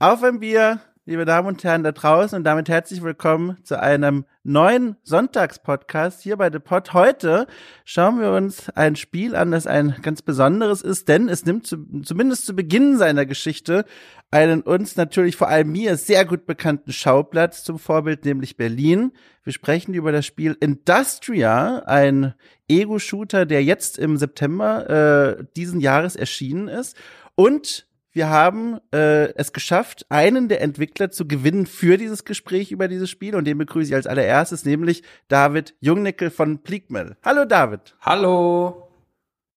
Auf ein Bier, liebe Damen und Herren da draußen und damit herzlich willkommen zu einem neuen Sonntagspodcast hier bei The Pod. Heute schauen wir uns ein Spiel an, das ein ganz besonderes ist, denn es nimmt zu, zumindest zu Beginn seiner Geschichte einen uns natürlich vor allem mir sehr gut bekannten Schauplatz zum Vorbild, nämlich Berlin. Wir sprechen über das Spiel Industria, ein Ego-Shooter, der jetzt im September äh, diesen Jahres erschienen ist. Und wir haben äh, es geschafft, einen der Entwickler zu gewinnen für dieses Gespräch über dieses Spiel und den begrüße ich als allererstes, nämlich David Jungnickel von Pliegmel. Hallo David. Hallo.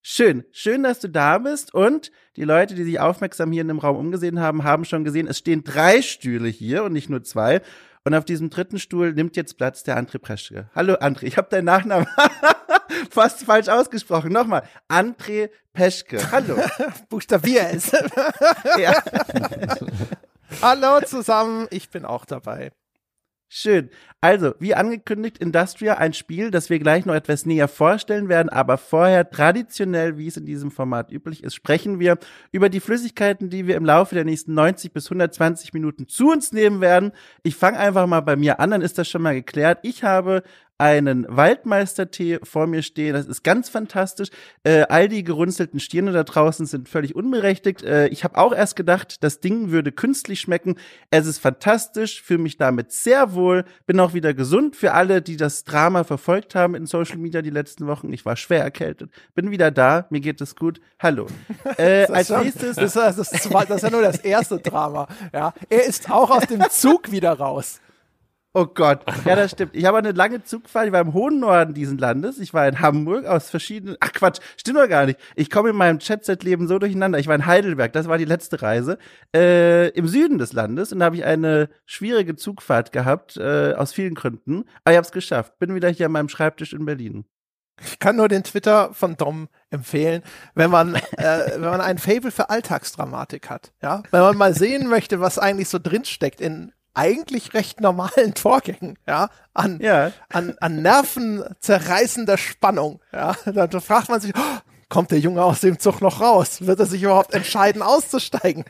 Schön, schön, dass du da bist und die Leute, die sich aufmerksam hier in dem Raum umgesehen haben, haben schon gesehen, es stehen drei Stühle hier und nicht nur zwei. Und auf diesem dritten Stuhl nimmt jetzt Platz der André Preschke. Hallo André, ich habe deinen Nachnamen fast falsch ausgesprochen. Nochmal, André Peschke. Hallo. Buchstabier es. ja. Hallo zusammen, ich bin auch dabei. Schön. Also, wie angekündigt, Industria, ein Spiel, das wir gleich noch etwas näher vorstellen werden, aber vorher traditionell, wie es in diesem Format üblich ist, sprechen wir über die Flüssigkeiten, die wir im Laufe der nächsten 90 bis 120 Minuten zu uns nehmen werden. Ich fange einfach mal bei mir an, dann ist das schon mal geklärt. Ich habe einen Waldmeistertee vor mir stehen. Das ist ganz fantastisch. Äh, all die gerunzelten Stirne da draußen sind völlig unberechtigt. Äh, ich habe auch erst gedacht, das Ding würde künstlich schmecken. Es ist fantastisch, fühle mich damit sehr wohl, bin auch wieder gesund. Für alle, die das Drama verfolgt haben in Social Media die letzten Wochen, ich war schwer erkältet, bin wieder da, mir geht es gut. Hallo. Äh, als schon, nächstes, das, das, das, das ist ja nur das erste Drama. Ja, er ist auch aus dem Zug wieder raus. Oh Gott, ja, das stimmt. Ich habe eine lange Zugfahrt. Ich war im hohen Norden diesen Landes. Ich war in Hamburg aus verschiedenen. Ach Quatsch, stimmt doch gar nicht. Ich komme in meinem Chatset-Leben so durcheinander. Ich war in Heidelberg, das war die letzte Reise. Äh, Im Süden des Landes und da habe ich eine schwierige Zugfahrt gehabt, äh, aus vielen Gründen. Aber ich habe es geschafft. Bin wieder hier an meinem Schreibtisch in Berlin. Ich kann nur den Twitter von Dom empfehlen, wenn man, äh, wenn man ein Fable für Alltagsdramatik hat. Ja, wenn man mal sehen möchte, was eigentlich so drinsteckt in eigentlich recht normalen Vorgängen, ja, an, ja. an, an nervenzerreißender Spannung, ja. Da fragt man sich, oh, kommt der Junge aus dem Zug noch raus? Wird er sich überhaupt entscheiden, auszusteigen?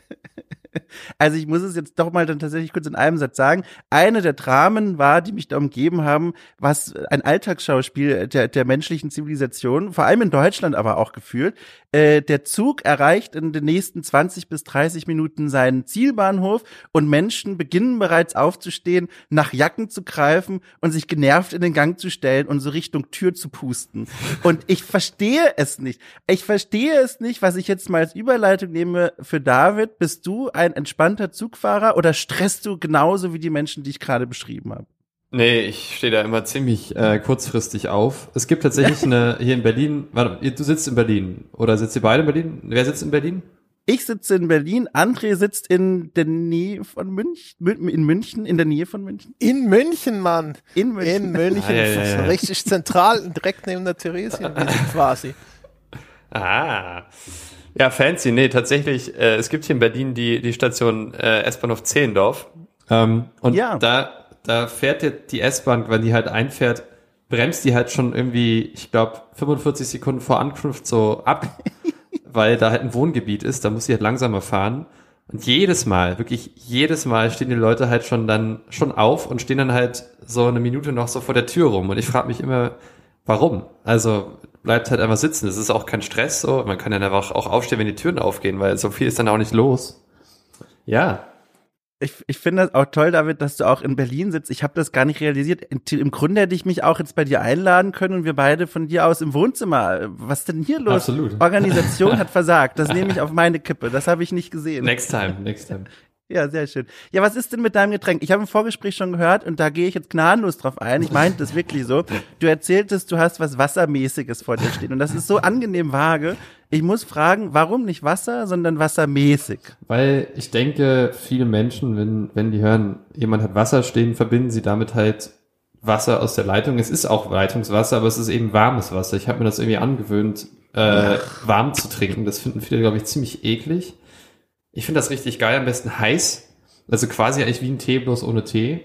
Also ich muss es jetzt doch mal dann tatsächlich kurz in einem Satz sagen. Eine der Dramen war, die mich da umgeben haben, was ein Alltagsschauspiel der, der menschlichen Zivilisation, vor allem in Deutschland aber auch gefühlt. Äh, der Zug erreicht in den nächsten 20 bis 30 Minuten seinen Zielbahnhof und Menschen beginnen bereits aufzustehen, nach Jacken zu greifen und sich genervt in den Gang zu stellen und so Richtung Tür zu pusten. Und ich verstehe es nicht. Ich verstehe es nicht, was ich jetzt mal als Überleitung nehme für David. Bist du ein entspannter Zugfahrer oder stresst du genauso wie die Menschen, die ich gerade beschrieben habe? Nee, ich stehe da immer ziemlich äh, kurzfristig auf. Es gibt tatsächlich eine, hier in Berlin, warte, du sitzt in Berlin oder sitzt ihr beide in Berlin? Wer sitzt in Berlin? Ich sitze in Berlin, André sitzt in der Nähe von München, in München, in der Nähe von München. In München, Mann. In München. In München, ah, ja, ja, ja. richtig zentral, direkt neben der Theresienwiese quasi. Ah. Ja, fancy. Nee, tatsächlich, äh, es gibt hier in Berlin die, die Station äh, S-Bahnhof Zehendorf. Ähm, und ja. da, da fährt die S-Bahn, wenn die halt einfährt, bremst die halt schon irgendwie, ich glaube, 45 Sekunden vor Ankunft so ab, weil da halt ein Wohngebiet ist, da muss sie halt langsamer fahren. Und jedes Mal, wirklich jedes Mal stehen die Leute halt schon dann schon auf und stehen dann halt so eine Minute noch so vor der Tür rum. Und ich frage mich immer, warum? Also bleibt halt einfach sitzen. Das ist auch kein Stress so. Man kann dann einfach auch aufstehen, wenn die Türen aufgehen, weil so viel ist dann auch nicht los. Ja. Ich, ich finde das auch toll, David, dass du auch in Berlin sitzt. Ich habe das gar nicht realisiert. Im Grunde hätte ich mich auch jetzt bei dir einladen können und wir beide von dir aus im Wohnzimmer. Was denn hier los? Absolut. Organisation hat versagt. Das nehme ich auf meine Kippe. Das habe ich nicht gesehen. Next time, next time. Ja, sehr schön. Ja, was ist denn mit deinem Getränk? Ich habe im Vorgespräch schon gehört und da gehe ich jetzt gnadenlos drauf ein. Ich meinte das wirklich so. Du erzähltest, du hast was Wassermäßiges vor dir stehen und das ist so angenehm vage. Ich muss fragen, warum nicht Wasser, sondern wassermäßig? Weil ich denke, viele Menschen, wenn, wenn die hören, jemand hat Wasser stehen, verbinden sie damit halt Wasser aus der Leitung. Es ist auch Leitungswasser, aber es ist eben warmes Wasser. Ich habe mir das irgendwie angewöhnt, äh, warm zu trinken. Das finden viele, glaube ich, ziemlich eklig. Ich finde das richtig geil, am besten heiß. Also quasi eigentlich wie ein Tee, bloß ohne Tee.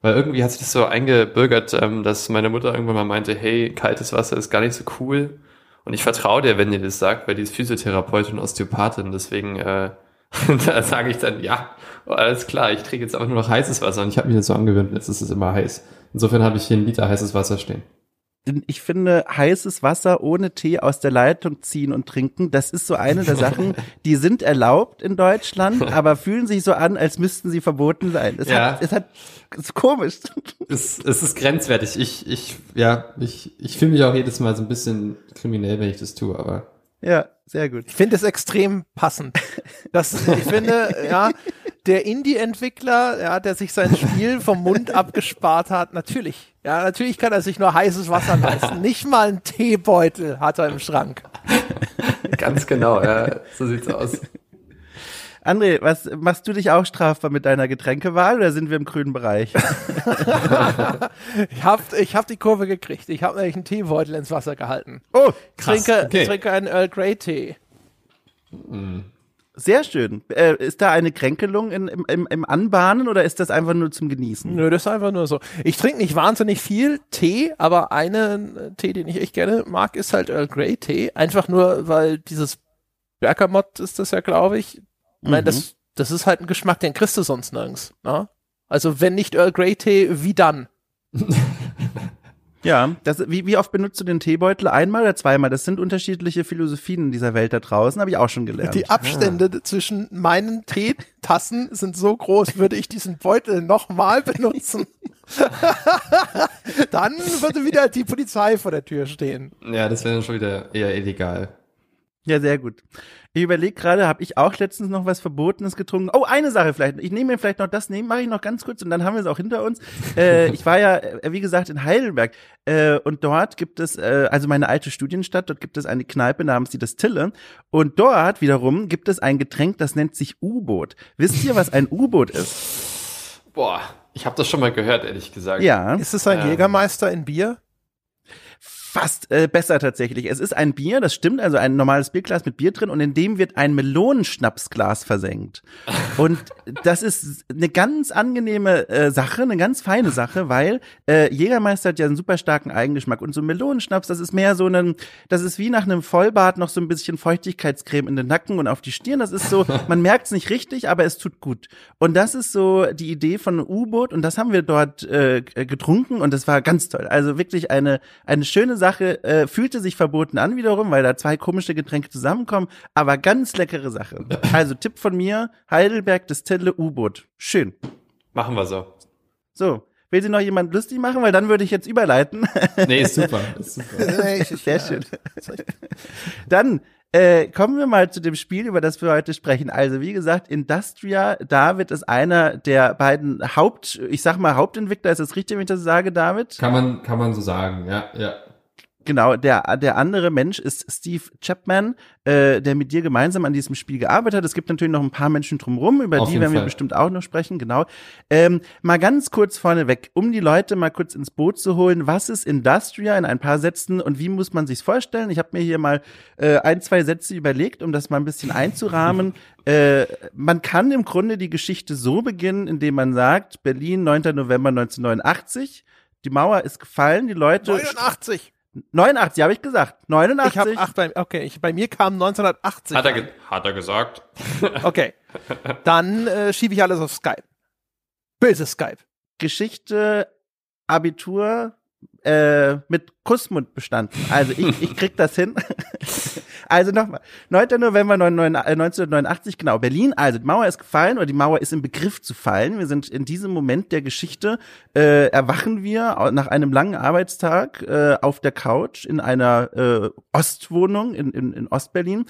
Weil irgendwie hat sich das so eingebürgert, ähm, dass meine Mutter irgendwann mal meinte, hey, kaltes Wasser ist gar nicht so cool. Und ich vertraue dir, wenn ihr das sagt, weil die ist Physiotherapeutin und Osteopathin. Deswegen äh, da sage ich dann, ja, alles klar, ich trinke jetzt einfach nur noch heißes Wasser und ich habe mich jetzt so angewöhnt, jetzt ist es immer heiß. Insofern habe ich hier einen Liter heißes Wasser stehen ich finde, heißes Wasser ohne Tee aus der Leitung ziehen und trinken, das ist so eine der Sachen, die sind erlaubt in Deutschland, aber fühlen sich so an, als müssten sie verboten sein. Es ja. hat, es hat, es ist komisch. Es, es ist grenzwertig. Ich, ich, ja, ich, ich fühle mich auch jedes Mal so ein bisschen kriminell, wenn ich das tue, aber. Ja, sehr gut. Ich finde es extrem passend. Das, ich finde, ja, der Indie-Entwickler, ja, der sich sein Spiel vom Mund abgespart hat, natürlich. Ja, natürlich kann er sich nur heißes Wasser leisten. Nicht mal einen Teebeutel hat er im Schrank. Ganz genau, ja, so sieht's aus. André, was machst du dich auch strafbar mit deiner Getränkewahl oder sind wir im grünen Bereich? ich habe ich hab die Kurve gekriegt. Ich habe nämlich einen Teebeutel ins Wasser gehalten. Oh, krass. Trinke, okay. trinke einen Earl Grey Tee. Mm. Sehr schön. Äh, ist da eine Kränkelung in, im, im Anbahnen oder ist das einfach nur zum Genießen? Nö, das ist einfach nur so. Ich trinke nicht wahnsinnig viel Tee, aber einen Tee, den ich echt gerne mag, ist halt Earl Grey Tee. Einfach nur, weil dieses Bergamot ist das ja, glaube ich. Mhm. das, das ist halt ein Geschmack, den kriegst du sonst nirgends. Ne? Also wenn nicht Earl Grey Tee, wie dann? Ja, das, wie, wie oft benutzt du den Teebeutel? Einmal oder zweimal? Das sind unterschiedliche Philosophien in dieser Welt da draußen, habe ich auch schon gelernt. Die Abstände ah. zwischen meinen Teetassen sind so groß, würde ich diesen Beutel nochmal benutzen. dann würde wieder die Polizei vor der Tür stehen. Ja, das wäre dann schon wieder eher illegal. Ja, sehr gut. Ich überlege gerade, habe ich auch letztens noch was Verbotenes getrunken? Oh, eine Sache vielleicht. Ich nehme mir vielleicht noch das, nehmen mache ich noch ganz kurz und dann haben wir es auch hinter uns. Äh, ich war ja, äh, wie gesagt, in Heidelberg äh, und dort gibt es, äh, also meine alte Studienstadt, dort gibt es eine Kneipe namens die Distille und dort wiederum gibt es ein Getränk, das nennt sich U-Boot. Wisst ihr, was ein U-Boot ist? Boah, ich habe das schon mal gehört, ehrlich gesagt. Ja. Ist es ein ähm. Jägermeister in Bier? Fast äh, besser tatsächlich. Es ist ein Bier, das stimmt, also ein normales Bierglas mit Bier drin und in dem wird ein Melonenschnapsglas versenkt. Und das ist eine ganz angenehme äh, Sache, eine ganz feine Sache, weil äh, Jägermeister hat ja einen super starken Eigengeschmack und so Melonenschnaps, das ist mehr so ein, das ist wie nach einem Vollbad noch so ein bisschen Feuchtigkeitscreme in den Nacken und auf die Stirn. Das ist so, man merkt es nicht richtig, aber es tut gut. Und das ist so die Idee von U-Boot und das haben wir dort äh, getrunken und das war ganz toll. Also wirklich eine eine schöne Sache, äh, fühlte sich verboten an wiederum, weil da zwei komische Getränke zusammenkommen, aber ganz leckere Sache. Also Tipp von mir, Heidelberg Distille U-Boot. Schön. Machen wir so. So, Will sie noch jemand lustig machen? Weil dann würde ich jetzt überleiten. Nee, ist super. Ist super. Sehr schön. Dann äh, kommen wir mal zu dem Spiel, über das wir heute sprechen. Also wie gesagt, Industria, David ist einer der beiden Haupt, ich sag mal Hauptentwickler. Ist das richtig, wenn ich das sage, David? Kann man, kann man so sagen, ja, ja. Genau, der, der andere Mensch ist Steve Chapman, äh, der mit dir gemeinsam an diesem Spiel gearbeitet hat. Es gibt natürlich noch ein paar Menschen drumherum, über Auf die werden Fall. wir bestimmt auch noch sprechen, genau. Ähm, mal ganz kurz vorneweg, um die Leute mal kurz ins Boot zu holen, was ist Industria in ein paar Sätzen und wie muss man sich's vorstellen? Ich habe mir hier mal äh, ein, zwei Sätze überlegt, um das mal ein bisschen einzurahmen. äh, man kann im Grunde die Geschichte so beginnen, indem man sagt, Berlin, 9. November 1989, die Mauer ist gefallen, die Leute. 89. 89, habe ich gesagt. 89. Ich habe acht bei, okay, ich, bei mir kam 1980. Hat er, hat er gesagt. okay. Dann äh, schiebe ich alles auf Skype. Böse Skype. Geschichte, Abitur, äh, mit Kussmund bestanden. Also ich, ich krieg das hin. also nochmal, 9. November 1989, genau, Berlin. Also die Mauer ist gefallen oder die Mauer ist im Begriff zu fallen. Wir sind in diesem Moment der Geschichte, äh, erwachen wir nach einem langen Arbeitstag äh, auf der Couch in einer äh, Ostwohnung in, in, in Ostberlin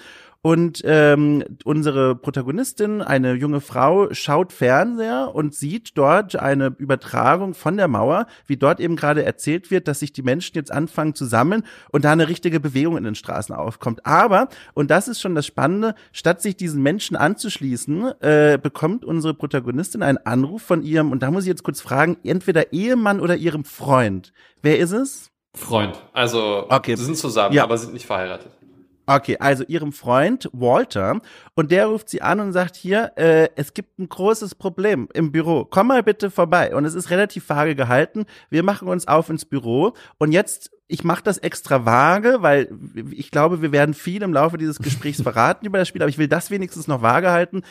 und ähm, unsere Protagonistin, eine junge Frau, schaut Fernseher und sieht dort eine Übertragung von der Mauer, wie dort eben gerade erzählt wird, dass sich die Menschen jetzt anfangen zu sammeln und da eine richtige Bewegung in den Straßen aufkommt. Aber, und das ist schon das Spannende, statt sich diesen Menschen anzuschließen, äh, bekommt unsere Protagonistin einen Anruf von ihrem, und da muss ich jetzt kurz fragen, entweder Ehemann oder ihrem Freund. Wer ist es? Freund. Also, okay. sie sind zusammen, ja. aber sind nicht verheiratet. Okay, also ihrem Freund Walter und der ruft sie an und sagt hier, äh, es gibt ein großes Problem im Büro. Komm mal bitte vorbei. Und es ist relativ vage gehalten. Wir machen uns auf ins Büro und jetzt ich mache das extra vage, weil ich glaube, wir werden viel im Laufe dieses Gesprächs verraten über das Spiel, aber ich will das wenigstens noch vage halten.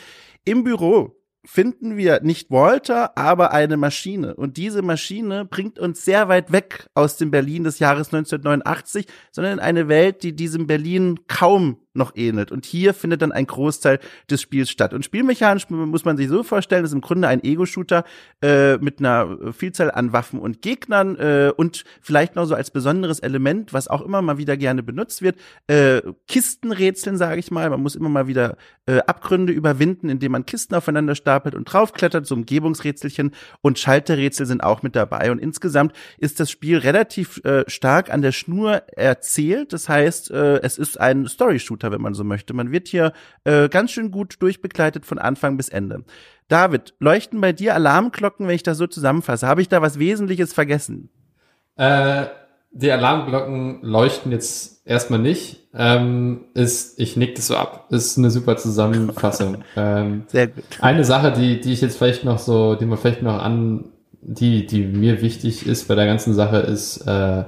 Im Büro finden wir nicht Walter, aber eine Maschine. Und diese Maschine bringt uns sehr weit weg aus dem Berlin des Jahres 1989, sondern in eine Welt, die diesem Berlin kaum noch ähnelt. Und hier findet dann ein Großteil des Spiels statt. Und spielmechanisch muss man sich so vorstellen, ist im Grunde ein Ego-Shooter äh, mit einer Vielzahl an Waffen und Gegnern äh, und vielleicht noch so als besonderes Element, was auch immer mal wieder gerne benutzt wird, äh, Kistenrätseln, sage ich mal. Man muss immer mal wieder äh, Abgründe überwinden, indem man Kisten aufeinander stapelt und draufklettert, so Umgebungsrätselchen und Schalterrätsel sind auch mit dabei. Und insgesamt ist das Spiel relativ äh, stark an der Schnur erzählt. Das heißt, äh, es ist ein Story-Shooter Shooter, wenn man so möchte. Man wird hier äh, ganz schön gut durchbegleitet von Anfang bis Ende. David, leuchten bei dir Alarmglocken, wenn ich das so zusammenfasse? Habe ich da was Wesentliches vergessen? Äh, die Alarmglocken leuchten jetzt erstmal nicht. Ähm, ist, ich nick das so ab. Ist eine super Zusammenfassung. ähm, Sehr gut. Eine Sache, die, die ich jetzt vielleicht noch so, die man vielleicht noch an, die, die mir wichtig ist bei der ganzen Sache, ist, äh,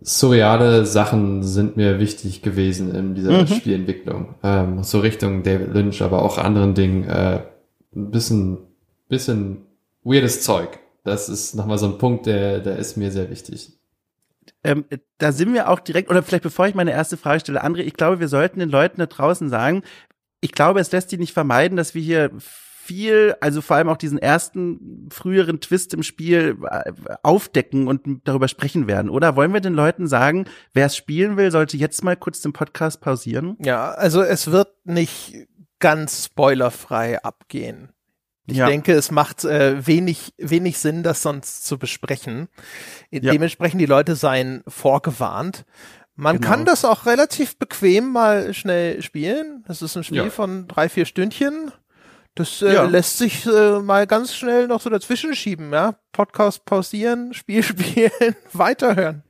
surreale Sachen sind mir wichtig gewesen in dieser mhm. Spielentwicklung. Ähm, so Richtung David Lynch, aber auch anderen Dingen. Äh, ein bisschen, bisschen weirdes Zeug. Das ist nochmal so ein Punkt, der, der ist mir sehr wichtig. Ähm, da sind wir auch direkt, oder vielleicht bevor ich meine erste Frage stelle, André, ich glaube, wir sollten den Leuten da draußen sagen, ich glaube, es lässt sich nicht vermeiden, dass wir hier viel, also vor allem auch diesen ersten früheren Twist im Spiel äh, aufdecken und darüber sprechen werden, oder? Wollen wir den Leuten sagen, wer es spielen will, sollte jetzt mal kurz den Podcast pausieren? Ja, also es wird nicht ganz spoilerfrei abgehen. Ich ja. denke, es macht äh, wenig, wenig Sinn, das sonst zu besprechen. Ja. Dementsprechend die Leute seien vorgewarnt. Man genau. kann das auch relativ bequem mal schnell spielen. Das ist ein Spiel ja. von drei, vier Stündchen. Das äh, ja. lässt sich äh, mal ganz schnell noch so dazwischen schieben, ja. Podcast pausieren, Spiel spielen, weiterhören.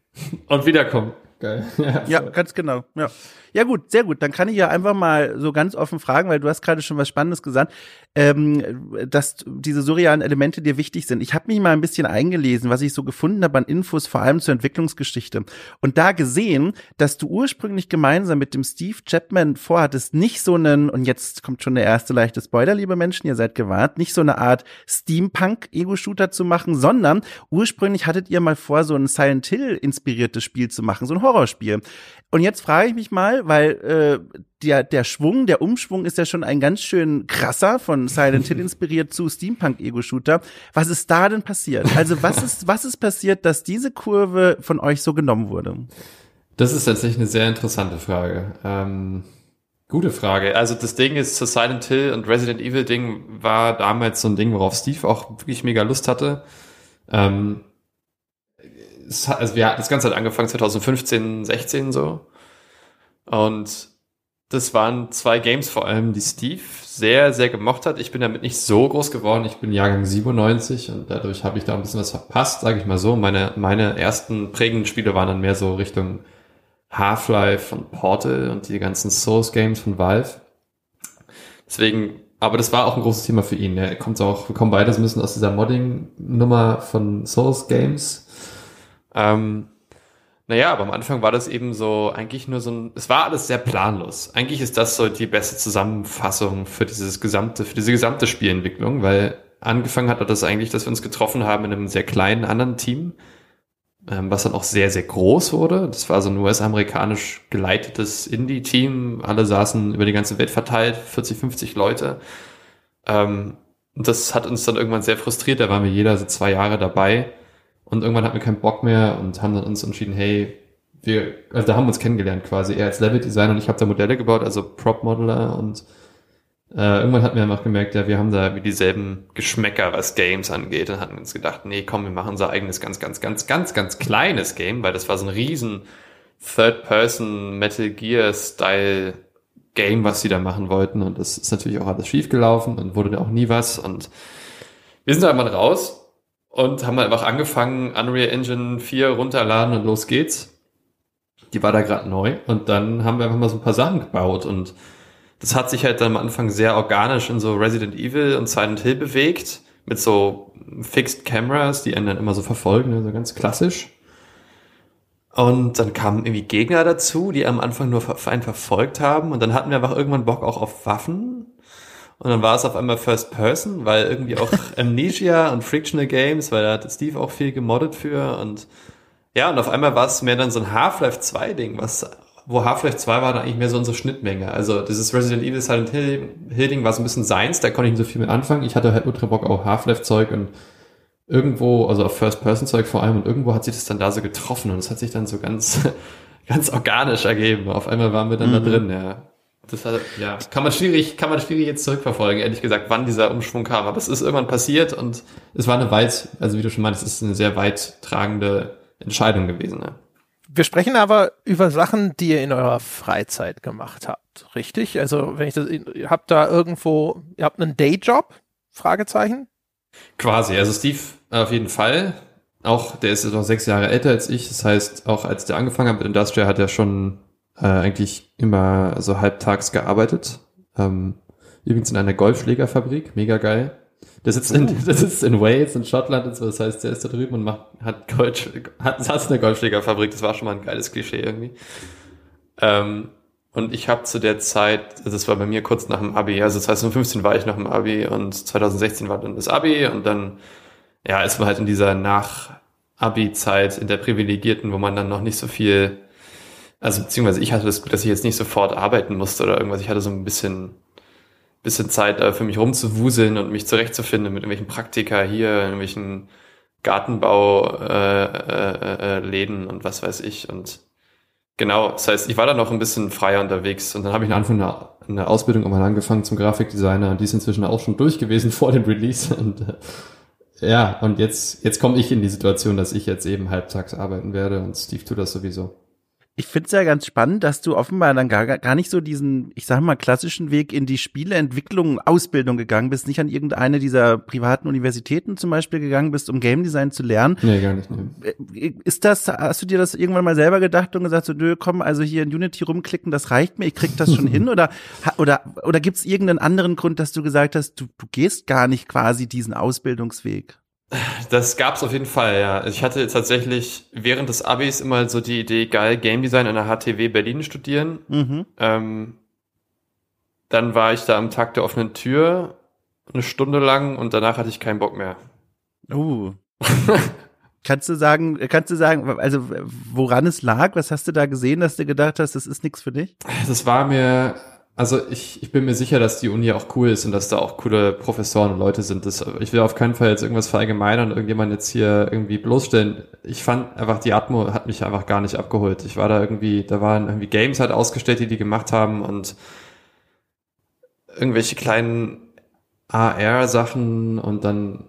Und wiederkommen. Geil. Ja, ja ganz genau. Ja. Ja gut, sehr gut. Dann kann ich ja einfach mal so ganz offen fragen, weil du hast gerade schon was Spannendes gesagt, ähm, dass diese surrealen Elemente dir wichtig sind. Ich habe mich mal ein bisschen eingelesen, was ich so gefunden habe an Infos, vor allem zur Entwicklungsgeschichte. Und da gesehen, dass du ursprünglich gemeinsam mit dem Steve Chapman vorhattest, nicht so einen, und jetzt kommt schon der erste leichte Spoiler, liebe Menschen, ihr seid gewarnt, nicht so eine Art Steampunk-Ego-Shooter zu machen, sondern ursprünglich hattet ihr mal vor, so ein Silent Hill-inspiriertes Spiel zu machen, so ein Horrorspiel. Und jetzt frage ich mich mal, weil äh, der, der Schwung, der Umschwung ist ja schon ein ganz schön krasser von Silent Hill inspiriert zu Steampunk-Ego-Shooter. Was ist da denn passiert? Also was ist, was ist passiert, dass diese Kurve von euch so genommen wurde? Das ist tatsächlich eine sehr interessante Frage. Ähm, gute Frage. Also das Ding ist, das Silent Hill und Resident Evil Ding war damals so ein Ding, worauf Steve auch wirklich mega Lust hatte. Ähm, es also wir hatten das Ganze hat angefangen 2015, 16 so. Und das waren zwei Games vor allem, die Steve sehr, sehr gemocht hat. Ich bin damit nicht so groß geworden. Ich bin Jahrgang 97 und dadurch habe ich da ein bisschen was verpasst, sage ich mal so. Meine, meine ersten prägenden Spiele waren dann mehr so Richtung Half-Life und Portal und die ganzen Source-Games von Valve. Deswegen, aber das war auch ein großes Thema für ihn. Er kommt auch, wir kommen beides ein bisschen aus dieser Modding-Nummer von Source-Games ähm, naja, aber am Anfang war das eben so eigentlich nur so ein, es war alles sehr planlos. Eigentlich ist das so die beste Zusammenfassung für dieses gesamte, für diese gesamte Spielentwicklung, weil angefangen hat das eigentlich, dass wir uns getroffen haben in einem sehr kleinen anderen Team, ähm, was dann auch sehr, sehr groß wurde. Das war so ein US-amerikanisch geleitetes Indie-Team. Alle saßen über die ganze Welt verteilt, 40, 50 Leute. Ähm, und das hat uns dann irgendwann sehr frustriert. Da waren wir jeder so zwei Jahre dabei. Und irgendwann hatten wir keinen Bock mehr und haben dann uns entschieden, hey, wir, also da haben wir uns kennengelernt quasi. Er als Level-Designer und ich habe da Modelle gebaut, also Prop-Modeler und äh, irgendwann hatten wir einfach gemerkt, ja, wir haben da wie dieselben Geschmäcker, was Games angeht. Dann hatten wir uns gedacht, nee, komm, wir machen unser eigenes ganz, ganz, ganz, ganz, ganz kleines Game, weil das war so ein riesen Third-Person Metal Gear-Style Game, was sie da machen wollten. Und das ist natürlich auch alles schiefgelaufen und wurde da auch nie was. Und wir sind da einmal raus und haben einfach angefangen, Unreal Engine 4 runterladen und los geht's. Die war da gerade neu. Und dann haben wir einfach mal so ein paar Sachen gebaut. Und das hat sich halt am Anfang sehr organisch in so Resident Evil und Silent Hill bewegt. Mit so Fixed Cameras, die einen dann immer so verfolgen, also ganz klassisch. Und dann kamen irgendwie Gegner dazu, die am Anfang nur einen verfolgt haben. Und dann hatten wir einfach irgendwann Bock auch auf Waffen Und dann war es auf einmal First Person, weil irgendwie auch Amnesia und Frictional Games, weil da hat Steve auch viel gemoddet für und ja, und auf einmal war es mehr dann so ein Half-Life 2 Ding, was wo Half-Life 2 war dann eigentlich mehr so unsere Schnittmenge. Also dieses Resident Evil Silent Hill, Hill Ding war so ein bisschen seins, da konnte ich nicht so viel mit anfangen. Ich hatte halt ultra Bock auf Half-Life Zeug und irgendwo, also auf First-Person-Zeug vor allem, und irgendwo hat sich das dann da so getroffen und es hat sich dann so ganz, ganz organisch ergeben. Auf einmal waren wir dann mhm. da drin, ja. Das hat, ja, kann man schwierig, kann man schwierig jetzt zurückverfolgen, ehrlich gesagt, wann dieser Umschwung kam. Aber es ist irgendwann passiert und es war eine weit, also wie du schon meinst, es ist eine sehr weit tragende Entscheidung gewesen. Ne? Wir sprechen aber über Sachen, die ihr in eurer Freizeit gemacht habt, richtig? Also wenn ich das, ihr habt da irgendwo, ihr habt einen Dayjob? Fragezeichen? Quasi, also Steve auf jeden Fall. Auch, der ist jetzt noch sechs Jahre älter als ich. Das heißt, auch als der angefangen hat mit Industrial, hat er schon äh, eigentlich immer so halbtags gearbeitet. Ähm, übrigens in einer Golfschlägerfabrik, mega geil. Der sitzt, in, der sitzt in Wales, in Schottland und so, das heißt, der ist da drüben und macht, hat Golf, hat, saß in der Golfschlägerfabrik, das war schon mal ein geiles Klischee irgendwie. Ähm, und ich habe zu der Zeit, also das war bei mir kurz nach dem Abi, also 2015 war ich noch im Abi und 2016 war dann das Abi und dann, ja, ist man halt in dieser Nach-Abi-Zeit, in der privilegierten, wo man dann noch nicht so viel, also beziehungsweise ich hatte das Glück, dass ich jetzt nicht sofort arbeiten musste oder irgendwas, ich hatte so ein bisschen bisschen Zeit äh, für mich rumzuwuseln und mich zurechtzufinden mit irgendwelchen Praktika hier, irgendwelchen Gartenbauläden äh, äh, äh, und was weiß ich. Und genau, das heißt, ich war dann noch ein bisschen freier unterwegs und dann habe ich Anfang eine, eine Ausbildung auch mal angefangen zum Grafikdesigner und die ist inzwischen auch schon durch gewesen vor dem Release. Und äh, ja, und jetzt, jetzt komme ich in die Situation, dass ich jetzt eben halbtags arbeiten werde und Steve tut das sowieso ich finde es ja ganz spannend, dass du offenbar dann gar, gar nicht so diesen, ich sag mal, klassischen Weg in die Spieleentwicklung, Ausbildung gegangen bist, nicht an irgendeine dieser privaten Universitäten zum Beispiel gegangen bist, um Game Design zu lernen. Nee, gar nicht. Nee. Äh, ist das, hast du dir das irgendwann mal selber gedacht und gesagt, so, nö, komm, also hier in Unity rumklicken, das reicht mir, ich krieg das schon hin? Oder, oder, oder gibt's irgendeinen anderen Grund, dass du gesagt hast, du, du gehst gar nicht quasi diesen Ausbildungsweg? Das gab's auf jeden Fall, ja. Ich hatte tatsächlich während des Abis immer so die Idee, geil, Game Design an der HTW Berlin studieren. Mhm. Ähm, dann war ich da am Tag der offenen Tür eine Stunde lang und danach hatte ich keinen Bock mehr. Uh. kannst du sagen, kannst du sagen, also woran es lag? Was hast du da gesehen, dass du gedacht hast, das ist nichts für dich? Das war mir also ich, ich bin mir sicher, dass die Uni auch cool ist und dass da auch coole Professoren und Leute sind. Das, ich will auf keinen Fall jetzt irgendwas verallgemeinern und irgendjemand jetzt hier irgendwie bloßstellen. Ich fand einfach, die Atmo hat mich einfach gar nicht abgeholt. Ich war da irgendwie, da waren irgendwie Games halt ausgestellt, die die gemacht haben und irgendwelche kleinen AR-Sachen und dann,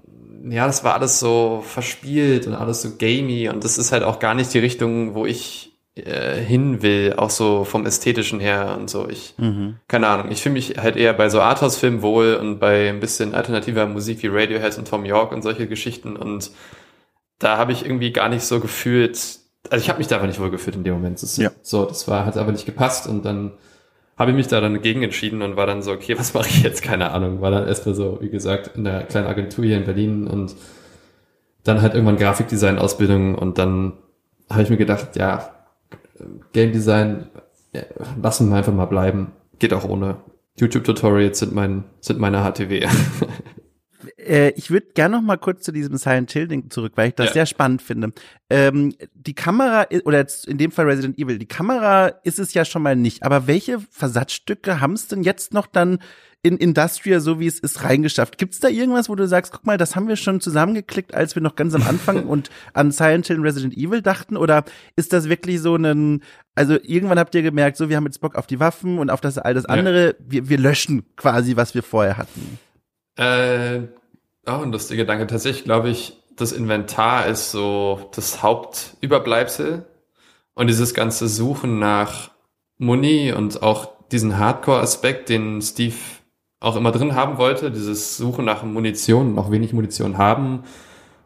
ja, das war alles so verspielt und alles so gamey und das ist halt auch gar nicht die Richtung, wo ich äh, hin will, auch so vom Ästhetischen her und so. Ich, mhm. keine Ahnung, ich fühle mich halt eher bei so Arthouse-Filmen wohl und bei ein bisschen alternativer Musik wie Radiohead und Tom York und solche Geschichten und da habe ich irgendwie gar nicht so gefühlt, also ich habe mich da einfach nicht wohl gefühlt in dem Moment. Das, ja. So, das war, hat aber nicht gepasst und dann habe ich mich da dann dagegen entschieden und war dann so, okay, was mache ich jetzt? Keine Ahnung. War dann erstmal so, wie gesagt, in der kleinen Agentur hier in Berlin und dann halt irgendwann Grafikdesign-Ausbildung und dann habe ich mir gedacht, ja, Game Design ja, lassen wir einfach mal bleiben. Geht auch ohne. YouTube-Tutorials sind mein, sind meine HTW. äh, ich würde gerne noch mal kurz zu diesem Silent Hill Ding zurück, weil ich das ja. sehr spannend finde. Ähm, die Kamera, oder jetzt in dem Fall Resident Evil, die Kamera ist es ja schon mal nicht. Aber welche Versatzstücke haben es denn jetzt noch dann in Industria, so wie es ist, reingeschafft. Gibt's da irgendwas, wo du sagst, guck mal, das haben wir schon zusammengeklickt, als wir noch ganz am Anfang und an Silent Hill und Resident Evil dachten? Oder ist das wirklich so ein, also irgendwann habt ihr gemerkt, so, wir haben jetzt Bock auf die Waffen und auf das all das andere, ja. wir, wir löschen quasi, was wir vorher hatten? Äh, auch ein lustiger Gedanke. Tatsächlich glaube ich, das Inventar ist so das Hauptüberbleibsel und dieses ganze Suchen nach Muni und auch diesen Hardcore-Aspekt, den Steve auch immer drin haben wollte, dieses Suchen nach Munition und auch wenig Munition haben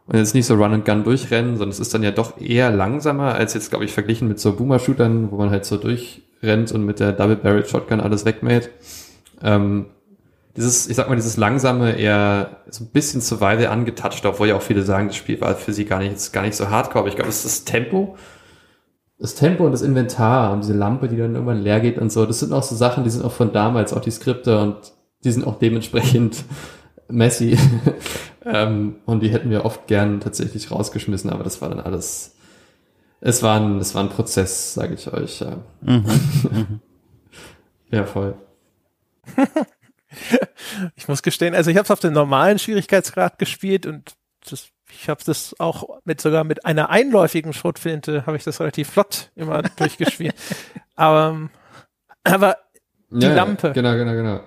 und jetzt nicht so Run and Gun durchrennen, sondern es ist dann ja doch eher langsamer als jetzt, glaube ich, verglichen mit so Boomer-Shootern, wo man halt so durchrennt und mit der Double Barrel Shotgun alles wegmäht. Ähm, dieses, ich sag mal, dieses langsame, eher so ein bisschen Survival angetouched, obwohl ja auch viele sagen, das Spiel war für sie gar nicht, gar nicht so hardcore, aber ich glaube, es ist das Tempo. Das Tempo und das Inventar und diese Lampe, die dann irgendwann leer geht und so, das sind auch so Sachen, die sind auch von damals, auch die Skripte und die sind auch dementsprechend messy. ähm, und die hätten wir oft gern tatsächlich rausgeschmissen, aber das war dann alles, es war ein, es war ein Prozess, sage ich euch. Ja, mhm. mhm. ja voll. ich muss gestehen, also ich habe es auf dem normalen Schwierigkeitsgrad gespielt und das, ich habe das auch mit sogar mit einer einläufigen Schrotflinte habe ich das relativ flott immer durchgespielt. Aber, aber die ja, Lampe. Genau, genau, genau.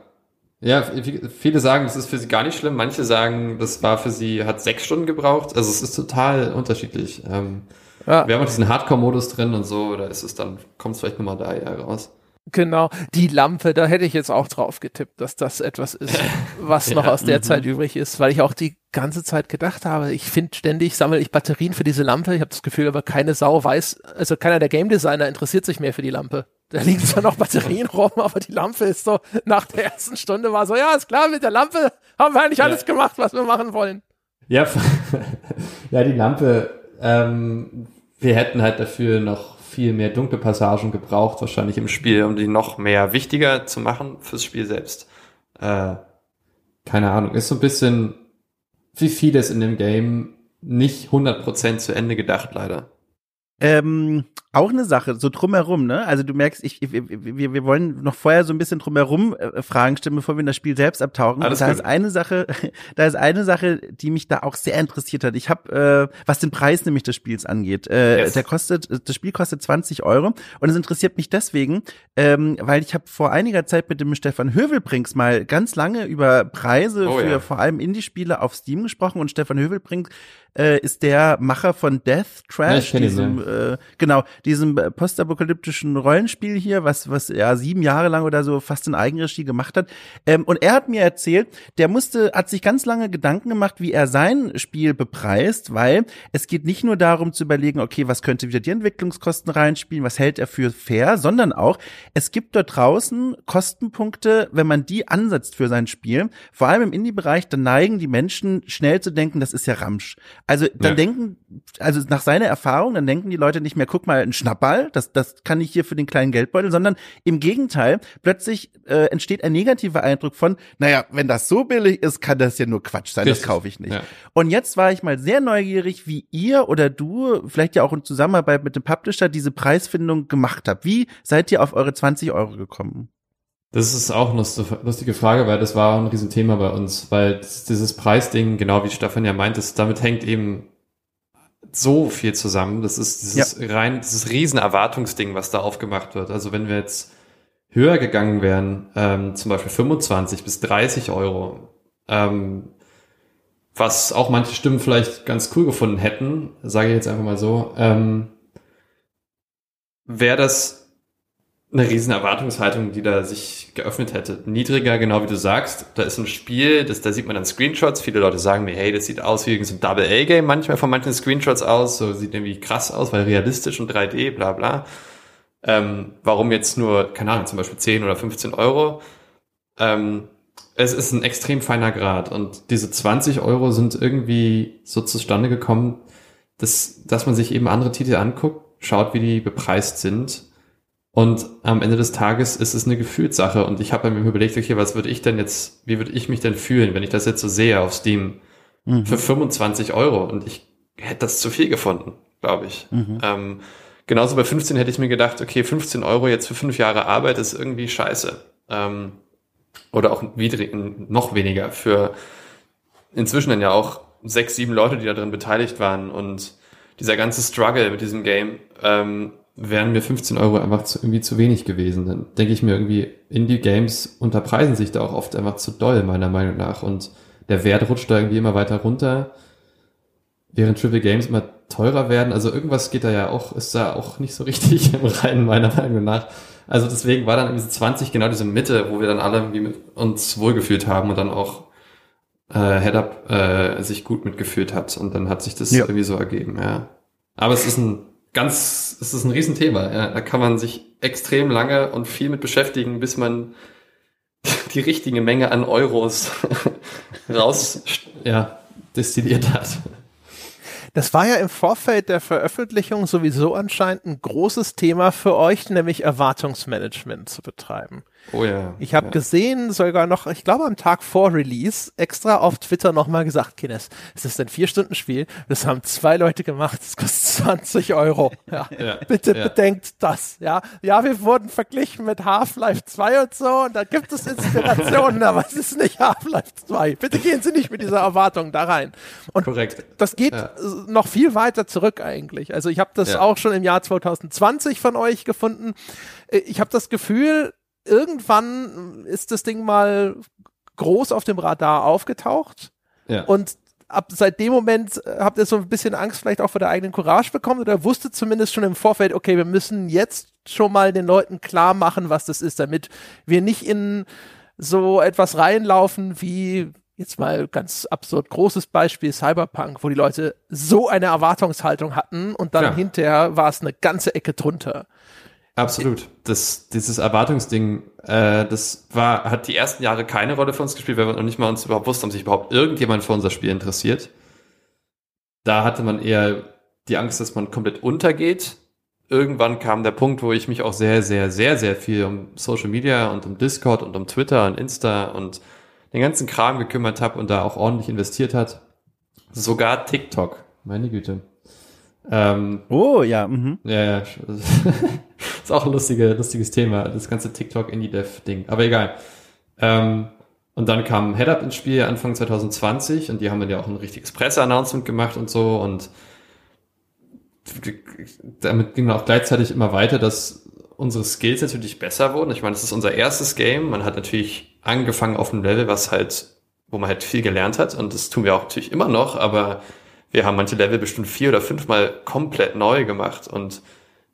Ja, viele sagen, das ist für sie gar nicht schlimm. Manche sagen, das war für sie, hat sechs Stunden gebraucht. Also es ist total unterschiedlich. Ähm, ja. Wir haben auch diesen Hardcore-Modus drin und so, da ist es dann, kommt es vielleicht nochmal da eher raus. Genau, die Lampe, da hätte ich jetzt auch drauf getippt, dass das etwas ist, was ja, noch aus der -hmm. Zeit übrig ist, weil ich auch die ganze Zeit gedacht habe, ich finde ständig, sammle ich Batterien für diese Lampe, ich habe das Gefühl, aber keine Sau weiß, also keiner der Game Designer interessiert sich mehr für die Lampe. Da liegen zwar noch Batterien rum, aber die Lampe ist so, nach der ersten Stunde war so, ja, ist klar, mit der Lampe haben wir eigentlich ja. alles gemacht, was wir machen wollen. Ja, ja die Lampe, ähm, wir hätten halt dafür noch viel mehr dunkle Passagen gebraucht, wahrscheinlich im Spiel, um die noch mehr wichtiger zu machen fürs Spiel selbst. Äh, keine Ahnung, ist so ein bisschen wie vieles in dem Game nicht 100% zu Ende gedacht, leider. Ähm, auch eine Sache, so drumherum, ne? Also du merkst, ich, wir, wir, wir wollen noch vorher so ein bisschen drumherum äh, Fragen stellen, bevor wir in das Spiel selbst abtauchen. Alles da ist eine Sache, da ist eine Sache, die mich da auch sehr interessiert hat. Ich habe, äh, was den Preis nämlich des Spiels angeht, äh, yes. der kostet, das Spiel kostet 20 Euro und es interessiert mich deswegen, ähm, weil ich habe vor einiger Zeit mit dem Stefan Hövelbrinks mal ganz lange über Preise oh, für ja. vor allem Indie-Spiele auf Steam gesprochen und Stefan Hövelbrinks äh, ist der Macher von Death Trash, ja, diesem, äh, genau, diesem postapokalyptischen Rollenspiel hier, was, was er sieben Jahre lang oder so fast in Eigenregie gemacht hat. Ähm, und er hat mir erzählt, der musste, hat sich ganz lange Gedanken gemacht, wie er sein Spiel bepreist, weil es geht nicht nur darum zu überlegen, okay, was könnte wieder die Entwicklungskosten reinspielen, was hält er für fair, sondern auch, es gibt dort draußen Kostenpunkte, wenn man die ansetzt für sein Spiel, vor allem im Indie-Bereich, dann neigen die Menschen schnell zu denken, das ist ja Ramsch. Also dann ja. denken, also nach seiner Erfahrung, dann denken die Leute nicht mehr, guck mal, ein Schnapperl, das, das kann ich hier für den kleinen Geldbeutel, sondern im Gegenteil, plötzlich äh, entsteht ein negativer Eindruck von, naja, wenn das so billig ist, kann das ja nur Quatsch sein, Richtig. das kaufe ich nicht. Ja. Und jetzt war ich mal sehr neugierig, wie ihr oder du, vielleicht ja auch in Zusammenarbeit mit dem Publisher, diese Preisfindung gemacht habt. Wie seid ihr auf eure 20 Euro gekommen? Das ist auch eine lustige Frage, weil das war ein Riesenthema bei uns, weil dieses Preisding, genau wie Stefan ja meint, ist, damit hängt eben so viel zusammen. Das ist dieses ja. rein, dieses Riesenerwartungsding, was da aufgemacht wird. Also wenn wir jetzt höher gegangen wären, ähm, zum Beispiel 25 bis 30 Euro, ähm, was auch manche Stimmen vielleicht ganz cool gefunden hätten, sage ich jetzt einfach mal so, ähm, wäre das eine riesen Erwartungshaltung, die da sich geöffnet hätte. Niedriger, genau wie du sagst, da ist ein Spiel, das, da sieht man dann Screenshots. Viele Leute sagen mir, hey, das sieht aus wie so ein Double-A-Game manchmal von manchen Screenshots aus, so sieht irgendwie krass aus, weil realistisch und 3D, bla bla. Ähm, warum jetzt nur, keine Ahnung, zum Beispiel 10 oder 15 Euro? Ähm, es ist ein extrem feiner Grad und diese 20 Euro sind irgendwie so zustande gekommen, dass, dass man sich eben andere Titel anguckt, schaut, wie die bepreist sind und am Ende des Tages ist es eine Gefühlssache. Und ich habe mir überlegt, okay, was würde ich denn jetzt, wie würde ich mich denn fühlen, wenn ich das jetzt so sehe auf Steam mhm. für 25 Euro? Und ich hätte das zu viel gefunden, glaube ich. Mhm. Ähm, genauso bei 15 hätte ich mir gedacht, okay, 15 Euro jetzt für fünf Jahre Arbeit ist irgendwie scheiße. Ähm, oder auch widrig, noch weniger für inzwischen dann ja auch sechs, sieben Leute, die da drin beteiligt waren und dieser ganze Struggle mit diesem Game. Ähm, wären mir 15 Euro einfach zu, irgendwie zu wenig gewesen. Dann denke ich mir irgendwie, Indie-Games unterpreisen sich da auch oft einfach zu doll, meiner Meinung nach. Und der Wert rutscht da irgendwie immer weiter runter, während Triple Games immer teurer werden. Also irgendwas geht da ja auch, ist da auch nicht so richtig im Reinen, meiner Meinung nach. Also deswegen war dann irgendwie 20 genau diese Mitte, wo wir dann alle irgendwie mit uns wohlgefühlt haben und dann auch äh, Head-Up äh, sich gut mitgefühlt hat. Und dann hat sich das ja. irgendwie so ergeben, ja. Aber es ist ein ganz, es ist ein Riesenthema. Ja. Da kann man sich extrem lange und viel mit beschäftigen, bis man die richtige Menge an Euros raus ja, destilliert hat. Das war ja im Vorfeld der Veröffentlichung sowieso anscheinend ein großes Thema für euch, nämlich Erwartungsmanagement zu betreiben. Oh ja. Ich habe ja. gesehen, sogar noch, ich glaube am Tag vor Release, extra auf Twitter nochmal gesagt, Kines, es ist ein Vier-Stunden-Spiel, das haben zwei Leute gemacht, es kostet 20 Euro. Ja. ja. Bitte bedenkt das. Ja, ja, wir wurden verglichen mit Half-Life 2 und so und da gibt es Inspirationen, aber es ist nicht Half-Life 2. Bitte gehen Sie nicht mit dieser Erwartung da rein. Und Korrekt. das geht noch viel weiter zurück eigentlich. Also ich habe das auch schon im Jahr 2020 von euch gefunden. Äh, ich habe das Gefühl, irgendwann ist das Ding mal groß auf dem Radar aufgetaucht. Ja. Und ab seit dem Moment äh, habt ihr so ein bisschen Angst vielleicht auch vor der eigenen Courage bekommen oder wusstet zumindest schon im Vorfeld, okay, wir müssen jetzt schon mal den Leuten klar machen, was das ist, damit wir nicht in so etwas reinlaufen wie jetzt mal ganz absurd großes Beispiel Cyberpunk, wo die Leute so eine Erwartungshaltung hatten und dann ja. hinterher war es eine ganze Ecke drunter. Absolut. Das, dieses Erwartungsding, äh, das war, hat die ersten Jahre keine Rolle für uns gespielt, weil wir noch nicht mal uns überhaupt wussten, ob sich überhaupt irgendjemand für unser Spiel interessiert. Da hatte man eher die Angst, dass man komplett untergeht. Irgendwann kam der Punkt, wo ich mich auch sehr, sehr, sehr, sehr viel um Social Media und um Discord und um Twitter und Insta und den ganzen Kram gekümmert habe und da auch ordentlich investiert hat. Sogar TikTok, meine Güte. Ähm, oh, ja. Mhm. Ja, ja. ist auch ein lustige, lustiges Thema, das ganze TikTok Indie Dev Ding. Aber egal. Ähm, und dann kam HeadUp ins Spiel Anfang 2020 und die haben dann ja auch ein richtiges Presse-Announcement gemacht und so und damit ging auch gleichzeitig immer weiter, dass unsere Skills natürlich besser wurden. Ich meine, das ist unser erstes Game. Man hat natürlich angefangen auf einem Level, was halt, wo man halt viel gelernt hat und das tun wir auch natürlich immer noch, aber wir haben manche Level bestimmt vier oder fünfmal komplett neu gemacht und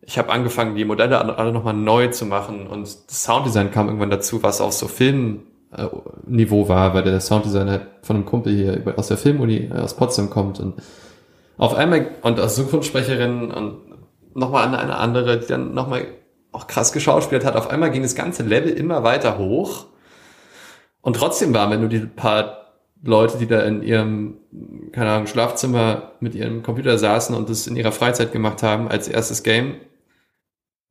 ich habe angefangen, die Modelle alle nochmal neu zu machen und das Sounddesign kam irgendwann dazu, was auch so Filmniveau war, weil der Sounddesigner von einem Kumpel hier aus der Filmuni äh, aus Potsdam kommt und auf einmal und als Synchronsprecherin und nochmal eine andere, die dann nochmal auch krass geschauspielt hat. Auf einmal ging das ganze Level immer weiter hoch und trotzdem waren wir nur die paar Leute, die da in ihrem, keine Ahnung, Schlafzimmer mit ihrem Computer saßen und das in ihrer Freizeit gemacht haben als erstes Game.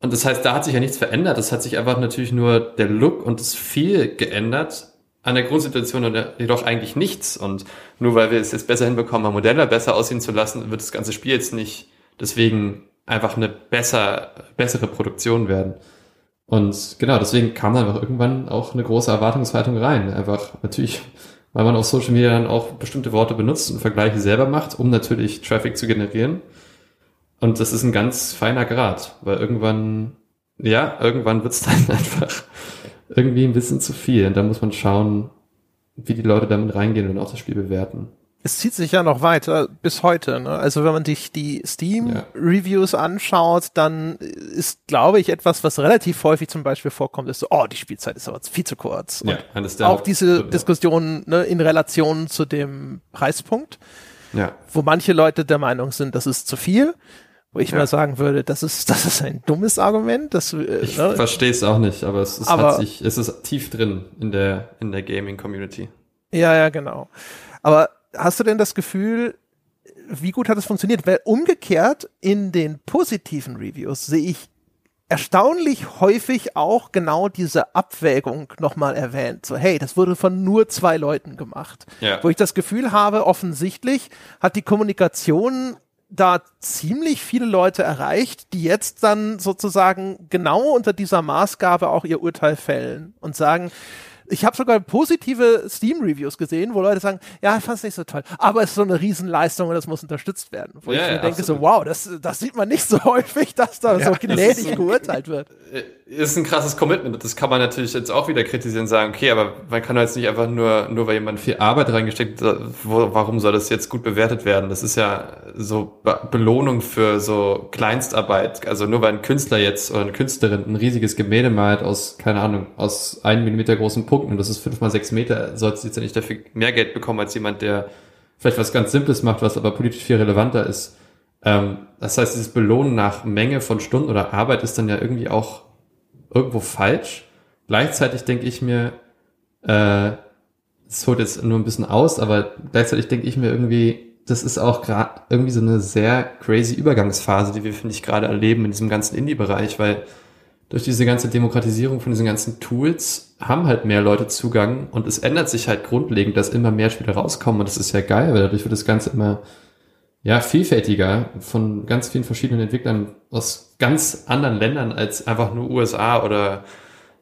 Und das heißt, da hat sich ja nichts verändert. Das hat sich einfach natürlich nur der Look und das viel geändert an der Grundsituation und jedoch eigentlich nichts. Und nur weil wir es jetzt besser hinbekommen, mal Modelle besser aussehen zu lassen, wird das ganze Spiel jetzt nicht deswegen einfach eine besser, bessere Produktion werden. Und genau, deswegen kam dann einfach irgendwann auch eine große Erwartungshaltung rein. Einfach natürlich weil man auf Social Media dann auch bestimmte Worte benutzt und Vergleiche selber macht, um natürlich Traffic zu generieren. Und das ist ein ganz feiner Grad, weil irgendwann, ja, irgendwann wird's dann einfach irgendwie ein bisschen zu viel. Und da muss man schauen, wie die Leute damit reingehen und auch das Spiel bewerten es zieht sich ja noch weiter bis heute. Ne? Also wenn man sich die Steam-Reviews ja. anschaut, dann ist, glaube ich, etwas, was relativ häufig zum Beispiel vorkommt, ist so, oh, die Spielzeit ist aber viel zu kurz. Ja, auch diese ja. Diskussion ne, in Relation zu dem Preispunkt, ja. wo manche Leute der Meinung sind, das ist zu viel. Wo ich mal sagen würde, das ist, das ist ein dummes Argument. Das, äh, ich ne? verstehe es auch nicht, aber es ist, aber, hat sich, es ist tief drin in der, in der Gaming-Community. Ja, ja, genau. Aber hast du denn das Gefühl, wie gut hat es funktioniert? Weil umgekehrt in den positiven Reviews sehe ich erstaunlich häufig auch genau diese Abwägung nochmal erwähnt. So, hey, das wurde von nur zwei Leuten gemacht. Ja. Wo ich das Gefühl habe, offensichtlich hat die Kommunikation da ziemlich viele Leute erreicht, die jetzt dann sozusagen genau unter dieser Maßgabe auch ihr Urteil fällen und sagen, ich habe sogar positive Steam-Reviews gesehen, wo Leute sagen, ja, ich fand es nicht so toll, aber es ist so eine Riesenleistung und das muss unterstützt werden. Wo ja, ich mir ja, denke absolut. so, wow, das, das sieht man nicht so häufig, dass da ja, so gnädig so, geurteilt wird. Äh, ist ein krasses Commitment. Das kann man natürlich jetzt auch wieder kritisieren und sagen, okay, aber man kann jetzt nicht einfach nur, nur weil jemand viel Arbeit reingesteckt hat, wo, warum soll das jetzt gut bewertet werden? Das ist ja so Belohnung für so Kleinstarbeit. Also nur weil ein Künstler jetzt oder eine Künstlerin ein riesiges Gemälde malt aus, keine Ahnung, aus einem Millimeter großen Punkten und das ist fünf mal sechs Meter, sollte sie jetzt ja nicht dafür mehr Geld bekommen als jemand, der vielleicht was ganz Simples macht, was aber politisch viel relevanter ist. Ähm, das heißt, dieses Belohnen nach Menge von Stunden oder Arbeit ist dann ja irgendwie auch irgendwo falsch. Gleichzeitig denke ich mir, äh, holt jetzt nur ein bisschen aus, aber gleichzeitig denke ich mir irgendwie, das ist auch gerade irgendwie so eine sehr crazy Übergangsphase, die wir, finde ich, gerade erleben in diesem ganzen Indie-Bereich, weil durch diese ganze Demokratisierung von diesen ganzen Tools haben halt mehr Leute Zugang und es ändert sich halt grundlegend, dass immer mehr Spiele rauskommen und das ist ja geil, weil dadurch wird das Ganze immer ja, vielfältiger von ganz vielen verschiedenen Entwicklern aus ganz anderen Ländern als einfach nur USA oder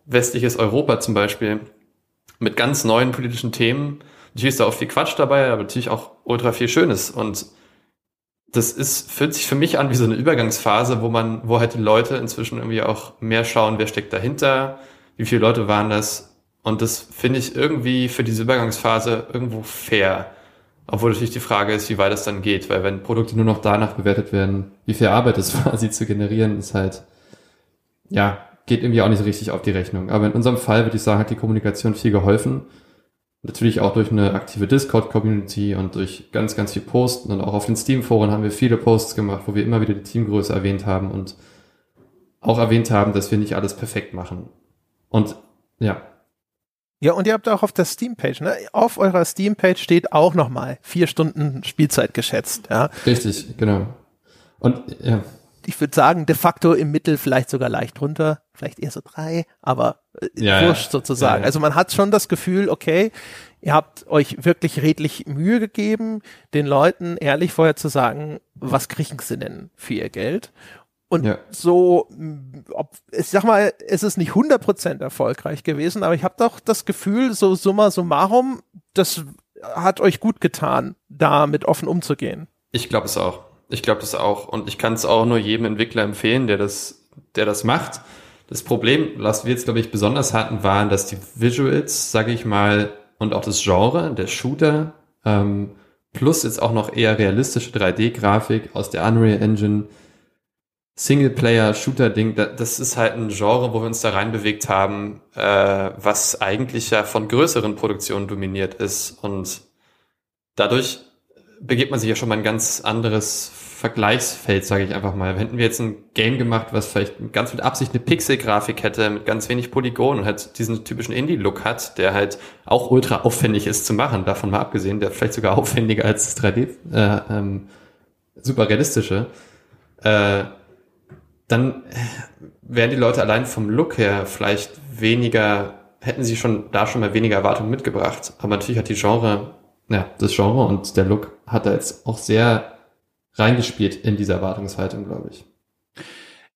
westliches Europa zum Beispiel mit ganz neuen politischen Themen. Natürlich ist da auch viel Quatsch dabei, aber natürlich auch ultra viel Schönes und das ist, fühlt sich für mich an wie so eine Übergangsphase, wo man, wo halt die Leute inzwischen irgendwie auch mehr schauen, wer steckt dahinter, wie viele Leute waren das. Und das finde ich irgendwie für diese Übergangsphase irgendwo fair. Obwohl natürlich die Frage ist, wie weit es dann geht, weil wenn Produkte nur noch danach bewertet werden, wie viel Arbeit es war, sie zu generieren, ist halt, ja, geht irgendwie auch nicht so richtig auf die Rechnung. Aber in unserem Fall würde ich sagen, hat die Kommunikation viel geholfen. Natürlich auch durch eine aktive Discord-Community und durch ganz, ganz viel Posten und auch auf den Steam-Foren haben wir viele Posts gemacht, wo wir immer wieder die Teamgröße erwähnt haben und auch erwähnt haben, dass wir nicht alles perfekt machen. Und ja. Ja, und ihr habt auch auf der Steam-Page, ne? Auf eurer Steam-Page steht auch nochmal vier Stunden Spielzeit geschätzt, ja. Richtig, genau. Und ja. Ich würde sagen, de facto im Mittel vielleicht sogar leicht runter, vielleicht eher so drei, aber äh, ja, wurscht sozusagen. Ja, ja. Also man hat schon das Gefühl, okay, ihr habt euch wirklich redlich Mühe gegeben, den Leuten ehrlich vorher zu sagen, was kriegen sie denn für ihr Geld? Und ja. so, ob, ich sag mal, es ist nicht 100% erfolgreich gewesen, aber ich habe doch das Gefühl, so summa summarum, das hat euch gut getan, da mit offen umzugehen. Ich glaube es auch. Ich glaube das auch. Und ich kann es auch nur jedem Entwickler empfehlen, der das, der das macht. Das Problem, was wir jetzt, glaube ich, besonders hatten, waren, dass die Visuals, sage ich mal, und auch das Genre, der Shooter, ähm, plus jetzt auch noch eher realistische 3D-Grafik aus der Unreal Engine, Singleplayer-Shooter-Ding, das ist halt ein Genre, wo wir uns da reinbewegt haben, äh, was eigentlich ja von größeren Produktionen dominiert ist. Und dadurch begebt man sich ja schon mal ein ganz anderes Vergleichsfeld, sage ich einfach mal. Hätten wir jetzt ein Game gemacht, was vielleicht ganz mit Absicht eine Pixel-Grafik hätte, mit ganz wenig Polygon und halt diesen typischen Indie-Look hat, der halt auch ultra aufwendig ist zu machen, davon mal abgesehen, der vielleicht sogar aufwendiger als das 3D, äh, ähm, super realistische, äh, dann wären die Leute allein vom Look her vielleicht weniger, hätten sie schon da schon mal weniger Erwartungen mitgebracht. Aber natürlich hat die Genre, ja, das Genre und der Look hat da jetzt auch sehr reingespielt in diese Erwartungshaltung, glaube ich.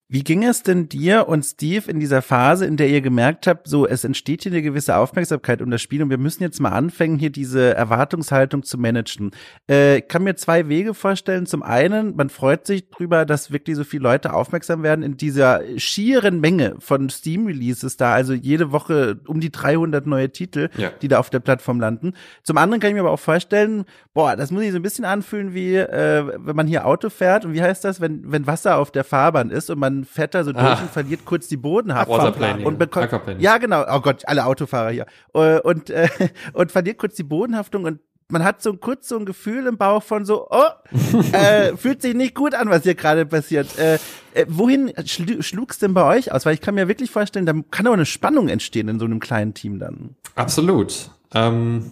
Wie ging es denn dir und Steve in dieser Phase, in der ihr gemerkt habt, so es entsteht hier eine gewisse Aufmerksamkeit um das Spiel und wir müssen jetzt mal anfangen, hier diese Erwartungshaltung zu managen? Äh, ich kann mir zwei Wege vorstellen. Zum einen, man freut sich drüber, dass wirklich so viele Leute aufmerksam werden in dieser schieren Menge von Steam-Releases da, also jede Woche um die 300 neue Titel, ja. die da auf der Plattform landen. Zum anderen kann ich mir aber auch vorstellen, boah, das muss ich so ein bisschen anfühlen wie, äh, wenn man hier Auto fährt und wie heißt das, wenn, wenn Wasser auf der Fahrbahn ist und man man fährt da so durch ah. und verliert kurz die Bodenhaftung. Und bekommt, ja, genau. Oh Gott, alle Autofahrer hier. Äh, und, äh, und verliert kurz die Bodenhaftung und man hat so kurz so ein Gefühl im Bauch von so, oh, äh, fühlt sich nicht gut an, was hier gerade passiert. Äh, äh, wohin schl schlug's denn bei euch aus? Weil ich kann mir wirklich vorstellen, da kann auch eine Spannung entstehen in so einem kleinen Team dann. Absolut. Ähm,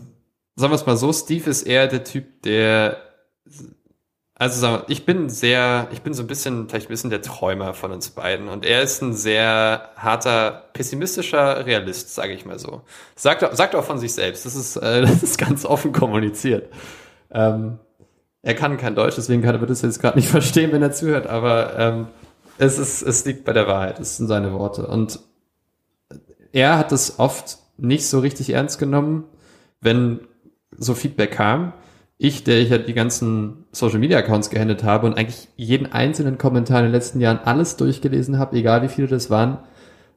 sagen wir es mal so, Steve ist eher der Typ, der also ich bin sehr, ich bin so ein bisschen, vielleicht ein bisschen der Träumer von uns beiden. Und er ist ein sehr harter, pessimistischer Realist, sage ich mal so. Sagt, sagt auch von sich selbst. Das ist, äh, das ist ganz offen kommuniziert. Ähm, er kann kein Deutsch, deswegen kann er das jetzt gerade nicht verstehen, wenn er zuhört, aber ähm, es, ist, es liegt bei der Wahrheit, es sind seine Worte. Und er hat es oft nicht so richtig ernst genommen, wenn so Feedback kam ich, der ich ja die ganzen Social Media Accounts gehandelt habe und eigentlich jeden einzelnen Kommentar in den letzten Jahren alles durchgelesen habe, egal wie viele das waren,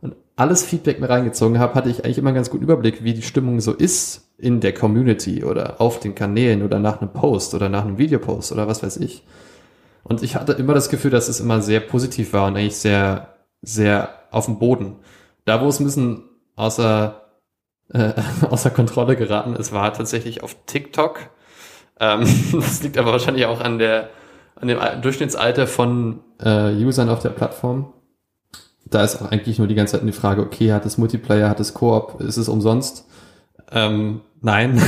und alles Feedback mir reingezogen habe, hatte ich eigentlich immer einen ganz guten Überblick, wie die Stimmung so ist in der Community oder auf den Kanälen oder nach einem Post oder nach einem Videopost oder was weiß ich. Und ich hatte immer das Gefühl, dass es immer sehr positiv war und eigentlich sehr, sehr auf dem Boden. Da, wo es ein bisschen außer, äh, außer Kontrolle geraten ist, war tatsächlich auf TikTok ähm, das liegt aber wahrscheinlich auch an der an dem Durchschnittsalter von äh, Usern auf der Plattform. Da ist auch eigentlich nur die ganze Zeit die Frage, okay, hat es Multiplayer, hat es Koop, ist es umsonst? Ähm, nein.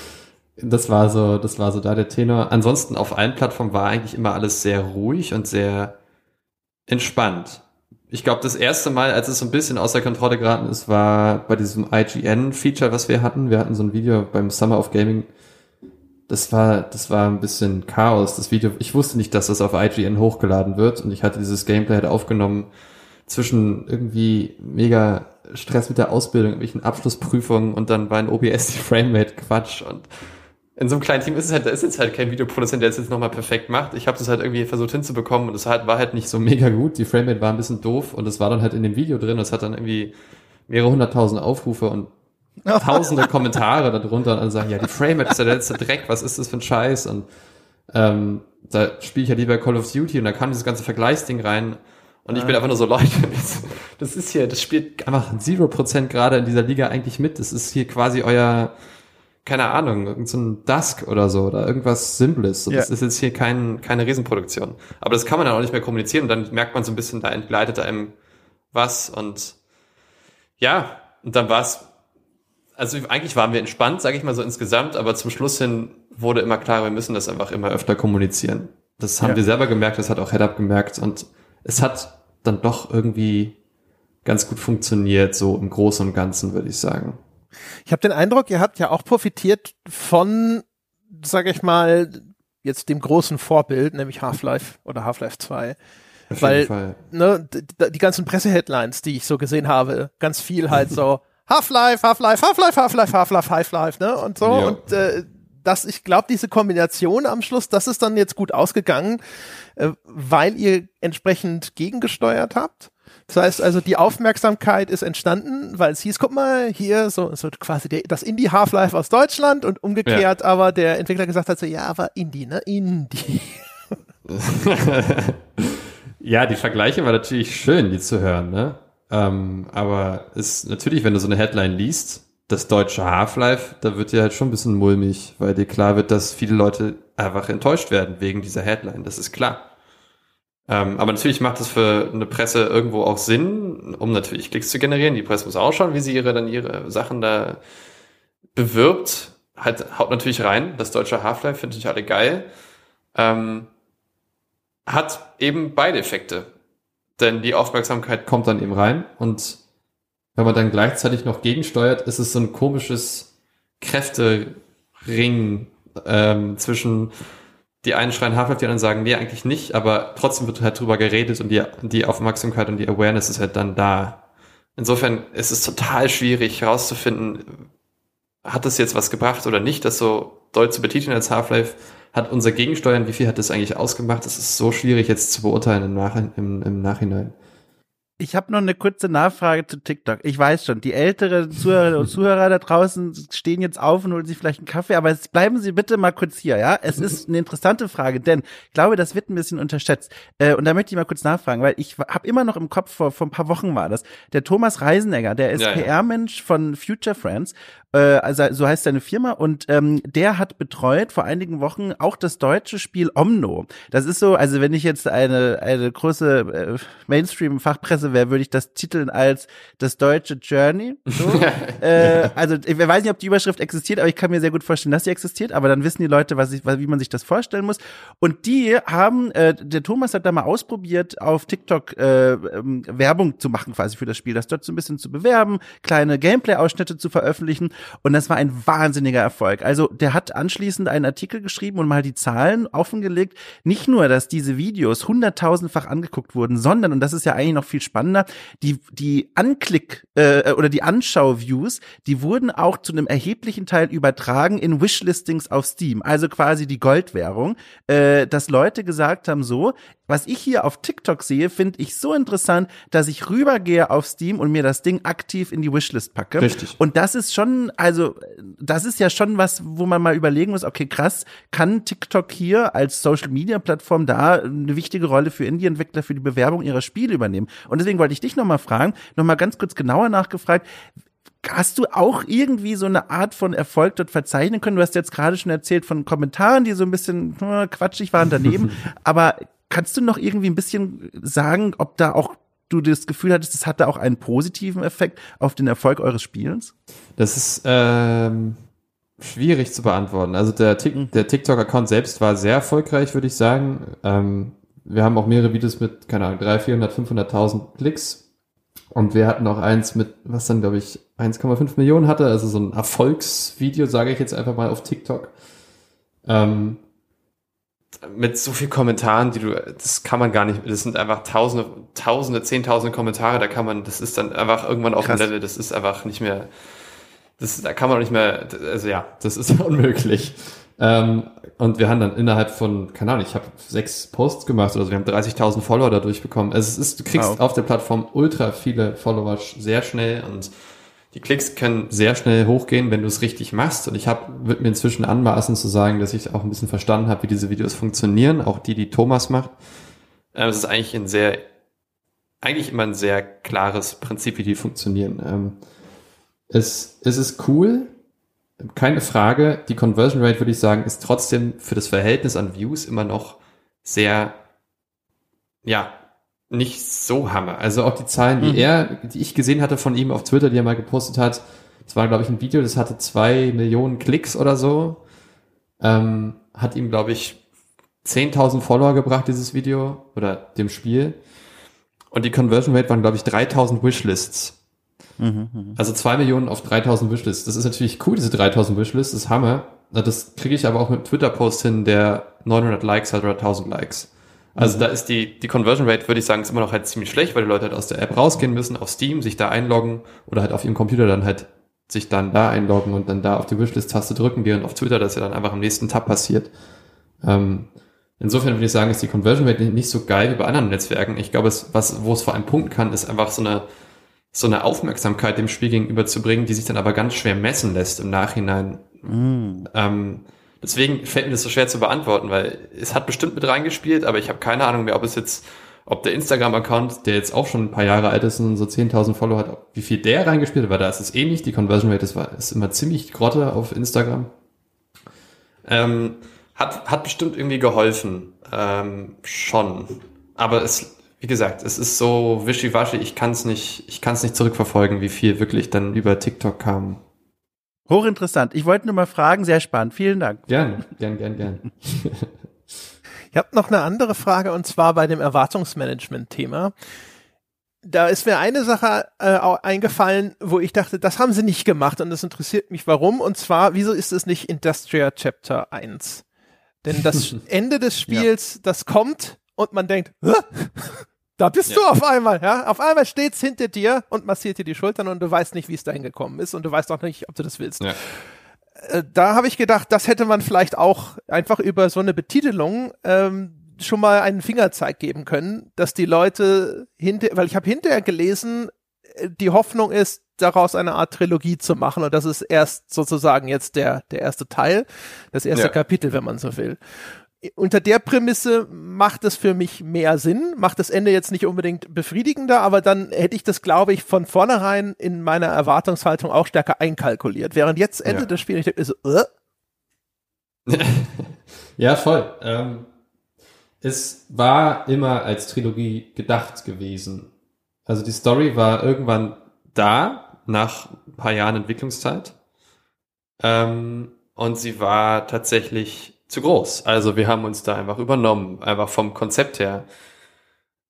das war so, das war so da der Tenor. Ansonsten auf allen Plattformen war eigentlich immer alles sehr ruhig und sehr entspannt ich glaube, das erste Mal, als es so ein bisschen außer Kontrolle geraten ist, war bei diesem IGN-Feature, was wir hatten. Wir hatten so ein Video beim Summer of Gaming. Das war, das war ein bisschen Chaos. Das Video, ich wusste nicht, dass das auf IGN hochgeladen wird und ich hatte dieses Gameplay halt aufgenommen zwischen irgendwie mega Stress mit der Ausbildung, irgendwelchen Abschlussprüfungen und dann war in OBS die Framerate Quatsch und in so einem kleinen Team ist es halt, da ist jetzt halt kein Videoproduzent, der es jetzt nochmal perfekt macht. Ich habe das halt irgendwie versucht hinzubekommen und es halt, war halt nicht so mega gut. Die Framerate war ein bisschen doof und es war dann halt in dem Video drin. Es hat dann irgendwie mehrere hunderttausend Aufrufe und tausende Kommentare darunter und dann sagen, ja, die Framerate ist ja der letzte Dreck, was ist das für ein Scheiß? Und ähm, da spiele ich ja lieber Call of Duty und da kam dieses ganze Vergleichsding rein. Und ich bin einfach nur so, Leute, das ist hier, das spielt einfach Zero Prozent gerade in dieser Liga eigentlich mit. Das ist hier quasi euer, keine Ahnung, irgend so ein Dusk oder so oder irgendwas Simples. So, ja. Das ist jetzt hier kein, keine Riesenproduktion. Aber das kann man dann auch nicht mehr kommunizieren und dann merkt man so ein bisschen, da entgleitet einem was und ja, und dann war es, also eigentlich waren wir entspannt, sage ich mal so insgesamt, aber zum Schluss hin wurde immer klarer, wir müssen das einfach immer öfter kommunizieren. Das haben ja. wir selber gemerkt, das hat auch Head-Up gemerkt und es hat dann doch irgendwie ganz gut funktioniert, so im Großen und Ganzen, würde ich sagen. Ich habe den Eindruck, ihr habt ja auch profitiert von, sage ich mal, jetzt dem großen Vorbild, nämlich Half-Life oder Half-Life 2. Auf Weil ne, die, die ganzen Presseheadlines, die ich so gesehen habe, ganz viel halt so Half-Life, Half-Life, Half-Life, Half-Life, Half-Life, Half-Life, ne? Und so. Ja. Und äh, das, ich glaube, diese Kombination am Schluss, das ist dann jetzt gut ausgegangen, äh, weil ihr entsprechend gegengesteuert habt. Das heißt also, die Aufmerksamkeit ist entstanden, weil es hieß, guck mal, hier so, so quasi der, das Indie Half-Life aus Deutschland und umgekehrt, ja. aber der Entwickler gesagt hat so, ja, aber Indie, ne? Indie. ja, die Vergleiche war natürlich schön, die zu hören, ne? Ähm, aber ist natürlich, wenn du so eine Headline liest, das deutsche Half-Life, da wird dir halt schon ein bisschen mulmig, weil dir klar wird, dass viele Leute einfach enttäuscht werden wegen dieser Headline. Das ist klar. Ähm, aber natürlich macht es für eine Presse irgendwo auch Sinn, um natürlich Klicks zu generieren. Die Presse muss auch schauen, wie sie ihre dann ihre Sachen da bewirbt. Halt, haut natürlich rein. Das deutsche Half-Life finde ich alle geil. Ähm, hat eben beide Effekte. Denn die Aufmerksamkeit kommt dann eben rein und wenn man dann gleichzeitig noch gegensteuert, ist es so ein komisches Kräftering ähm, zwischen die einen schreien Half-Life, die anderen sagen, nee, eigentlich nicht, aber trotzdem wird halt drüber geredet und die, die Aufmerksamkeit und die Awareness ist halt dann da. Insofern ist es total schwierig herauszufinden, hat das jetzt was gebracht oder nicht, das so doll zu betiteln als Half-Life. Hat unser Gegensteuern, wie viel hat das eigentlich ausgemacht? Das ist so schwierig jetzt zu beurteilen im, Nach im, im Nachhinein. Ich habe noch eine kurze Nachfrage zu TikTok. Ich weiß schon, die älteren Zuhörer und Zuhörer da draußen stehen jetzt auf und holen sich vielleicht einen Kaffee, aber jetzt bleiben Sie bitte mal kurz hier, ja? Es ist eine interessante Frage, denn ich glaube, das wird ein bisschen unterschätzt. Äh, und da möchte ich mal kurz nachfragen, weil ich habe immer noch im Kopf, vor, vor ein paar Wochen war das, der Thomas Reisenegger, der ist ja, ja. PR-Mensch von Future Friends also so heißt seine Firma und ähm, der hat betreut vor einigen Wochen auch das deutsche Spiel Omno. Das ist so, also wenn ich jetzt eine eine große äh, Mainstream-Fachpresse wäre, würde ich das titeln als das deutsche Journey. So. äh, also ich weiß nicht, ob die Überschrift existiert, aber ich kann mir sehr gut vorstellen, dass sie existiert. Aber dann wissen die Leute, was ich, wie man sich das vorstellen muss. Und die haben, äh, der Thomas hat da mal ausprobiert, auf TikTok äh, ähm, Werbung zu machen quasi für das Spiel, das dort so ein bisschen zu bewerben, kleine Gameplay-Ausschnitte zu veröffentlichen. Und das war ein wahnsinniger Erfolg. Also der hat anschließend einen Artikel geschrieben und mal die Zahlen offengelegt. Nicht nur, dass diese Videos hunderttausendfach angeguckt wurden, sondern, und das ist ja eigentlich noch viel spannender, die, die Anklick äh, oder die Anschau-Views, die wurden auch zu einem erheblichen Teil übertragen in Wishlistings auf Steam. Also quasi die Goldwährung, äh, dass Leute gesagt haben, so, was ich hier auf TikTok sehe, finde ich so interessant, dass ich rübergehe auf Steam und mir das Ding aktiv in die Wishlist packe. Richtig. Und das ist schon, also, das ist ja schon was, wo man mal überlegen muss, okay, krass, kann TikTok hier als Social Media Plattform da eine wichtige Rolle für Indie-Entwickler für die Bewerbung ihrer Spiele übernehmen? Und deswegen wollte ich dich nochmal fragen, nochmal ganz kurz genauer nachgefragt, Hast du auch irgendwie so eine Art von Erfolg dort verzeichnen können? Du hast jetzt gerade schon erzählt von Kommentaren, die so ein bisschen hm, quatschig waren daneben. aber Kannst du noch irgendwie ein bisschen sagen, ob da auch du das Gefühl hattest, es hatte auch einen positiven Effekt auf den Erfolg eures Spielens? Das ist ähm, schwierig zu beantworten. Also der, mhm. der TikTok-Account selbst war sehr erfolgreich, würde ich sagen. Ähm, wir haben auch mehrere Videos mit, keine Ahnung, 300, 400, 500.000 Klicks. Und wir hatten auch eins mit, was dann, glaube ich, 1,5 Millionen hatte, also so ein Erfolgsvideo, sage ich jetzt einfach mal auf TikTok. Ähm, mit so viel Kommentaren, die du, das kann man gar nicht, das sind einfach tausende, tausende, zehntausende Kommentare, da kann man, das ist dann einfach irgendwann auf dem Level, das ist einfach nicht mehr, das, da kann man nicht mehr, also ja, das ist unmöglich. Ähm, und wir haben dann innerhalb von, keine Ahnung, ich habe sechs Posts gemacht oder so, wir haben 30.000 Follower dadurch bekommen. Also es ist, du kriegst wow. auf der Plattform ultra viele Follower sehr schnell und die Klicks können sehr schnell hochgehen, wenn du es richtig machst. Und ich habe würde mir inzwischen anmaßen zu sagen, dass ich auch ein bisschen verstanden habe, wie diese Videos funktionieren, auch die, die Thomas macht. Ähm, es ist eigentlich ein sehr, eigentlich immer ein sehr klares Prinzip, wie die funktionieren. Ähm, es, es ist cool, keine Frage. Die Conversion Rate, würde ich sagen, ist trotzdem für das Verhältnis an Views immer noch sehr, ja, nicht so hammer. Also auch die Zahlen, die mhm. er, die ich gesehen hatte von ihm auf Twitter, die er mal gepostet hat, das war, glaube ich, ein Video, das hatte zwei Millionen Klicks oder so. Ähm, hat ihm, glaube ich, 10.000 Follower gebracht, dieses Video oder dem Spiel. Und die Conversion Rate waren, glaube ich, 3.000 Wishlists. Mhm, mhm, also zwei Millionen auf 3000 Wishlists. Das ist natürlich cool, diese 3000 Wishlists, das ist Hammer. Das kriege ich aber auch mit Twitter-Post hin, der 900 Likes hat oder 1000 Likes. Also da ist die, die Conversion Rate, würde ich sagen, ist immer noch halt ziemlich schlecht, weil die Leute halt aus der App rausgehen müssen, auf Steam, sich da einloggen oder halt auf ihrem Computer dann halt sich dann da einloggen und dann da auf die Wishlist-Taste drücken, während auf Twitter das ja dann einfach am nächsten Tab passiert. Ähm, insofern würde ich sagen, ist die Conversion Rate nicht so geil wie bei anderen Netzwerken. Ich glaube, es, was, wo es vor allem punkten kann, ist einfach so eine, so eine Aufmerksamkeit dem Spiel gegenüber zu bringen, die sich dann aber ganz schwer messen lässt im Nachhinein. Mm. Ähm, deswegen fällt mir das so schwer zu beantworten, weil es hat bestimmt mit reingespielt, aber ich habe keine Ahnung mehr, ob es jetzt, ob der Instagram-Account, der jetzt auch schon ein paar Jahre alt ist und so 10.000 Follower hat, wie viel der reingespielt hat, weil da ist es ähnlich, die Conversion Rate ist, ist immer ziemlich grotte auf Instagram. Ähm, hat, hat bestimmt irgendwie geholfen, ähm, schon. Aber es wie gesagt, es ist so wischiwaschi, ich kann es nicht, ich kann es nicht zurückverfolgen, wie viel wirklich dann über TikTok kam. Hochinteressant. Ich wollte nur mal fragen, sehr spannend. Vielen Dank. Gern, gern, gern, gern. ich habe noch eine andere Frage und zwar bei dem Erwartungsmanagement-Thema. Da ist mir eine Sache äh, eingefallen, wo ich dachte, das haben sie nicht gemacht und das interessiert mich warum. Und zwar, wieso ist es nicht Industrial Chapter 1? Denn das Ende des Spiels, ja. das kommt und man denkt? Da bist ja. du auf einmal, ja. Auf einmal steht's hinter dir und massiert dir die Schultern und du weißt nicht, wie es dahin gekommen ist und du weißt auch nicht, ob du das willst. Ja. Äh, da habe ich gedacht, das hätte man vielleicht auch einfach über so eine Betitelung ähm, schon mal einen Fingerzeig geben können, dass die Leute hinter, weil ich habe hinterher gelesen, äh, die Hoffnung ist, daraus eine Art Trilogie zu machen und das ist erst sozusagen jetzt der der erste Teil, das erste ja. Kapitel, wenn man so will unter der Prämisse macht es für mich mehr Sinn, macht das Ende jetzt nicht unbedingt befriedigender, aber dann hätte ich das, glaube ich, von vornherein in meiner Erwartungshaltung auch stärker einkalkuliert. Während jetzt endet ja. das Spiel, ich denke, so, äh? ja, voll. Ähm, es war immer als Trilogie gedacht gewesen. Also die Story war irgendwann da, nach ein paar Jahren Entwicklungszeit. Ähm, und sie war tatsächlich zu groß. Also wir haben uns da einfach übernommen, einfach vom Konzept her.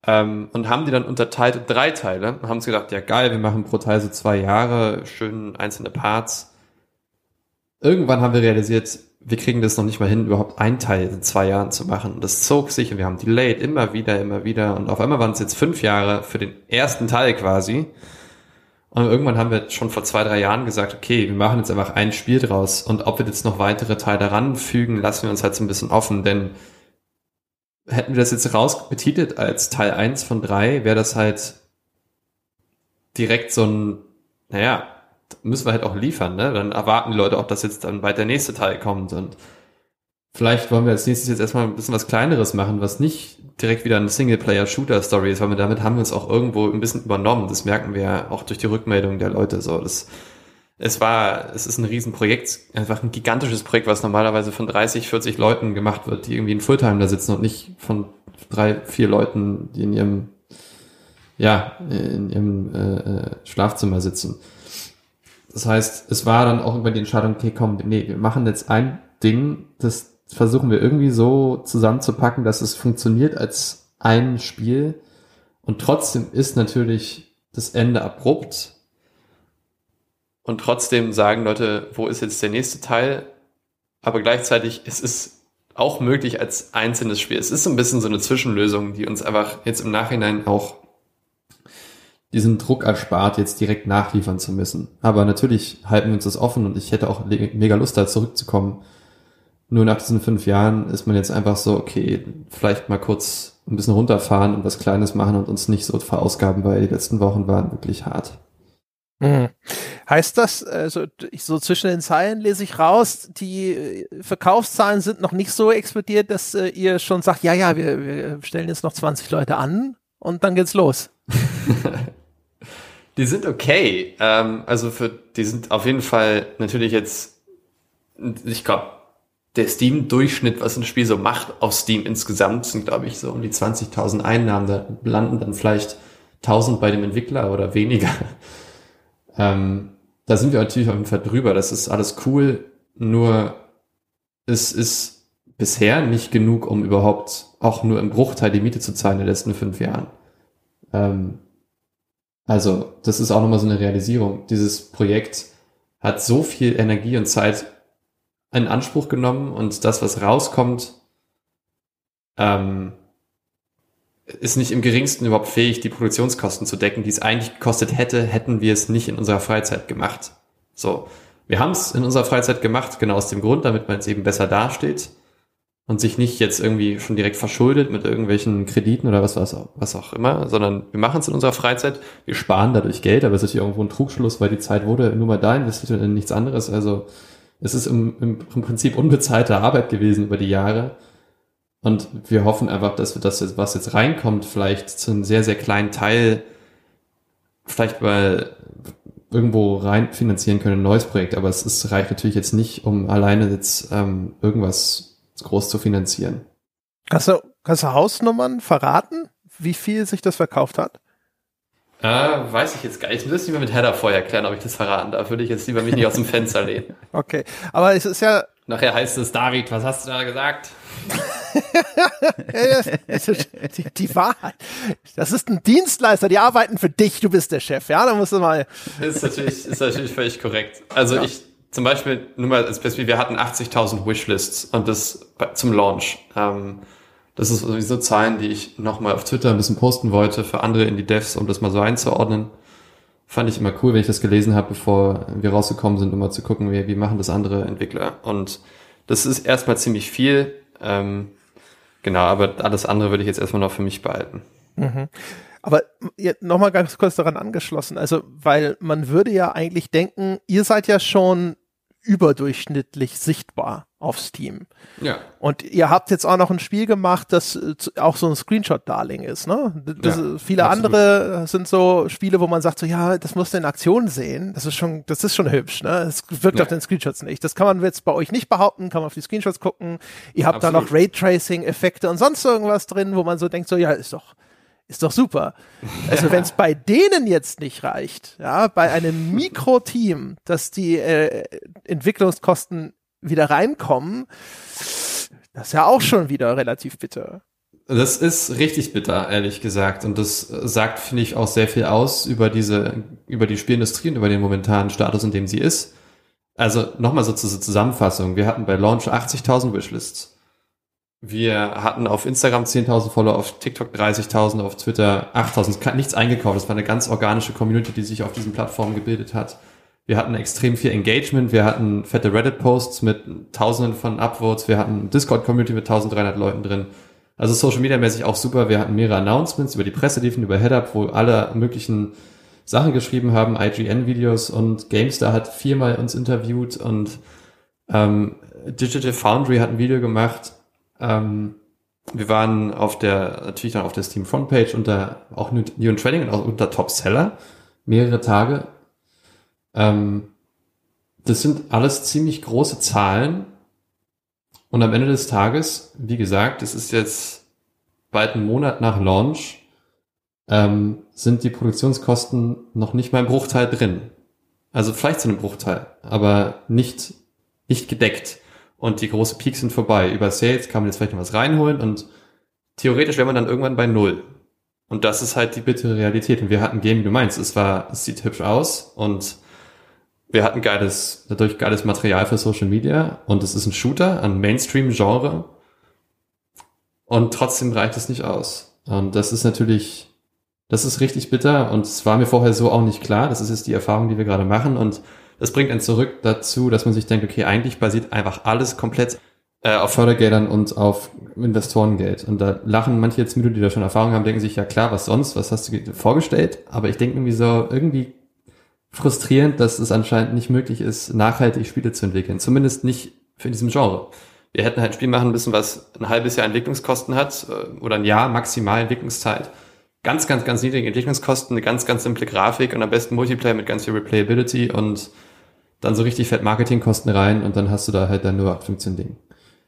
Ähm, und haben die dann unterteilt in drei Teile. Haben uns gedacht, ja geil, wir machen pro Teil so zwei Jahre, schön einzelne Parts. Irgendwann haben wir realisiert, wir kriegen das noch nicht mal hin, überhaupt einen Teil in zwei Jahren zu machen. Und das zog sich und wir haben delayed immer wieder, immer wieder. Und auf einmal waren es jetzt fünf Jahre für den ersten Teil quasi. Und irgendwann haben wir schon vor zwei, drei Jahren gesagt, okay, wir machen jetzt einfach ein Spiel draus und ob wir jetzt noch weitere Teile ranfügen, lassen wir uns halt so ein bisschen offen, denn hätten wir das jetzt rausbetitelt als Teil eins von drei, wäre das halt direkt so ein, naja, müssen wir halt auch liefern, ne? Dann erwarten die Leute auch, dass jetzt dann bald der nächste Teil kommt und vielleicht wollen wir als nächstes jetzt erstmal ein bisschen was kleineres machen, was nicht direkt wieder eine Singleplayer-Shooter-Story ist, weil wir damit haben wir uns auch irgendwo ein bisschen übernommen. Das merken wir ja auch durch die Rückmeldung der Leute so. Das, es war, es ist ein Riesenprojekt, einfach ein gigantisches Projekt, was normalerweise von 30, 40 Leuten gemacht wird, die irgendwie in Fulltime da sitzen und nicht von drei, vier Leuten, die in ihrem, ja, in ihrem äh, Schlafzimmer sitzen. Das heißt, es war dann auch über die Entscheidung, okay, komm, nee, wir machen jetzt ein Ding, das versuchen wir irgendwie so zusammenzupacken, dass es funktioniert als ein Spiel und trotzdem ist natürlich das Ende abrupt und trotzdem sagen Leute, wo ist jetzt der nächste Teil? Aber gleichzeitig es ist auch möglich als einzelnes Spiel. Es ist so ein bisschen so eine Zwischenlösung, die uns einfach jetzt im Nachhinein auch diesen Druck erspart, jetzt direkt nachliefern zu müssen. Aber natürlich halten wir uns das offen und ich hätte auch mega Lust, da zurückzukommen. Nur nach diesen fünf Jahren ist man jetzt einfach so, okay, vielleicht mal kurz ein bisschen runterfahren und was Kleines machen und uns nicht so verausgaben, weil die letzten Wochen waren wirklich hart. Mhm. Heißt das, also so zwischen den Zeilen lese ich raus, die äh, Verkaufszahlen sind noch nicht so explodiert, dass äh, ihr schon sagt, ja, ja, wir, wir stellen jetzt noch 20 Leute an und dann geht's los. Die sind okay. Ähm, also für, die sind auf jeden Fall natürlich jetzt, ich glaube, der Steam-Durchschnitt, was ein Spiel so macht auf Steam insgesamt, sind, glaube ich, so um die 20.000 Einnahmen. Da landen dann vielleicht 1000 bei dem Entwickler oder weniger. Ähm, da sind wir natürlich auf jeden Fall drüber. Das ist alles cool. Nur es ist bisher nicht genug, um überhaupt auch nur im Bruchteil die Miete zu zahlen in den letzten fünf Jahren. Ähm, also, das ist auch nochmal so eine Realisierung. Dieses Projekt hat so viel Energie und Zeit in Anspruch genommen und das, was rauskommt, ähm, ist nicht im geringsten überhaupt fähig, die Produktionskosten zu decken, die es eigentlich gekostet hätte, hätten wir es nicht in unserer Freizeit gemacht. So, wir haben es in unserer Freizeit gemacht, genau aus dem Grund, damit man es eben besser dasteht und sich nicht jetzt irgendwie schon direkt verschuldet mit irgendwelchen Krediten oder was, was, was auch immer, sondern wir machen es in unserer Freizeit, wir sparen dadurch Geld, aber es ist natürlich irgendwo ein Trugschluss, weil die Zeit wurde nur mal da investiert und in nichts anderes. Also es ist im, im, im Prinzip unbezahlte Arbeit gewesen über die Jahre. Und wir hoffen einfach, dass wir das, was jetzt reinkommt, vielleicht zu einem sehr, sehr kleinen Teil vielleicht mal irgendwo rein finanzieren können, ein neues Projekt. Aber es ist, reicht natürlich jetzt nicht, um alleine jetzt ähm, irgendwas groß zu finanzieren. Kannst du, kannst du Hausnummern verraten, wie viel sich das verkauft hat? Äh, weiß ich jetzt gar nicht. Ich muss das lieber mit Header vorher klären, ob ich das verraten darf. Würde ich jetzt lieber mich nicht aus dem Fenster lehnen. Okay, aber es ist ja... Nachher heißt es, David, was hast du da gesagt? die, die, Wahrheit. Das ist ein Dienstleister, die arbeiten für dich, du bist der Chef, ja? Da musst du mal... Ist natürlich, ist natürlich völlig korrekt. Also ja. ich zum Beispiel, nur mal als Beispiel, wir hatten 80.000 Wishlists und das zum Launch. Ähm, das ist sowieso Zahlen, die ich nochmal auf Twitter ein bisschen posten wollte für andere in die Devs, um das mal so einzuordnen. Fand ich immer cool, wenn ich das gelesen habe, bevor wir rausgekommen sind, um mal zu gucken, wie, wie machen das andere Entwickler. Und das ist erstmal ziemlich viel. Ähm, genau, aber alles andere würde ich jetzt erstmal noch für mich behalten. Mhm. Aber nochmal ganz kurz daran angeschlossen, also weil man würde ja eigentlich denken, ihr seid ja schon überdurchschnittlich sichtbar auf Steam. Ja. Und ihr habt jetzt auch noch ein Spiel gemacht, das äh, auch so ein Screenshot-Darling ist, ne? Das, ja, viele absolut. andere sind so Spiele, wo man sagt so, ja, das musst du in Aktion sehen. Das ist schon, das ist schon hübsch, ne? Es wirkt ja. auf den Screenshots nicht. Das kann man jetzt bei euch nicht behaupten, kann man auf die Screenshots gucken. Ihr habt absolut. da noch Raytracing-Effekte und sonst irgendwas drin, wo man so denkt so, ja, ist doch, ist doch super. Also wenn es bei denen jetzt nicht reicht, ja, bei einem Mikroteam, dass die äh, Entwicklungskosten wieder reinkommen, das ist ja auch schon wieder relativ bitter. Das ist richtig bitter, ehrlich gesagt. Und das sagt, finde ich, auch sehr viel aus über diese, über die Spielindustrie und über den momentanen Status, in dem sie ist. Also nochmal so zur Zusammenfassung. Wir hatten bei Launch 80.000 Wishlists. Wir hatten auf Instagram 10.000 Follower, auf TikTok 30.000, auf Twitter 8.000. Nichts eingekauft. Das war eine ganz organische Community, die sich auf diesen Plattformen gebildet hat. Wir hatten extrem viel Engagement. Wir hatten fette Reddit-Posts mit Tausenden von Upvotes. Wir hatten Discord-Community mit 1.300 Leuten drin. Also Social Media mäßig auch super. Wir hatten mehrere Announcements über die Presse, liefen über Headup, wo alle möglichen Sachen geschrieben haben, IGN-Videos und GameStar hat viermal uns interviewt und ähm, Digital Foundry hat ein Video gemacht ähm, wir waren auf der, natürlich dann auf der Steam Frontpage unter auch New and Trading und auch unter Top Seller mehrere Tage. Ähm, das sind alles ziemlich große Zahlen. Und am Ende des Tages, wie gesagt, es ist jetzt bald ein Monat nach Launch, ähm, sind die Produktionskosten noch nicht mal im Bruchteil drin. Also vielleicht zu einem Bruchteil, aber nicht, nicht gedeckt und die große Peaks sind vorbei. Über Sales kann man jetzt vielleicht noch was reinholen und theoretisch wäre man dann irgendwann bei Null. Und das ist halt die bittere Realität. Und wir hatten Game, wie du meinst, es war, es sieht hübsch aus und wir hatten geiles, dadurch geiles Material für Social Media und es ist ein Shooter, ein Mainstream-Genre. Und trotzdem reicht es nicht aus. Und das ist natürlich, das ist richtig bitter und es war mir vorher so auch nicht klar. Das ist jetzt die Erfahrung, die wir gerade machen und das bringt einen zurück dazu, dass man sich denkt, okay, eigentlich basiert einfach alles komplett äh, auf Fördergeldern und auf Investorengeld. Und da lachen manche jetzt mit, die da schon Erfahrung haben, denken sich, ja klar, was sonst, was hast du vorgestellt? Aber ich denke irgendwie so, irgendwie frustrierend, dass es anscheinend nicht möglich ist, nachhaltig Spiele zu entwickeln. Zumindest nicht für diesem Genre. Wir hätten halt ein Spiel machen müssen, was ein halbes Jahr Entwicklungskosten hat äh, oder ein Jahr maximal Entwicklungszeit. Ganz, ganz, ganz niedrige Entwicklungskosten, eine ganz, ganz simple Grafik und am besten Multiplayer mit ganz viel Replayability und dann so richtig fett Marketingkosten rein und dann hast du da halt dann nur 15 Ding.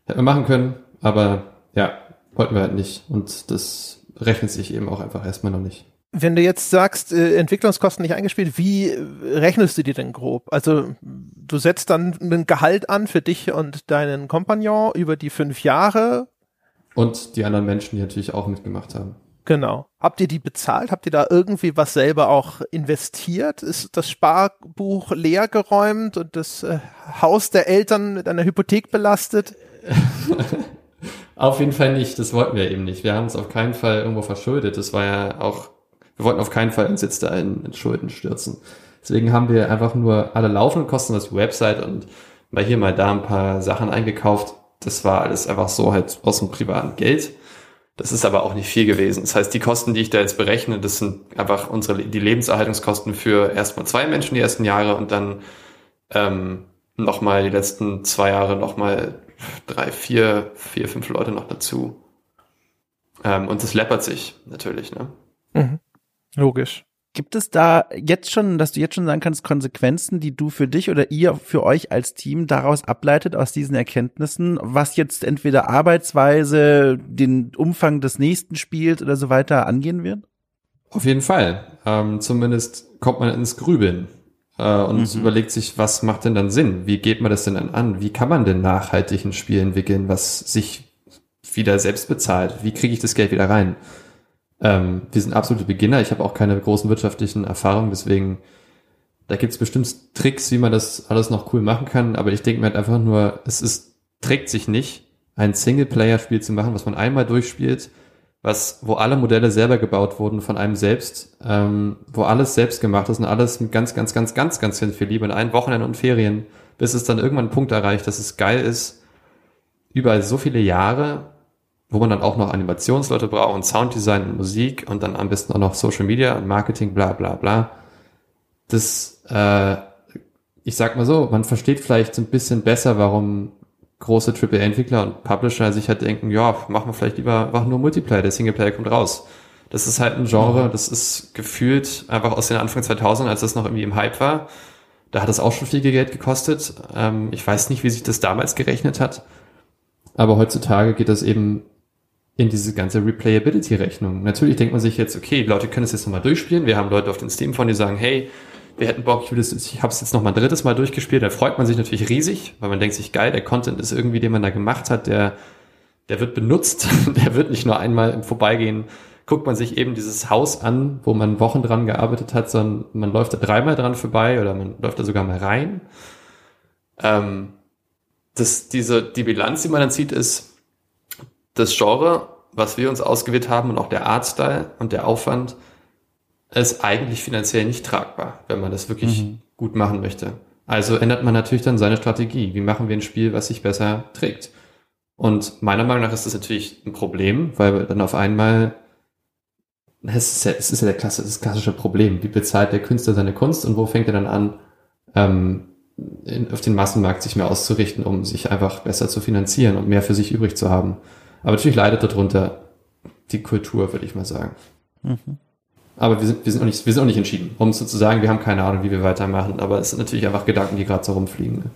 Hätten wir machen können, aber ja, wollten wir halt nicht. Und das rechnet sich eben auch einfach erstmal noch nicht. Wenn du jetzt sagst, äh, Entwicklungskosten nicht eingespielt, wie rechnest du die denn grob? Also du setzt dann ein Gehalt an für dich und deinen Kompagnon über die fünf Jahre. Und die anderen Menschen, die natürlich auch mitgemacht haben. Genau. Habt ihr die bezahlt? Habt ihr da irgendwie was selber auch investiert? Ist das Sparbuch leer geräumt und das äh, Haus der Eltern mit einer Hypothek belastet? auf jeden Fall nicht. Das wollten wir eben nicht. Wir haben uns auf keinen Fall irgendwo verschuldet. Das war ja auch, wir wollten auf keinen Fall uns jetzt da in, in Schulden stürzen. Deswegen haben wir einfach nur alle laufenden Kosten, das Website und mal hier, mal da ein paar Sachen eingekauft. Das war alles einfach so halt aus dem privaten Geld. Das ist aber auch nicht viel gewesen. Das heißt, die Kosten, die ich da jetzt berechne, das sind einfach unsere, die Lebenserhaltungskosten für erstmal zwei Menschen die ersten Jahre und dann ähm, nochmal die letzten zwei Jahre nochmal drei, vier, vier, fünf Leute noch dazu. Ähm, und das läppert sich natürlich, ne? Mhm. Logisch. Gibt es da jetzt schon, dass du jetzt schon sagen kannst, Konsequenzen, die du für dich oder ihr für euch als Team daraus ableitet aus diesen Erkenntnissen, was jetzt entweder Arbeitsweise, den Umfang des nächsten Spiels oder so weiter angehen wird? Auf jeden Fall. Ähm, zumindest kommt man ins Grübeln äh, und mhm. überlegt sich, was macht denn dann Sinn? Wie geht man das denn dann an? Wie kann man denn nachhaltig ein Spiel entwickeln, was sich wieder selbst bezahlt? Wie kriege ich das Geld wieder rein? Ähm, wir sind absolute Beginner. Ich habe auch keine großen wirtschaftlichen Erfahrungen, deswegen da gibt's bestimmt Tricks, wie man das alles noch cool machen kann. Aber ich denke mir halt einfach nur, es ist trägt sich nicht, ein Singleplayer-Spiel zu machen, was man einmal durchspielt was, wo alle Modelle selber gebaut wurden von einem selbst, ähm, wo alles selbst gemacht ist und alles mit ganz, ganz, ganz, ganz, ganz viel Liebe in ein Wochenende und Ferien, bis es dann irgendwann einen Punkt erreicht, dass es geil ist, überall so viele Jahre, wo man dann auch noch Animationsleute braucht und Sounddesign und Musik und dann am besten auch noch Social Media und Marketing, bla bla bla. Das, äh, ich sag mal so, man versteht vielleicht so ein bisschen besser, warum große AAA-Entwickler und Publisher sich halt denken, ja, machen wir vielleicht lieber machen nur Multiplayer, der Singleplayer kommt raus. Das ist halt ein Genre, das ist gefühlt einfach aus den Anfang 2000, als das noch irgendwie im Hype war. Da hat es auch schon viel Geld gekostet. Ähm, ich weiß nicht, wie sich das damals gerechnet hat. Aber heutzutage geht das eben in diese ganze Replayability-Rechnung. Natürlich denkt man sich jetzt, okay, die Leute können es jetzt nochmal durchspielen. Wir haben Leute auf den Steam von, die sagen, hey, wir hätten Bock, ich, will das, ich habe es jetzt noch mal ein drittes Mal durchgespielt, da freut man sich natürlich riesig, weil man denkt sich, geil, der Content ist irgendwie, den man da gemacht hat, der, der wird benutzt, der wird nicht nur einmal im Vorbeigehen, guckt man sich eben dieses Haus an, wo man Wochen dran gearbeitet hat, sondern man läuft da dreimal dran vorbei oder man läuft da sogar mal rein. Ähm, das, diese, die Bilanz, die man dann sieht, ist das Genre, was wir uns ausgewählt haben und auch der Artstyle und der Aufwand, ist eigentlich finanziell nicht tragbar, wenn man das wirklich mhm. gut machen möchte. Also ändert man natürlich dann seine Strategie. Wie machen wir ein Spiel, was sich besser trägt? Und meiner Meinung nach ist das natürlich ein Problem, weil dann auf einmal es ist ja, es ist ja der Klasse, das klassische Problem. Wie bezahlt der Künstler seine Kunst und wo fängt er dann an, ähm, in, auf den Massenmarkt sich mehr auszurichten, um sich einfach besser zu finanzieren und mehr für sich übrig zu haben. Aber natürlich leidet darunter die Kultur, würde ich mal sagen. Mhm. Aber wir sind, wir sind noch nicht, wir sind noch nicht entschieden. Um sozusagen, wir haben keine Ahnung, wie wir weitermachen. Aber es sind natürlich einfach Gedanken, die gerade so rumfliegen. Ne?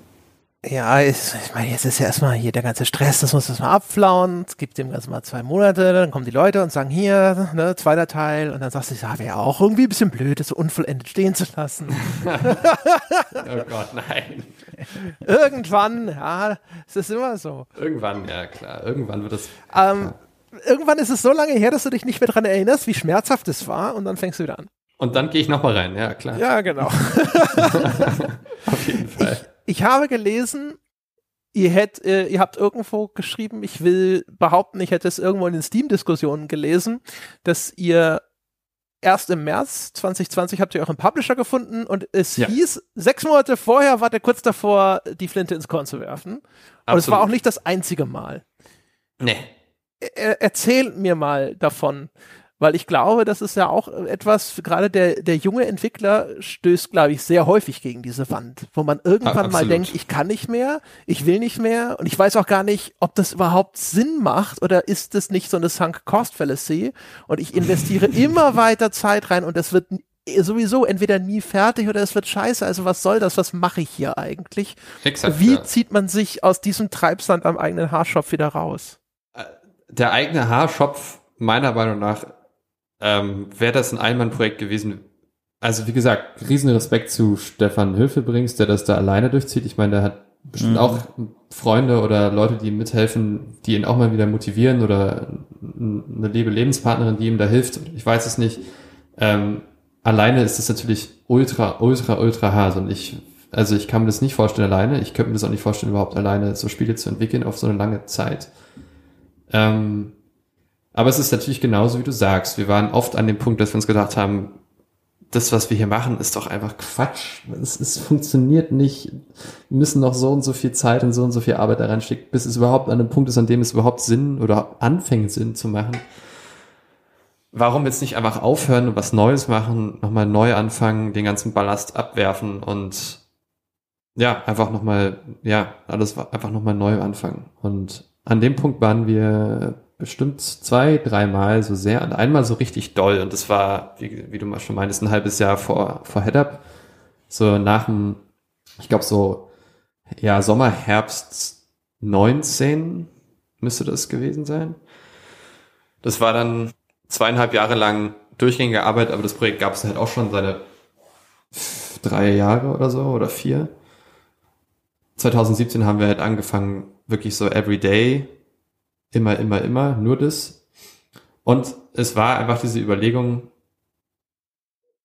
Ja, ich, ich meine, jetzt ist ja erstmal hier der ganze Stress, das muss erstmal abflauen. Es gibt dem Ganzen mal zwei Monate, dann kommen die Leute und sagen, hier, ne, zweiter Teil. Und dann sagst du, ja, wäre auch irgendwie ein bisschen blöd, das so unvollendet stehen zu lassen. oh Gott, nein. Irgendwann, ja, es ist immer so. Irgendwann, ja klar. Irgendwann wird es. Ähm, irgendwann ist es so lange her, dass du dich nicht mehr daran erinnerst, wie schmerzhaft es war und dann fängst du wieder an. Und dann gehe ich nochmal rein, ja klar. Ja, genau. Auf jeden Fall. Ich, habe gelesen, ihr, hätt, äh, ihr habt irgendwo geschrieben, ich will behaupten, ich hätte es irgendwo in den Steam-Diskussionen gelesen, dass ihr erst im März 2020 habt ihr euren Publisher gefunden und es ja. hieß, sechs Monate vorher war der kurz davor, die Flinte ins Korn zu werfen. Absolut. Und es war auch nicht das einzige Mal. Nee. Er, erzähl mir mal davon, weil ich glaube, das ist ja auch etwas, gerade der, der junge Entwickler stößt, glaube ich, sehr häufig gegen diese Wand, wo man irgendwann Absolut. mal denkt, ich kann nicht mehr, ich will nicht mehr und ich weiß auch gar nicht, ob das überhaupt Sinn macht oder ist das nicht so eine Sunk Cost Fallacy und ich investiere immer weiter Zeit rein und das wird sowieso entweder nie fertig oder es wird scheiße. Also was soll das? Was mache ich hier eigentlich? Exakt, Wie ja. zieht man sich aus diesem Treibsand am eigenen Haarschopf wieder raus? Äh, der eigene Haarschopf meiner Meinung nach ähm, wäre das ein Einmannprojekt gewesen. Also wie gesagt, riesen Respekt zu Stefan Hilfebrings, der das da alleine durchzieht. Ich meine, der hat bestimmt mhm. auch Freunde oder Leute, die ihm mithelfen, die ihn auch mal wieder motivieren oder eine liebe Lebenspartnerin, die ihm da hilft. Ich weiß es nicht. Ähm, alleine ist es natürlich ultra, ultra, ultra hart und ich, also ich kann mir das nicht vorstellen alleine. Ich könnte mir das auch nicht vorstellen, überhaupt alleine so Spiele zu entwickeln auf so eine lange Zeit. Ähm, aber es ist natürlich genauso, wie du sagst. Wir waren oft an dem Punkt, dass wir uns gedacht haben, das, was wir hier machen, ist doch einfach Quatsch. Es, es funktioniert nicht. Wir müssen noch so und so viel Zeit und so und so viel Arbeit da reinstecken, bis es überhaupt an einem Punkt ist, an dem es überhaupt Sinn oder anfängt Sinn zu machen. Warum jetzt nicht einfach aufhören und was Neues machen, nochmal neu anfangen, den ganzen Ballast abwerfen und ja, einfach nochmal, ja, alles einfach nochmal neu anfangen. Und an dem Punkt waren wir bestimmt zwei, dreimal so sehr und einmal so richtig doll. Und das war, wie, wie du mal schon meintest, ein halbes Jahr vor, vor Head-Up. So nach dem, ich glaube so, ja, Sommer, Herbst 19 müsste das gewesen sein. Das war dann zweieinhalb Jahre lang durchgängige Arbeit, aber das Projekt gab es halt auch schon seine drei Jahre oder so oder vier. 2017 haben wir halt angefangen, wirklich so everyday immer, immer, immer, nur das. Und es war einfach diese Überlegung,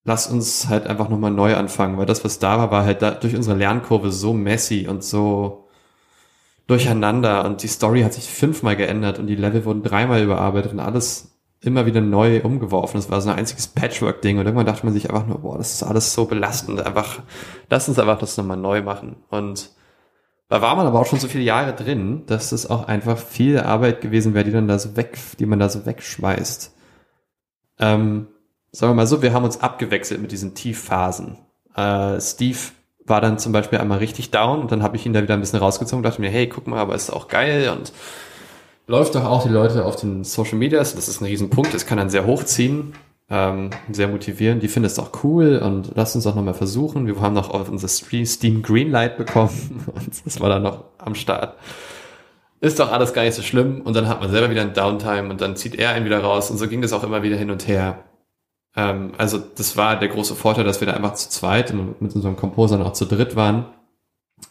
lass uns halt einfach nochmal neu anfangen, weil das, was da war, war halt da, durch unsere Lernkurve so messy und so durcheinander und die Story hat sich fünfmal geändert und die Level wurden dreimal überarbeitet und alles immer wieder neu umgeworfen. Das war so ein einziges Patchwork-Ding und irgendwann dachte man sich einfach nur, boah, das ist alles so belastend, einfach, lass uns einfach das nochmal neu machen und da war man aber auch schon so viele Jahre drin, dass es auch einfach viel Arbeit gewesen wäre, die dann da so weg, die man da so wegschmeißt. Ähm, sagen wir mal so, wir haben uns abgewechselt mit diesen Tiefphasen. Äh, Steve war dann zum Beispiel einmal richtig down und dann habe ich ihn da wieder ein bisschen rausgezogen und dachte mir, hey, guck mal, aber ist auch geil und läuft doch auch die Leute auf den Social Medias, das ist ein Riesenpunkt, das kann dann sehr hochziehen ähm, sehr motivierend. Die finden es auch cool und lass uns auch nochmal versuchen. Wir haben noch auf unser Steam Greenlight bekommen und das war dann noch am Start. Ist doch alles gar nicht so schlimm und dann hat man selber wieder ein Downtime und dann zieht er einen wieder raus und so ging das auch immer wieder hin und her. Ähm, also das war der große Vorteil, dass wir da einfach zu zweit und mit unserem Composer noch zu dritt waren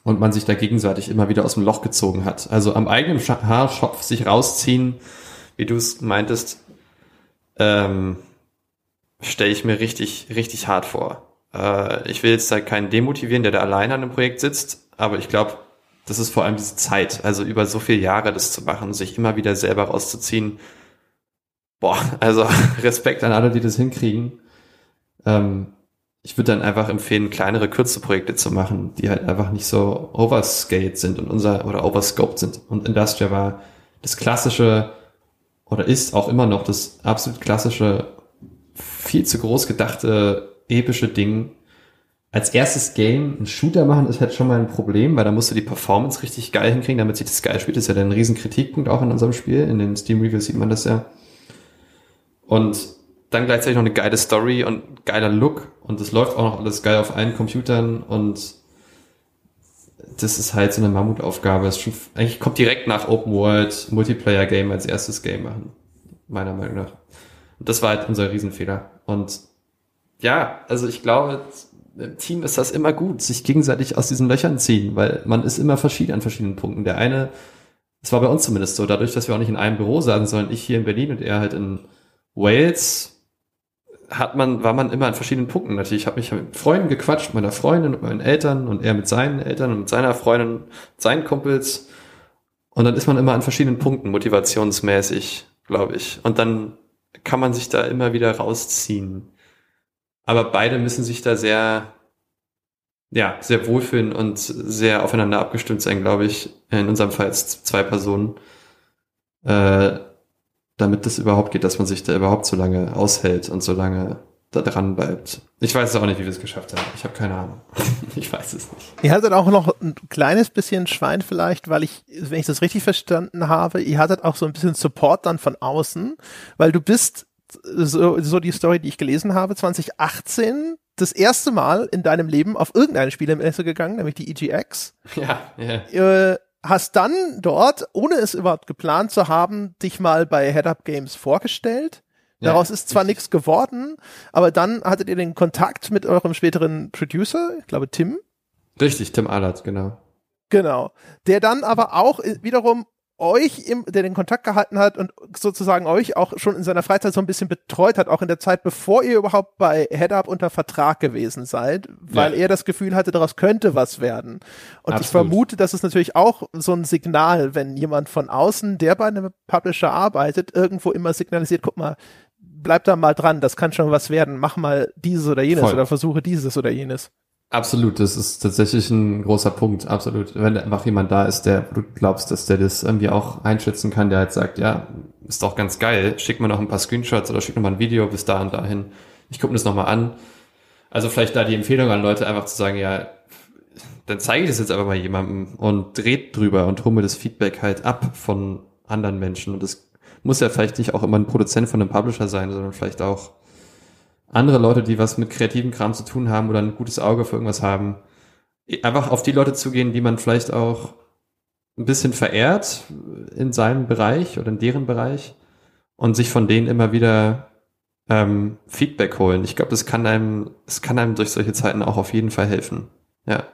und man sich da gegenseitig immer wieder aus dem Loch gezogen hat. Also am eigenen Haarschopf sich rausziehen, wie du es meintest, ähm, stelle ich mir richtig, richtig hart vor. Äh, ich will jetzt da keinen demotivieren, der da alleine an einem Projekt sitzt, aber ich glaube, das ist vor allem diese Zeit, also über so viele Jahre das zu machen, sich immer wieder selber rauszuziehen. Boah, also Respekt an alle, die das hinkriegen. Ähm, ich würde dann einfach empfehlen, kleinere, kurze Projekte zu machen, die halt einfach nicht so overscaled sind und unser oder overscoped sind. Und Industria war das klassische oder ist auch immer noch das absolut klassische viel zu groß gedachte epische Ding. Als erstes Game einen Shooter machen ist halt schon mal ein Problem, weil da musst du die Performance richtig geil hinkriegen, damit sich das geil spielt. Das ist ja ein riesen Kritikpunkt auch in unserem Spiel. In den Steam Reviews sieht man das ja. Und dann gleichzeitig noch eine geile Story und geiler Look und das läuft auch noch alles geil auf allen Computern und das ist halt so eine Mammutaufgabe. Es schon, eigentlich kommt direkt nach Open World Multiplayer Game als erstes Game machen. Meiner Meinung nach. Das war halt unser Riesenfehler. Und ja, also ich glaube, im Team ist das immer gut, sich gegenseitig aus diesen Löchern ziehen, weil man ist immer verschieden an verschiedenen Punkten. Der eine Das war bei uns zumindest so. Dadurch, dass wir auch nicht in einem Büro saßen, sondern ich hier in Berlin und er halt in Wales, hat man, war man immer an verschiedenen Punkten. Natürlich, ich habe mich mit Freunden gequatscht, meiner Freundin und meinen Eltern und er mit seinen Eltern und mit seiner Freundin, seinen Kumpels. Und dann ist man immer an verschiedenen Punkten, motivationsmäßig, glaube ich. Und dann kann man sich da immer wieder rausziehen. Aber beide müssen sich da sehr, ja, sehr wohlfühlen und sehr aufeinander abgestimmt sein, glaube ich. In unserem Fall jetzt zwei Personen. Äh, damit das überhaupt geht, dass man sich da überhaupt so lange aushält und so lange da dran bleibt. Ich weiß auch nicht, wie wir es geschafft haben. Ich habe keine Ahnung. ich weiß es nicht. Ihr hattet auch noch ein kleines bisschen Schwein vielleicht, weil ich, wenn ich das richtig verstanden habe, ihr hattet auch so ein bisschen Support dann von außen, weil du bist, so, so die Story, die ich gelesen habe, 2018 das erste Mal in deinem Leben auf irgendeine Spielemesse gegangen, nämlich die EGX. Ja, ja. Äh, hast dann dort, ohne es überhaupt geplant zu haben, dich mal bei Head Up Games vorgestellt. Daraus ja, ist zwar nichts geworden, aber dann hattet ihr den Kontakt mit eurem späteren Producer, ich glaube Tim. Richtig, Tim Allert, genau. Genau. Der dann aber auch wiederum euch, im, der den Kontakt gehalten hat und sozusagen euch auch schon in seiner Freizeit so ein bisschen betreut hat, auch in der Zeit, bevor ihr überhaupt bei HeadUp unter Vertrag gewesen seid, weil ja. er das Gefühl hatte, daraus könnte was werden. Und Absolut. ich vermute, das ist natürlich auch so ein Signal, wenn jemand von außen, der bei einem Publisher arbeitet, irgendwo immer signalisiert, guck mal, bleib da mal dran, das kann schon was werden, mach mal dieses oder jenes Voll. oder versuche dieses oder jenes. Absolut, das ist tatsächlich ein großer Punkt, absolut. Wenn einfach jemand da ist, der du glaubst, dass der das irgendwie auch einschätzen kann, der halt sagt, ja, ist doch ganz geil, schick mir noch ein paar Screenshots oder schick mir mal ein Video bis da und dahin. Ich gucke mir das nochmal an. Also vielleicht da die Empfehlung an Leute einfach zu sagen, ja, dann zeige ich das jetzt aber mal jemandem und dreht drüber und hole mir das Feedback halt ab von anderen Menschen. Und das muss ja vielleicht nicht auch immer ein Produzent von einem Publisher sein, sondern vielleicht auch andere Leute, die was mit kreativen Kram zu tun haben oder ein gutes Auge für irgendwas haben, einfach auf die Leute zugehen, die man vielleicht auch ein bisschen verehrt in seinem Bereich oder in deren Bereich und sich von denen immer wieder ähm, Feedback holen. Ich glaube, das kann einem, es kann einem durch solche Zeiten auch auf jeden Fall helfen. Ja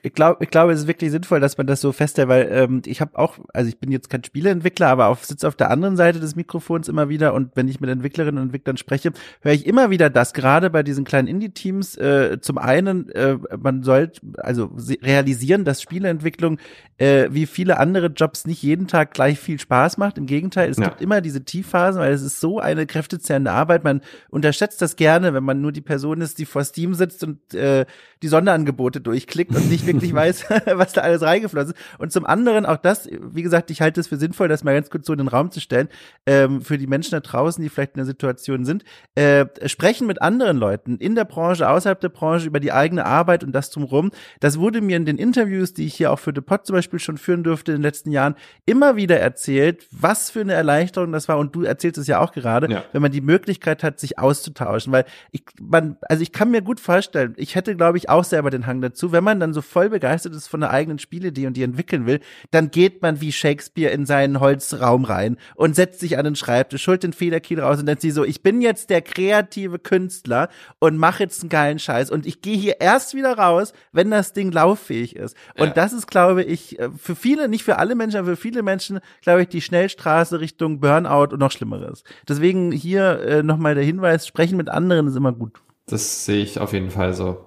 ich glaube, ich glaube, es ist wirklich sinnvoll, dass man das so festhält, weil ähm, ich habe auch, also ich bin jetzt kein Spieleentwickler, aber auf, sitze auf der anderen Seite des Mikrofons immer wieder und wenn ich mit Entwicklerinnen und Entwicklern spreche, höre ich immer wieder das, gerade bei diesen kleinen Indie-Teams, äh, zum einen, äh, man sollte also realisieren, dass Spieleentwicklung äh, wie viele andere Jobs nicht jeden Tag gleich viel Spaß macht. Im Gegenteil, es ja. gibt immer diese Tiefphasen, weil es ist so eine kräftezehrende Arbeit. Man unterschätzt das gerne, wenn man nur die Person ist, die vor Steam sitzt und äh, die Sonderangebote durchklickt und nicht wirklich weiß, was da alles reingeflossen ist. Und zum anderen auch das, wie gesagt, ich halte es für sinnvoll, das mal ganz kurz so in den Raum zu stellen, ähm, für die Menschen da draußen, die vielleicht in der Situation sind, äh, sprechen mit anderen Leuten in der Branche, außerhalb der Branche über die eigene Arbeit und das drumherum. Das wurde mir in den Interviews, die ich hier auch für The Pod zum Beispiel schon führen durfte in den letzten Jahren, immer wieder erzählt, was für eine Erleichterung das war. Und du erzählst es ja auch gerade, ja. wenn man die Möglichkeit hat, sich auszutauschen. Weil ich, man, also ich kann mir gut vorstellen, ich hätte, glaube ich, auch selber den Hang dazu, wenn man dann so voll begeistert ist von der eigenen Spielidee und die entwickeln will, dann geht man wie Shakespeare in seinen Holzraum rein und setzt sich an den Schreibtisch, holt den Federkiel raus und dann sie so, ich bin jetzt der kreative Künstler und mache jetzt einen geilen Scheiß und ich gehe hier erst wieder raus, wenn das Ding lauffähig ist. Und ja. das ist, glaube ich, äh, für viele, nicht für alle Menschen, aber für viele Menschen, glaube ich, die Schnellstraße Richtung Burnout und noch Schlimmeres. Deswegen hier äh, nochmal der Hinweis, sprechen mit anderen ist immer gut. Das sehe ich auf jeden Fall so.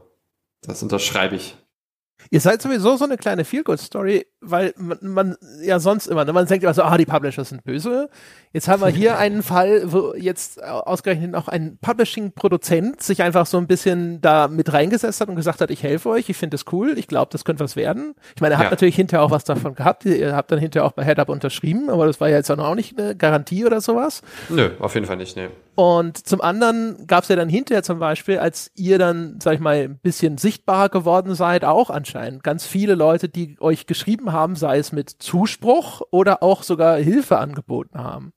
Das unterschreibe ich. Ihr seid sowieso so eine kleine Feel-Good-Story, weil man, man, ja sonst immer, ne, man denkt immer so, ah, die Publisher sind böse. Jetzt haben wir hier einen Fall, wo jetzt ausgerechnet auch ein Publishing-Produzent sich einfach so ein bisschen da mit reingesetzt hat und gesagt hat, ich helfe euch, ich finde das cool, ich glaube, das könnte was werden. Ich meine, er hat ja. natürlich hinterher auch was davon gehabt, ihr habt dann hinterher auch bei HeadUp unterschrieben, aber das war ja jetzt auch nicht eine Garantie oder sowas. Nö, auf jeden Fall nicht, nee. Und zum anderen gab es ja dann hinterher zum Beispiel, als ihr dann, sag ich mal, ein bisschen sichtbarer geworden seid, auch anscheinend ganz viele Leute, die euch geschrieben haben, sei es mit Zuspruch oder auch sogar Hilfe angeboten haben.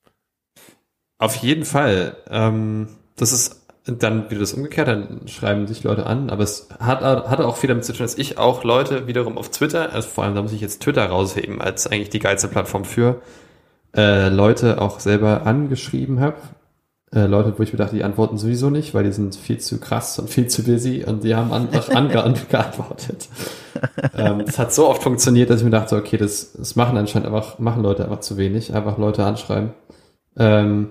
Auf jeden Fall. Ähm, das ist dann wieder das umgekehrt, dann schreiben sich Leute an, aber es hat, hat auch viel damit zu tun, dass ich auch Leute wiederum auf Twitter, also vor allem da muss ich jetzt Twitter rausheben, als eigentlich die geilste Plattform für, äh, Leute auch selber angeschrieben habe Leute, wo ich mir dachte, die antworten sowieso nicht, weil die sind viel zu krass und viel zu busy und die haben einfach angeantwortet. ähm, das hat so oft funktioniert, dass ich mir dachte, okay, das, das machen anscheinend einfach, machen Leute einfach zu wenig, einfach Leute anschreiben. Ähm,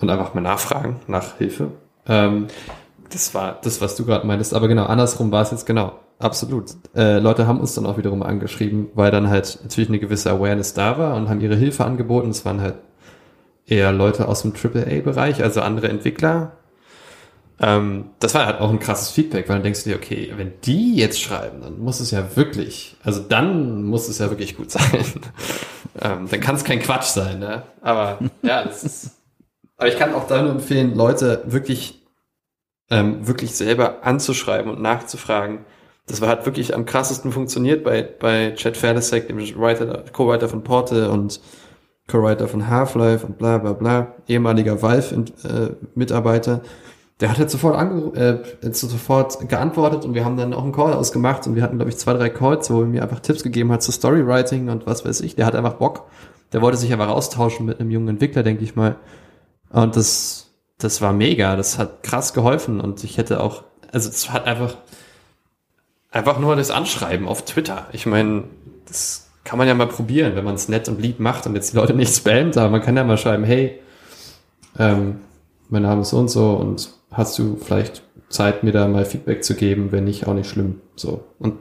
und einfach mal nachfragen nach Hilfe. Ähm, das war das, was du gerade meintest. Aber genau, andersrum war es jetzt genau. Absolut. Äh, Leute haben uns dann auch wiederum angeschrieben, weil dann halt natürlich eine gewisse Awareness da war und haben ihre Hilfe angeboten. Es waren halt eher Leute aus dem AAA-Bereich, also andere Entwickler. Ähm, das war halt auch ein krasses Feedback, weil dann denkst du dir, okay, wenn die jetzt schreiben, dann muss es ja wirklich, also dann muss es ja wirklich gut sein. ähm, dann kann es kein Quatsch sein, ne? Aber ja, das ist. Aber ich kann auch da nur empfehlen, Leute wirklich, ähm, wirklich selber anzuschreiben und nachzufragen. Das war halt wirklich am krassesten funktioniert bei, bei Chad Ferdesek, dem Writer, Co-Writer von Porte und Co-Writer von Half-Life und bla bla bla, ehemaliger Valve-Mitarbeiter. Äh, der hat halt sofort, äh, sofort geantwortet und wir haben dann auch einen Call ausgemacht und wir hatten, glaube ich, zwei, drei Calls, wo er mir einfach Tipps gegeben hat zu Storywriting und was weiß ich. Der hat einfach Bock. Der wollte sich einfach austauschen mit einem jungen Entwickler, denke ich mal. Und das, das war mega. Das hat krass geholfen und ich hätte auch, also es hat einfach, einfach nur das Anschreiben auf Twitter. Ich meine, das kann man ja mal probieren, wenn man es nett und lieb macht und jetzt die Leute nicht spammt, aber man kann ja mal schreiben, hey, ähm, mein Name ist so und so und hast du vielleicht Zeit, mir da mal Feedback zu geben, wenn nicht, auch nicht schlimm. So. Und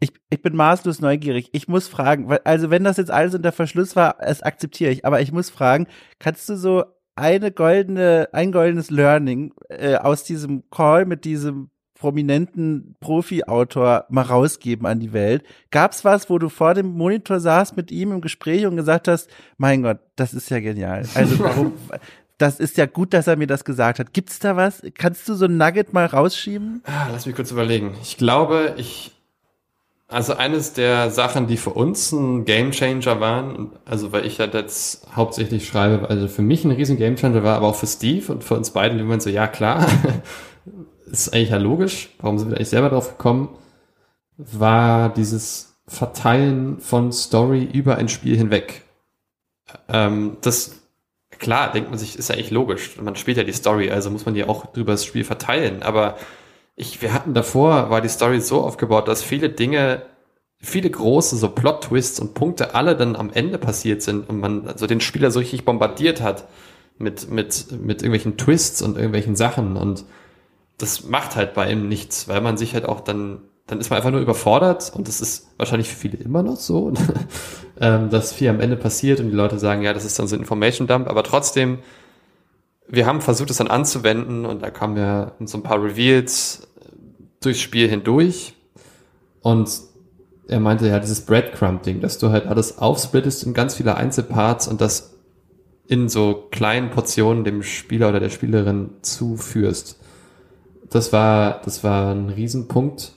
ich, ich bin maßlos neugierig. Ich muss fragen, weil, also wenn das jetzt alles unter Verschluss war, das akzeptiere ich, aber ich muss fragen, kannst du so eine goldene, ein goldenes Learning äh, aus diesem Call mit diesem prominenten Profi-Autor mal rausgeben an die Welt. Gab's was, wo du vor dem Monitor saßt mit ihm im Gespräch und gesagt hast, mein Gott, das ist ja genial. Also warum, das ist ja gut, dass er mir das gesagt hat. Gibt's da was? Kannst du so ein Nugget mal rausschieben? Ah, lass mich kurz überlegen. Ich glaube, ich, also eines der Sachen, die für uns ein Gamechanger waren, also weil ich ja jetzt hauptsächlich schreibe, also für mich ein riesen Gamechanger war, aber auch für Steve und für uns beiden, die man so, ja klar, ist eigentlich ja logisch, warum sind wir eigentlich selber drauf gekommen, war dieses Verteilen von Story über ein Spiel hinweg. Ähm, das, klar, denkt man sich, ist ja eigentlich logisch. Man spielt ja die Story, also muss man ja auch drüber das Spiel verteilen. Aber ich, wir hatten davor, war die Story so aufgebaut, dass viele Dinge, viele große so Plot-Twists und Punkte alle dann am Ende passiert sind und man also den Spieler so richtig bombardiert hat mit, mit, mit irgendwelchen Twists und irgendwelchen Sachen und das macht halt bei ihm nichts, weil man sich halt auch dann, dann ist man einfach nur überfordert und das ist wahrscheinlich für viele immer noch so, ähm, dass viel am Ende passiert und die Leute sagen, ja, das ist dann so ein Information Dump, aber trotzdem, wir haben versucht, es dann anzuwenden und da kamen ja so ein paar Reveals durchs Spiel hindurch und er meinte ja, dieses Breadcrumb-Ding, dass du halt alles aufsplittest in ganz viele Einzelparts und das in so kleinen Portionen dem Spieler oder der Spielerin zuführst das war, das war ein Riesenpunkt.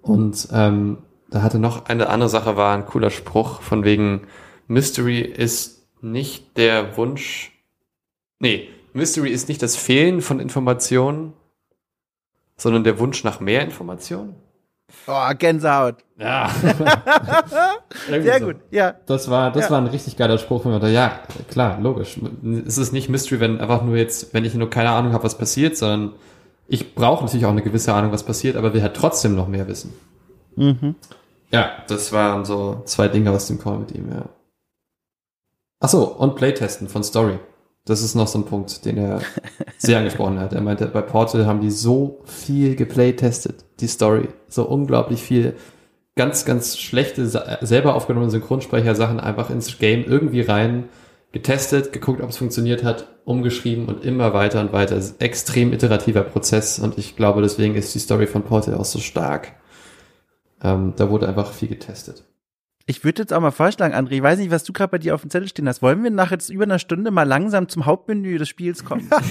Und ähm, da hatte noch eine andere Sache, war ein cooler Spruch von wegen Mystery ist nicht der Wunsch. Nee, Mystery ist nicht das Fehlen von Informationen, sondern der Wunsch nach mehr Informationen. Oh, Gänsehaut. Ja. Sehr so. gut, ja. Das war, das ja. war ein richtig geiler Spruch von mir. Ja, klar, logisch. Es ist nicht Mystery, wenn einfach nur jetzt, wenn ich nur keine Ahnung habe, was passiert, sondern ich brauche natürlich auch eine gewisse Ahnung, was passiert, aber will halt trotzdem noch mehr wissen. Mhm. Ja, das waren so zwei Dinge aus dem Call mit ihm, ja. Ach so, und Playtesten von Story. Das ist noch so ein Punkt, den er sehr angesprochen hat. Er meinte, bei Portal haben die so viel geplaytestet, die Story. So unglaublich viel ganz, ganz schlechte, selber aufgenommene Synchronsprecher-Sachen einfach ins Game irgendwie rein getestet, geguckt, ob es funktioniert hat, umgeschrieben und immer weiter und weiter. extrem iterativer Prozess und ich glaube, deswegen ist die Story von Portal auch so stark. Ähm, da wurde einfach viel getestet. Ich würde jetzt auch mal vorschlagen, André, ich weiß nicht, was du gerade bei dir auf dem Zettel stehen hast. Wollen wir nach jetzt über einer Stunde mal langsam zum Hauptmenü des Spiels kommen?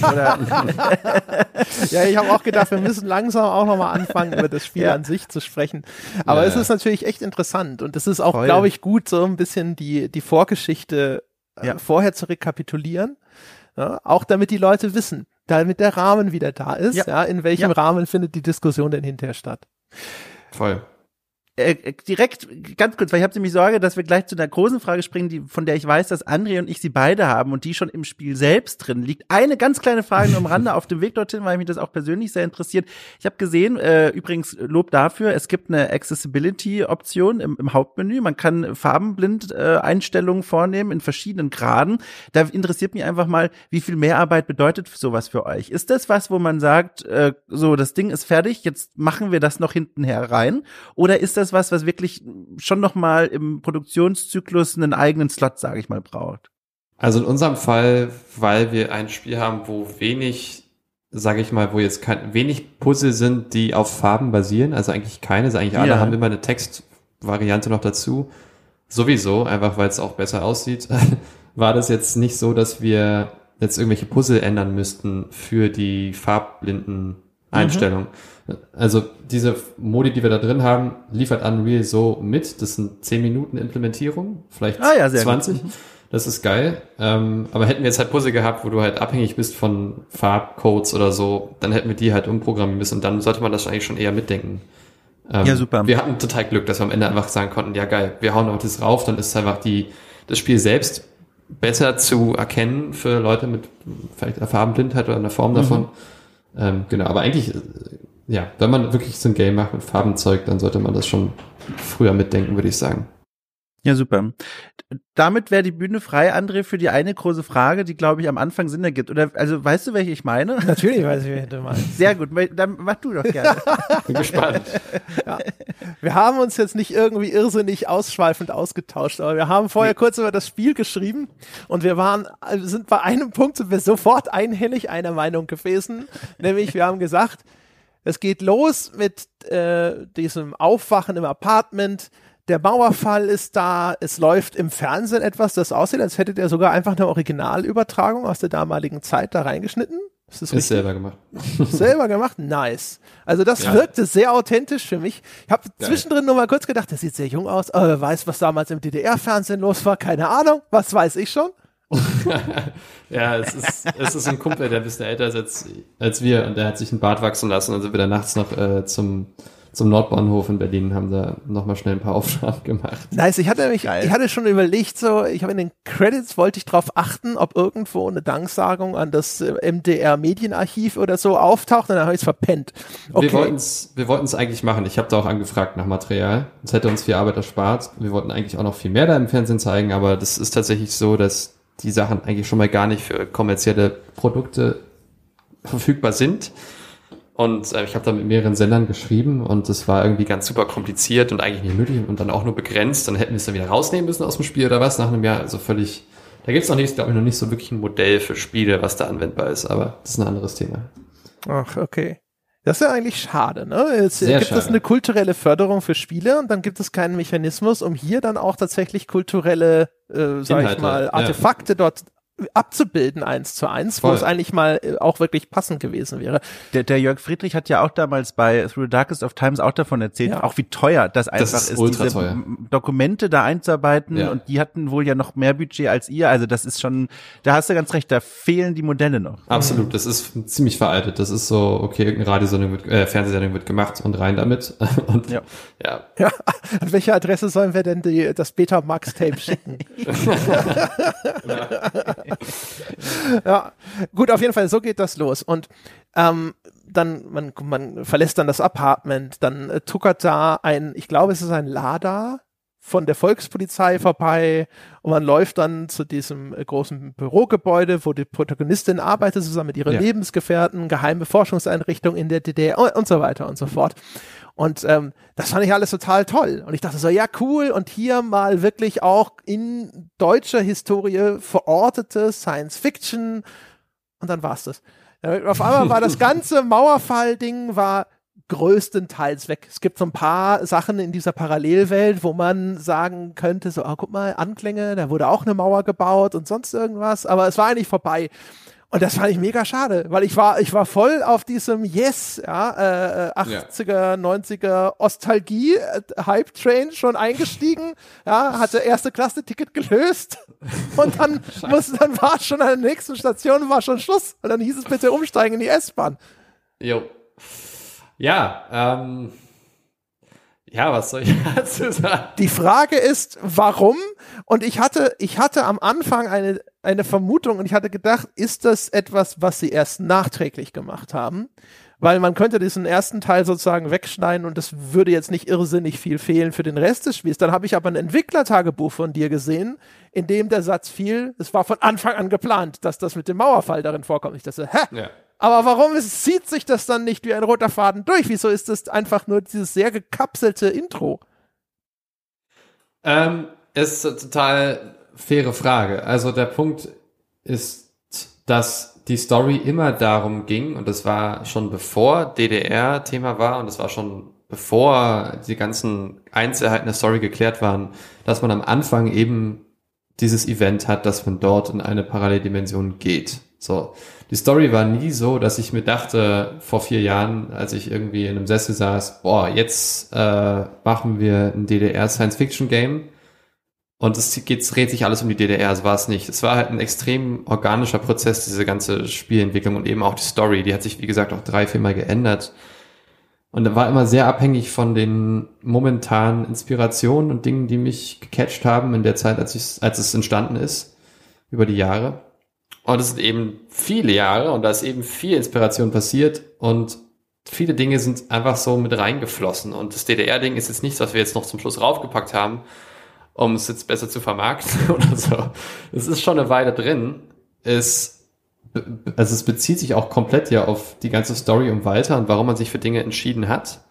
ja, ich habe auch gedacht, wir müssen langsam auch nochmal anfangen, über das Spiel ja. an sich zu sprechen. Aber ja. es ist natürlich echt interessant und es ist auch, glaube ich, gut, so ein bisschen die, die Vorgeschichte äh, ja. vorher zu rekapitulieren. Ja, auch damit die Leute wissen, damit der Rahmen wieder da ist. Ja, ja in welchem Rahmen findet die Diskussion denn hinterher statt? Voll. Äh, direkt ganz kurz, weil ich habe nämlich Sorge, dass wir gleich zu einer großen Frage springen, die von der ich weiß, dass André und ich sie beide haben und die schon im Spiel selbst drin liegt. Eine ganz kleine Frage nur am Rande auf dem Weg dorthin, weil mich das auch persönlich sehr interessiert. Ich habe gesehen, äh, übrigens Lob dafür, es gibt eine Accessibility-Option im, im, Hauptmenü. Man kann farbenblind äh, Einstellungen vornehmen in verschiedenen Graden. Da interessiert mich einfach mal, wie viel Mehrarbeit bedeutet sowas für euch? Ist das was, wo man sagt, äh, so das Ding ist fertig, jetzt machen wir das noch hintenher rein? Oder ist das was, was wirklich schon noch mal im Produktionszyklus einen eigenen Slot, sage ich mal, braucht? Also in unserem Fall, weil wir ein Spiel haben, wo wenig, sage ich mal, wo jetzt kein, wenig Puzzle sind, die auf Farben basieren, also eigentlich keine, also eigentlich alle ja. haben immer eine Textvariante noch dazu. Sowieso, einfach weil es auch besser aussieht, war das jetzt nicht so, dass wir jetzt irgendwelche Puzzle ändern müssten für die farbblinden Einstellungen. Mhm. Also diese Modi, die wir da drin haben, liefert Unreal so mit. Das sind 10 Minuten Implementierung, vielleicht ah, ja, 20. Mhm. Das ist geil. Ähm, aber hätten wir jetzt halt Puzzle gehabt, wo du halt abhängig bist von Farbcodes oder so, dann hätten wir die halt umprogrammieren müssen und dann sollte man das eigentlich schon eher mitdenken. Ähm, ja, super. Wir hatten total Glück, dass wir am Ende einfach sagen konnten, ja geil, wir hauen auch das rauf, dann ist einfach die, das Spiel selbst besser zu erkennen für Leute mit vielleicht einer Farbenblindheit oder einer Form davon. Mhm. Ähm, genau, aber eigentlich, äh, ja, wenn man wirklich so ein Game macht mit Farbenzeug, dann sollte man das schon früher mitdenken, würde ich sagen. Ja, super. Damit wäre die Bühne frei, André, für die eine große Frage, die, glaube ich, am Anfang Sinn ergibt. Oder, also, weißt du, welche ich meine? Natürlich weiß ich, welche du meinst. Sehr gut. Dann mach du doch gerne. Bin gespannt. Ja. Wir haben uns jetzt nicht irgendwie irrsinnig ausschweifend ausgetauscht, aber wir haben vorher nee. kurz über das Spiel geschrieben und wir waren, also sind bei einem Punkt sind wir sofort einhellig einer Meinung gewesen. Nämlich, wir haben gesagt, es geht los mit äh, diesem Aufwachen im Apartment der Mauerfall ist da, es läuft im Fernsehen etwas, das aussieht, als hätte der sogar einfach eine Originalübertragung aus der damaligen Zeit da reingeschnitten. Ist das ist selber gemacht. selber gemacht? Nice. Also das ja. wirkte sehr authentisch für mich. Ich habe zwischendrin nur mal kurz gedacht, der sieht sehr jung aus, aber wer weiß, was damals im DDR-Fernsehen los war, keine Ahnung. Was weiß ich schon? ja, es ist, es ist ein Kumpel, der ein bisschen älter ist als, als wir und der hat sich einen Bart wachsen lassen und sind wir dann nachts noch äh, zum zum Nordbahnhof in Berlin haben da nochmal schnell ein paar Aufnahmen gemacht. Nice, ich hatte nämlich, Geil. ich hatte schon überlegt, so, ich habe in den Credits wollte ich darauf achten, ob irgendwo eine Danksagung an das äh, MDR Medienarchiv oder so auftaucht, und dann habe ich es verpennt. Okay. Wir wollten es wir wollten's eigentlich machen. Ich habe da auch angefragt nach Material. Das hätte uns viel Arbeit erspart. Wir wollten eigentlich auch noch viel mehr da im Fernsehen zeigen, aber das ist tatsächlich so, dass die Sachen eigentlich schon mal gar nicht für kommerzielle Produkte verfügbar sind. Und äh, ich habe da mit mehreren Sendern geschrieben und das war irgendwie ganz super kompliziert und eigentlich nicht möglich und dann auch nur begrenzt. Dann hätten wir es dann wieder rausnehmen müssen aus dem Spiel oder was nach einem Jahr. Also völlig, da gibt es noch nicht, glaube ich, noch nicht so wirklich ein Modell für Spiele, was da anwendbar ist, aber das ist ein anderes Thema. Ach, okay. Das ist ja eigentlich schade, ne? Jetzt Sehr gibt schade. es eine kulturelle Förderung für Spiele und dann gibt es keinen Mechanismus, um hier dann auch tatsächlich kulturelle, äh, sag Inhalte, ich mal, Artefakte ja. dort abzubilden eins zu eins, Voll. wo es eigentlich mal äh, auch wirklich passend gewesen wäre. Der, der Jörg Friedrich hat ja auch damals bei Through the Darkest of Times auch davon erzählt, ja. auch wie teuer das einfach das ist, ist diese teuer. Dokumente da einzuarbeiten ja. und die hatten wohl ja noch mehr Budget als ihr, also das ist schon, da hast du ganz recht, da fehlen die Modelle noch. Absolut, das ist ziemlich veraltet, das ist so, okay, irgendeine Radiosendung wird, äh, Fernsehsendung wird gemacht und rein damit und ja. ja. ja. An welche Adresse sollen wir denn die, das Beta-Max-Tape schicken? ja, gut, auf jeden Fall, so geht das los. Und ähm, dann, man, man verlässt dann das Apartment, dann äh, tuckert da ein, ich glaube, es ist ein Lada von der Volkspolizei vorbei und man läuft dann zu diesem äh, großen Bürogebäude, wo die Protagonistin arbeitet, zusammen mit ihren ja. Lebensgefährten, geheime Forschungseinrichtung in der DDR und, und so weiter und so fort. Und ähm, das fand ich alles total toll. Und ich dachte so, ja, cool. Und hier mal wirklich auch in deutscher Historie verortete Science Fiction. Und dann war's das. Auf einmal war das ganze Mauerfall-Ding war größtenteils weg. Es gibt so ein paar Sachen in dieser Parallelwelt, wo man sagen könnte, so, oh, guck mal, Anklänge, da wurde auch eine Mauer gebaut und sonst irgendwas, aber es war eigentlich vorbei. Und das fand ich mega schade, weil ich war, ich war voll auf diesem Yes, ja, äh, 80er, ja. 90er Ostalgie, äh, Hype Train schon eingestiegen, ja, hatte erste Klasse Ticket gelöst und dann musste, dann war schon an der nächsten Station, war schon Schluss und dann hieß es bitte umsteigen in die S-Bahn. Jo. Ja, ähm, Ja, was soll ich dazu sagen? Die Frage ist, warum? Und ich hatte, ich hatte am Anfang eine, eine Vermutung und ich hatte gedacht, ist das etwas, was sie erst nachträglich gemacht haben? Weil man könnte diesen ersten Teil sozusagen wegschneiden und das würde jetzt nicht irrsinnig viel fehlen für den Rest des Spiels. Dann habe ich aber ein Entwicklertagebuch von dir gesehen, in dem der Satz fiel, es war von Anfang an geplant, dass das mit dem Mauerfall darin vorkommt. Ich dachte, hä? Ja. Aber warum ist, zieht sich das dann nicht wie ein roter Faden durch? Wieso ist das einfach nur dieses sehr gekapselte Intro? Ähm, ist total faire Frage. Also der Punkt ist, dass die Story immer darum ging, und das war schon bevor DDR Thema war, und das war schon bevor die ganzen Einzelheiten der Story geklärt waren, dass man am Anfang eben dieses Event hat, dass man dort in eine Paralleldimension geht. So. Die Story war nie so, dass ich mir dachte, vor vier Jahren, als ich irgendwie in einem Sessel saß, boah, jetzt äh, machen wir ein DDR-Science-Fiction-Game und es geht, dreht sich alles um die DDR, so war es nicht. Es war halt ein extrem organischer Prozess, diese ganze Spielentwicklung und eben auch die Story, die hat sich, wie gesagt, auch drei, viermal geändert. Und war immer sehr abhängig von den momentanen Inspirationen und Dingen, die mich gecatcht haben in der Zeit, als, als es entstanden ist, über die Jahre. Und es sind eben viele Jahre und da ist eben viel Inspiration passiert und viele Dinge sind einfach so mit reingeflossen. Und das DDR-Ding ist jetzt nichts, was wir jetzt noch zum Schluss raufgepackt haben, um es jetzt besser zu vermarkten oder so. Es ist schon eine Weile drin. Es, also es bezieht sich auch komplett ja auf die ganze Story um Walter und warum man sich für Dinge entschieden hat.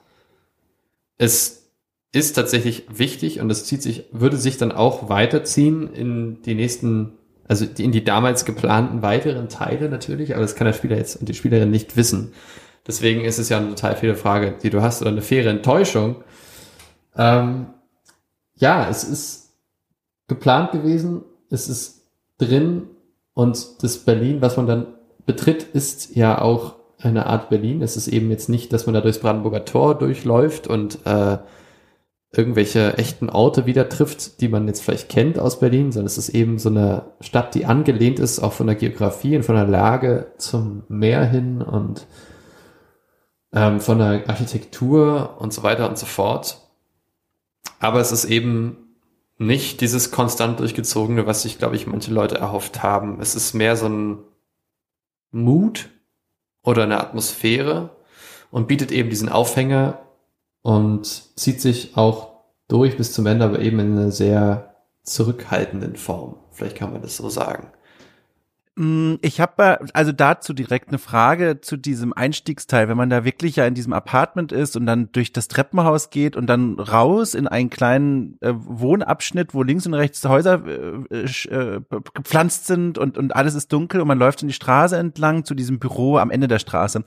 Es ist tatsächlich wichtig und es zieht sich, würde sich dann auch weiterziehen in die nächsten also in die damals geplanten weiteren Teile natürlich, aber das kann der Spieler jetzt und die Spielerin nicht wissen. Deswegen ist es ja eine total viele Frage, die du hast, oder eine faire Enttäuschung. Ähm, ja, es ist geplant gewesen, es ist drin und das Berlin, was man dann betritt, ist ja auch eine Art Berlin. Es ist eben jetzt nicht, dass man da durchs Brandenburger Tor durchläuft und äh, irgendwelche echten Orte wieder trifft, die man jetzt vielleicht kennt aus Berlin, sondern es ist eben so eine Stadt, die angelehnt ist, auch von der Geografie und von der Lage zum Meer hin und ähm, von der Architektur und so weiter und so fort. Aber es ist eben nicht dieses konstant durchgezogene, was sich, glaube ich, manche Leute erhofft haben. Es ist mehr so ein Mut oder eine Atmosphäre und bietet eben diesen Aufhänger, und zieht sich auch durch bis zum Ende, aber eben in einer sehr zurückhaltenden Form. Vielleicht kann man das so sagen. Mm, ich habe also dazu direkt eine Frage zu diesem Einstiegsteil, wenn man da wirklich ja in diesem Apartment ist und dann durch das Treppenhaus geht und dann raus in einen kleinen äh, Wohnabschnitt, wo links und rechts Häuser äh, äh, gepflanzt sind und und alles ist dunkel und man läuft in die Straße entlang zu diesem Büro am Ende der Straße.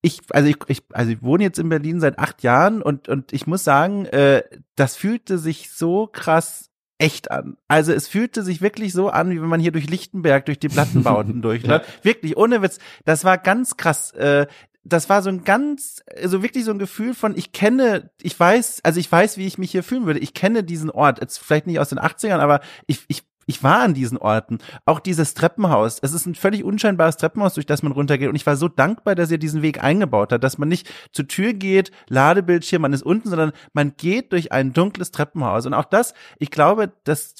Ich, also ich, ich, also ich wohne jetzt in Berlin seit acht Jahren und, und ich muss sagen, äh, das fühlte sich so krass echt an. Also es fühlte sich wirklich so an, wie wenn man hier durch Lichtenberg, durch die Plattenbauten durchläuft. ja. Wirklich, ohne Witz. Das war ganz krass. Äh, das war so ein ganz, also wirklich so ein Gefühl von, ich kenne, ich weiß, also ich weiß, wie ich mich hier fühlen würde. Ich kenne diesen Ort, jetzt vielleicht nicht aus den 80ern, aber ich, ich ich war an diesen Orten. Auch dieses Treppenhaus. Es ist ein völlig unscheinbares Treppenhaus, durch das man runtergeht. Und ich war so dankbar, dass ihr diesen Weg eingebaut hat, dass man nicht zur Tür geht, Ladebildschirm, man ist unten, sondern man geht durch ein dunkles Treppenhaus. Und auch das, ich glaube, dass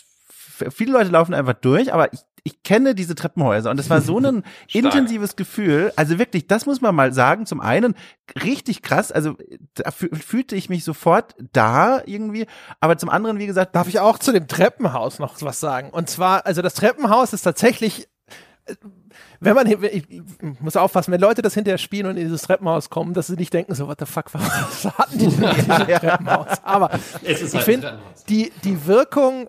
viele Leute laufen einfach durch, aber ich ich kenne diese Treppenhäuser und es war so ein intensives Gefühl. Also wirklich, das muss man mal sagen. Zum einen richtig krass, also da fühlte ich mich sofort da irgendwie, aber zum anderen, wie gesagt, darf ich auch zu dem Treppenhaus noch was sagen. Und zwar, also das Treppenhaus ist tatsächlich äh, wenn man, ich muss aufpassen, wenn Leute das hinterher spielen und in dieses Treppenhaus kommen, dass sie nicht denken, so, what the fuck, was hatten die denn in diesem Treppenhaus? Aber ich halt finde, die, die Wirkung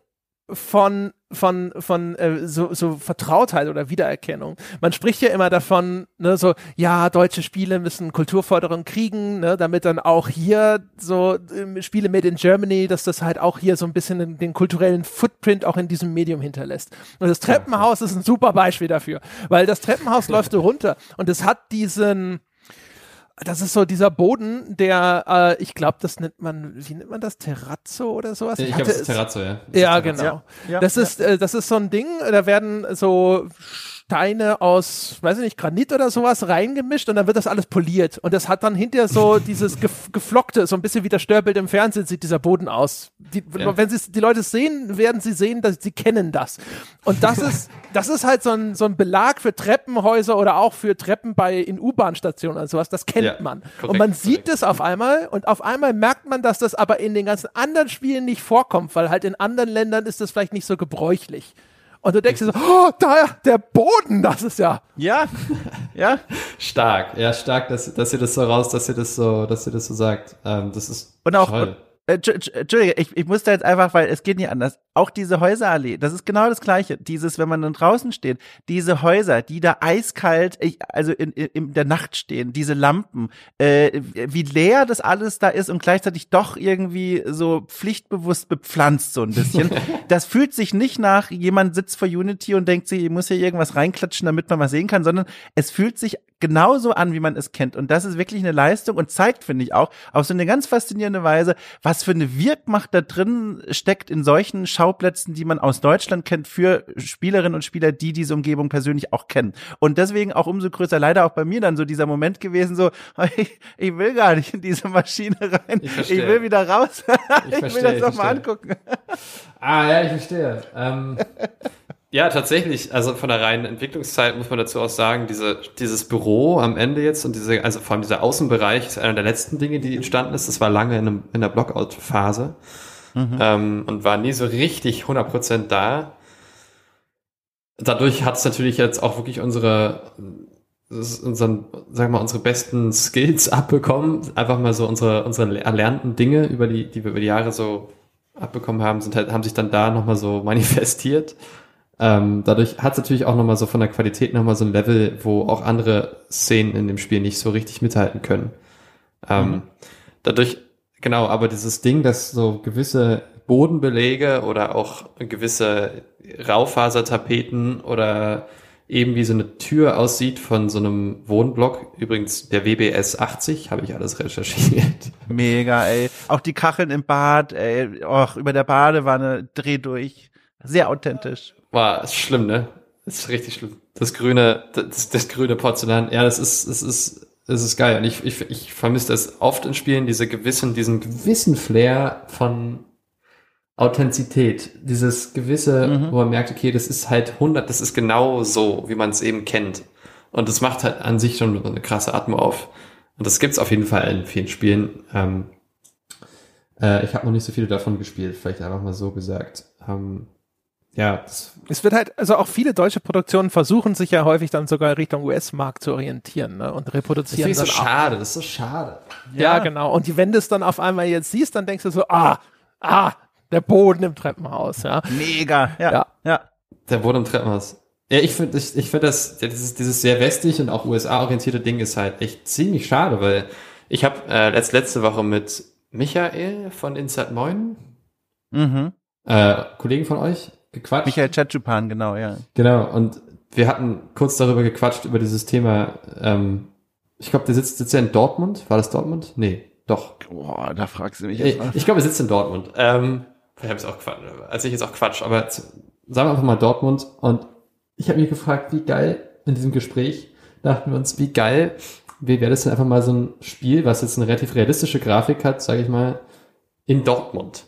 von von von äh, so, so Vertrautheit oder Wiedererkennung. Man spricht ja immer davon, ne, so ja, deutsche Spiele müssen Kulturförderung kriegen, ne, damit dann auch hier so äh, Spiele made in Germany, dass das halt auch hier so ein bisschen den, den kulturellen Footprint auch in diesem Medium hinterlässt. Und das Treppenhaus ist ein super Beispiel dafür, weil das Treppenhaus läuft so runter und es hat diesen das ist so dieser Boden, der, äh, ich glaube, das nennt man, wie nennt man das, Terrazzo oder sowas? Ich, ich glaube, es ist Terrazzo, ja. Das ja, genau. Ja, ja, das ist, äh, das ist so ein Ding, da werden so Steine aus, weiß ich nicht, Granit oder sowas reingemischt und dann wird das alles poliert. Und das hat dann hinterher so dieses geflockte, so ein bisschen wie das Störbild im Fernsehen sieht dieser Boden aus. Die, ja. Wenn sie die Leute sehen, werden sie sehen, dass sie kennen das. Und das ist, das ist halt so ein, so ein Belag für Treppenhäuser oder auch für Treppen bei in U-Bahn-Stationen oder sowas. Das kennt ja, man. Korrekt, und man sieht es auf einmal und auf einmal merkt man, dass das aber in den ganzen anderen Spielen nicht vorkommt, weil halt in anderen Ländern ist das vielleicht nicht so gebräuchlich. Und du denkst dir so, oh, da, der Boden, das ist ja. Ja, ja. Stark, ja, stark, dass, dass ihr das so raus, dass ihr das so, dass ihr das so sagt. Ähm, das ist und auch, toll. Äh, Entschuldige, ich, ich muss da jetzt einfach, weil es geht nicht anders. Auch diese Häuserallee, das ist genau das Gleiche. Dieses, wenn man dann draußen steht, diese Häuser, die da eiskalt, also in, in, in der Nacht stehen, diese Lampen, äh, wie leer das alles da ist und gleichzeitig doch irgendwie so pflichtbewusst bepflanzt so ein bisschen. das fühlt sich nicht nach, jemand sitzt vor Unity und denkt sich, ich muss hier irgendwas reinklatschen, damit man was sehen kann, sondern es fühlt sich genauso an, wie man es kennt. Und das ist wirklich eine Leistung und zeigt, finde ich auch, auf so eine ganz faszinierende Weise, was für eine Wirkmacht da drin steckt in solchen Schauplätzen, die man aus Deutschland kennt, für Spielerinnen und Spieler, die diese Umgebung persönlich auch kennen. Und deswegen auch umso größer leider auch bei mir dann so dieser Moment gewesen, so, ich, ich will gar nicht in diese Maschine rein. Ich, ich will wieder raus. ich, ich will das doch mal angucken. Ah, ja, ich verstehe. Ähm, ja, tatsächlich. Also von der reinen Entwicklungszeit muss man dazu auch sagen, diese, dieses Büro am Ende jetzt und diese, also vor allem dieser Außenbereich ist einer der letzten Dinge, die entstanden ist. Das war lange in, einem, in der Blockout-Phase mhm. ähm, und war nie so richtig 100% da. Dadurch hat es natürlich jetzt auch wirklich unsere, unseren, sagen wir mal, unsere besten Skills abbekommen. Einfach mal so unsere, unsere erlernten Dinge über die, die wir über die Jahre so abbekommen haben, sind halt, haben sich dann da nochmal so manifestiert. Ähm, dadurch hat es natürlich auch nochmal so von der Qualität nochmal so ein Level, wo auch andere Szenen in dem Spiel nicht so richtig mithalten können. Ähm, mhm. Dadurch, genau, aber dieses Ding, dass so gewisse Bodenbelege oder auch gewisse Raufasertapeten oder eben wie so eine Tür aussieht von so einem Wohnblock. Übrigens der WBS 80, habe ich alles recherchiert. Mega, ey. Auch die Kacheln im Bad, ey. Och, über der Badewanne, dreh durch. Sehr authentisch. War ist schlimm, ne? Das ist richtig schlimm. Das grüne, das, das grüne Porzellan, ja, das ist, das ist, das ist geil. Und ich, ich, ich vermisse das oft in Spielen, diese gewissen, diesen gewissen Flair von Authentizität. Dieses gewisse, mhm. wo man merkt, okay, das ist halt 100, das ist genau so, wie man es eben kennt. Und das macht halt an sich schon eine krasse Atmo auf. Und das gibt's auf jeden Fall in vielen Spielen. Ähm, äh, ich habe noch nicht so viele davon gespielt, vielleicht einfach mal so gesagt. Ähm, ja. Es wird halt, also auch viele deutsche Produktionen versuchen sich ja häufig dann sogar Richtung US-Markt zu orientieren ne, und reproduzieren. Das ist so schade, das ist so schade. Ja, ja, genau. Und wenn du es dann auf einmal jetzt siehst, dann denkst du so, ah, ah, der Boden im Treppenhaus, ja. Mega, ja. Ja. ja. Der Boden im Treppenhaus. Ja, ich finde ich, ich find das, dieses, dieses sehr westlich und auch USA-orientierte Ding ist halt echt ziemlich schade, weil ich habe äh, letzt, letzte Woche mit Michael von Inside Moin, mhm. äh, Kollegen von euch, gequatscht. Michael Chachupan, genau, ja. Genau, und wir hatten kurz darüber gequatscht, über dieses Thema, ähm, ich glaube, der sitzt, sitzt ja in Dortmund. War das Dortmund? Nee, doch. Boah, da fragst du mich jetzt Ich, ich glaube, er sitzt in Dortmund. Ähm, vielleicht habe ich auch Quatsch, also ich jetzt auch Quatsch, aber zu, sagen wir einfach mal Dortmund und ich habe mich gefragt, wie geil in diesem Gespräch dachten wir uns, wie geil, wie wäre das denn einfach mal so ein Spiel, was jetzt eine relativ realistische Grafik hat, sage ich mal, in Dortmund.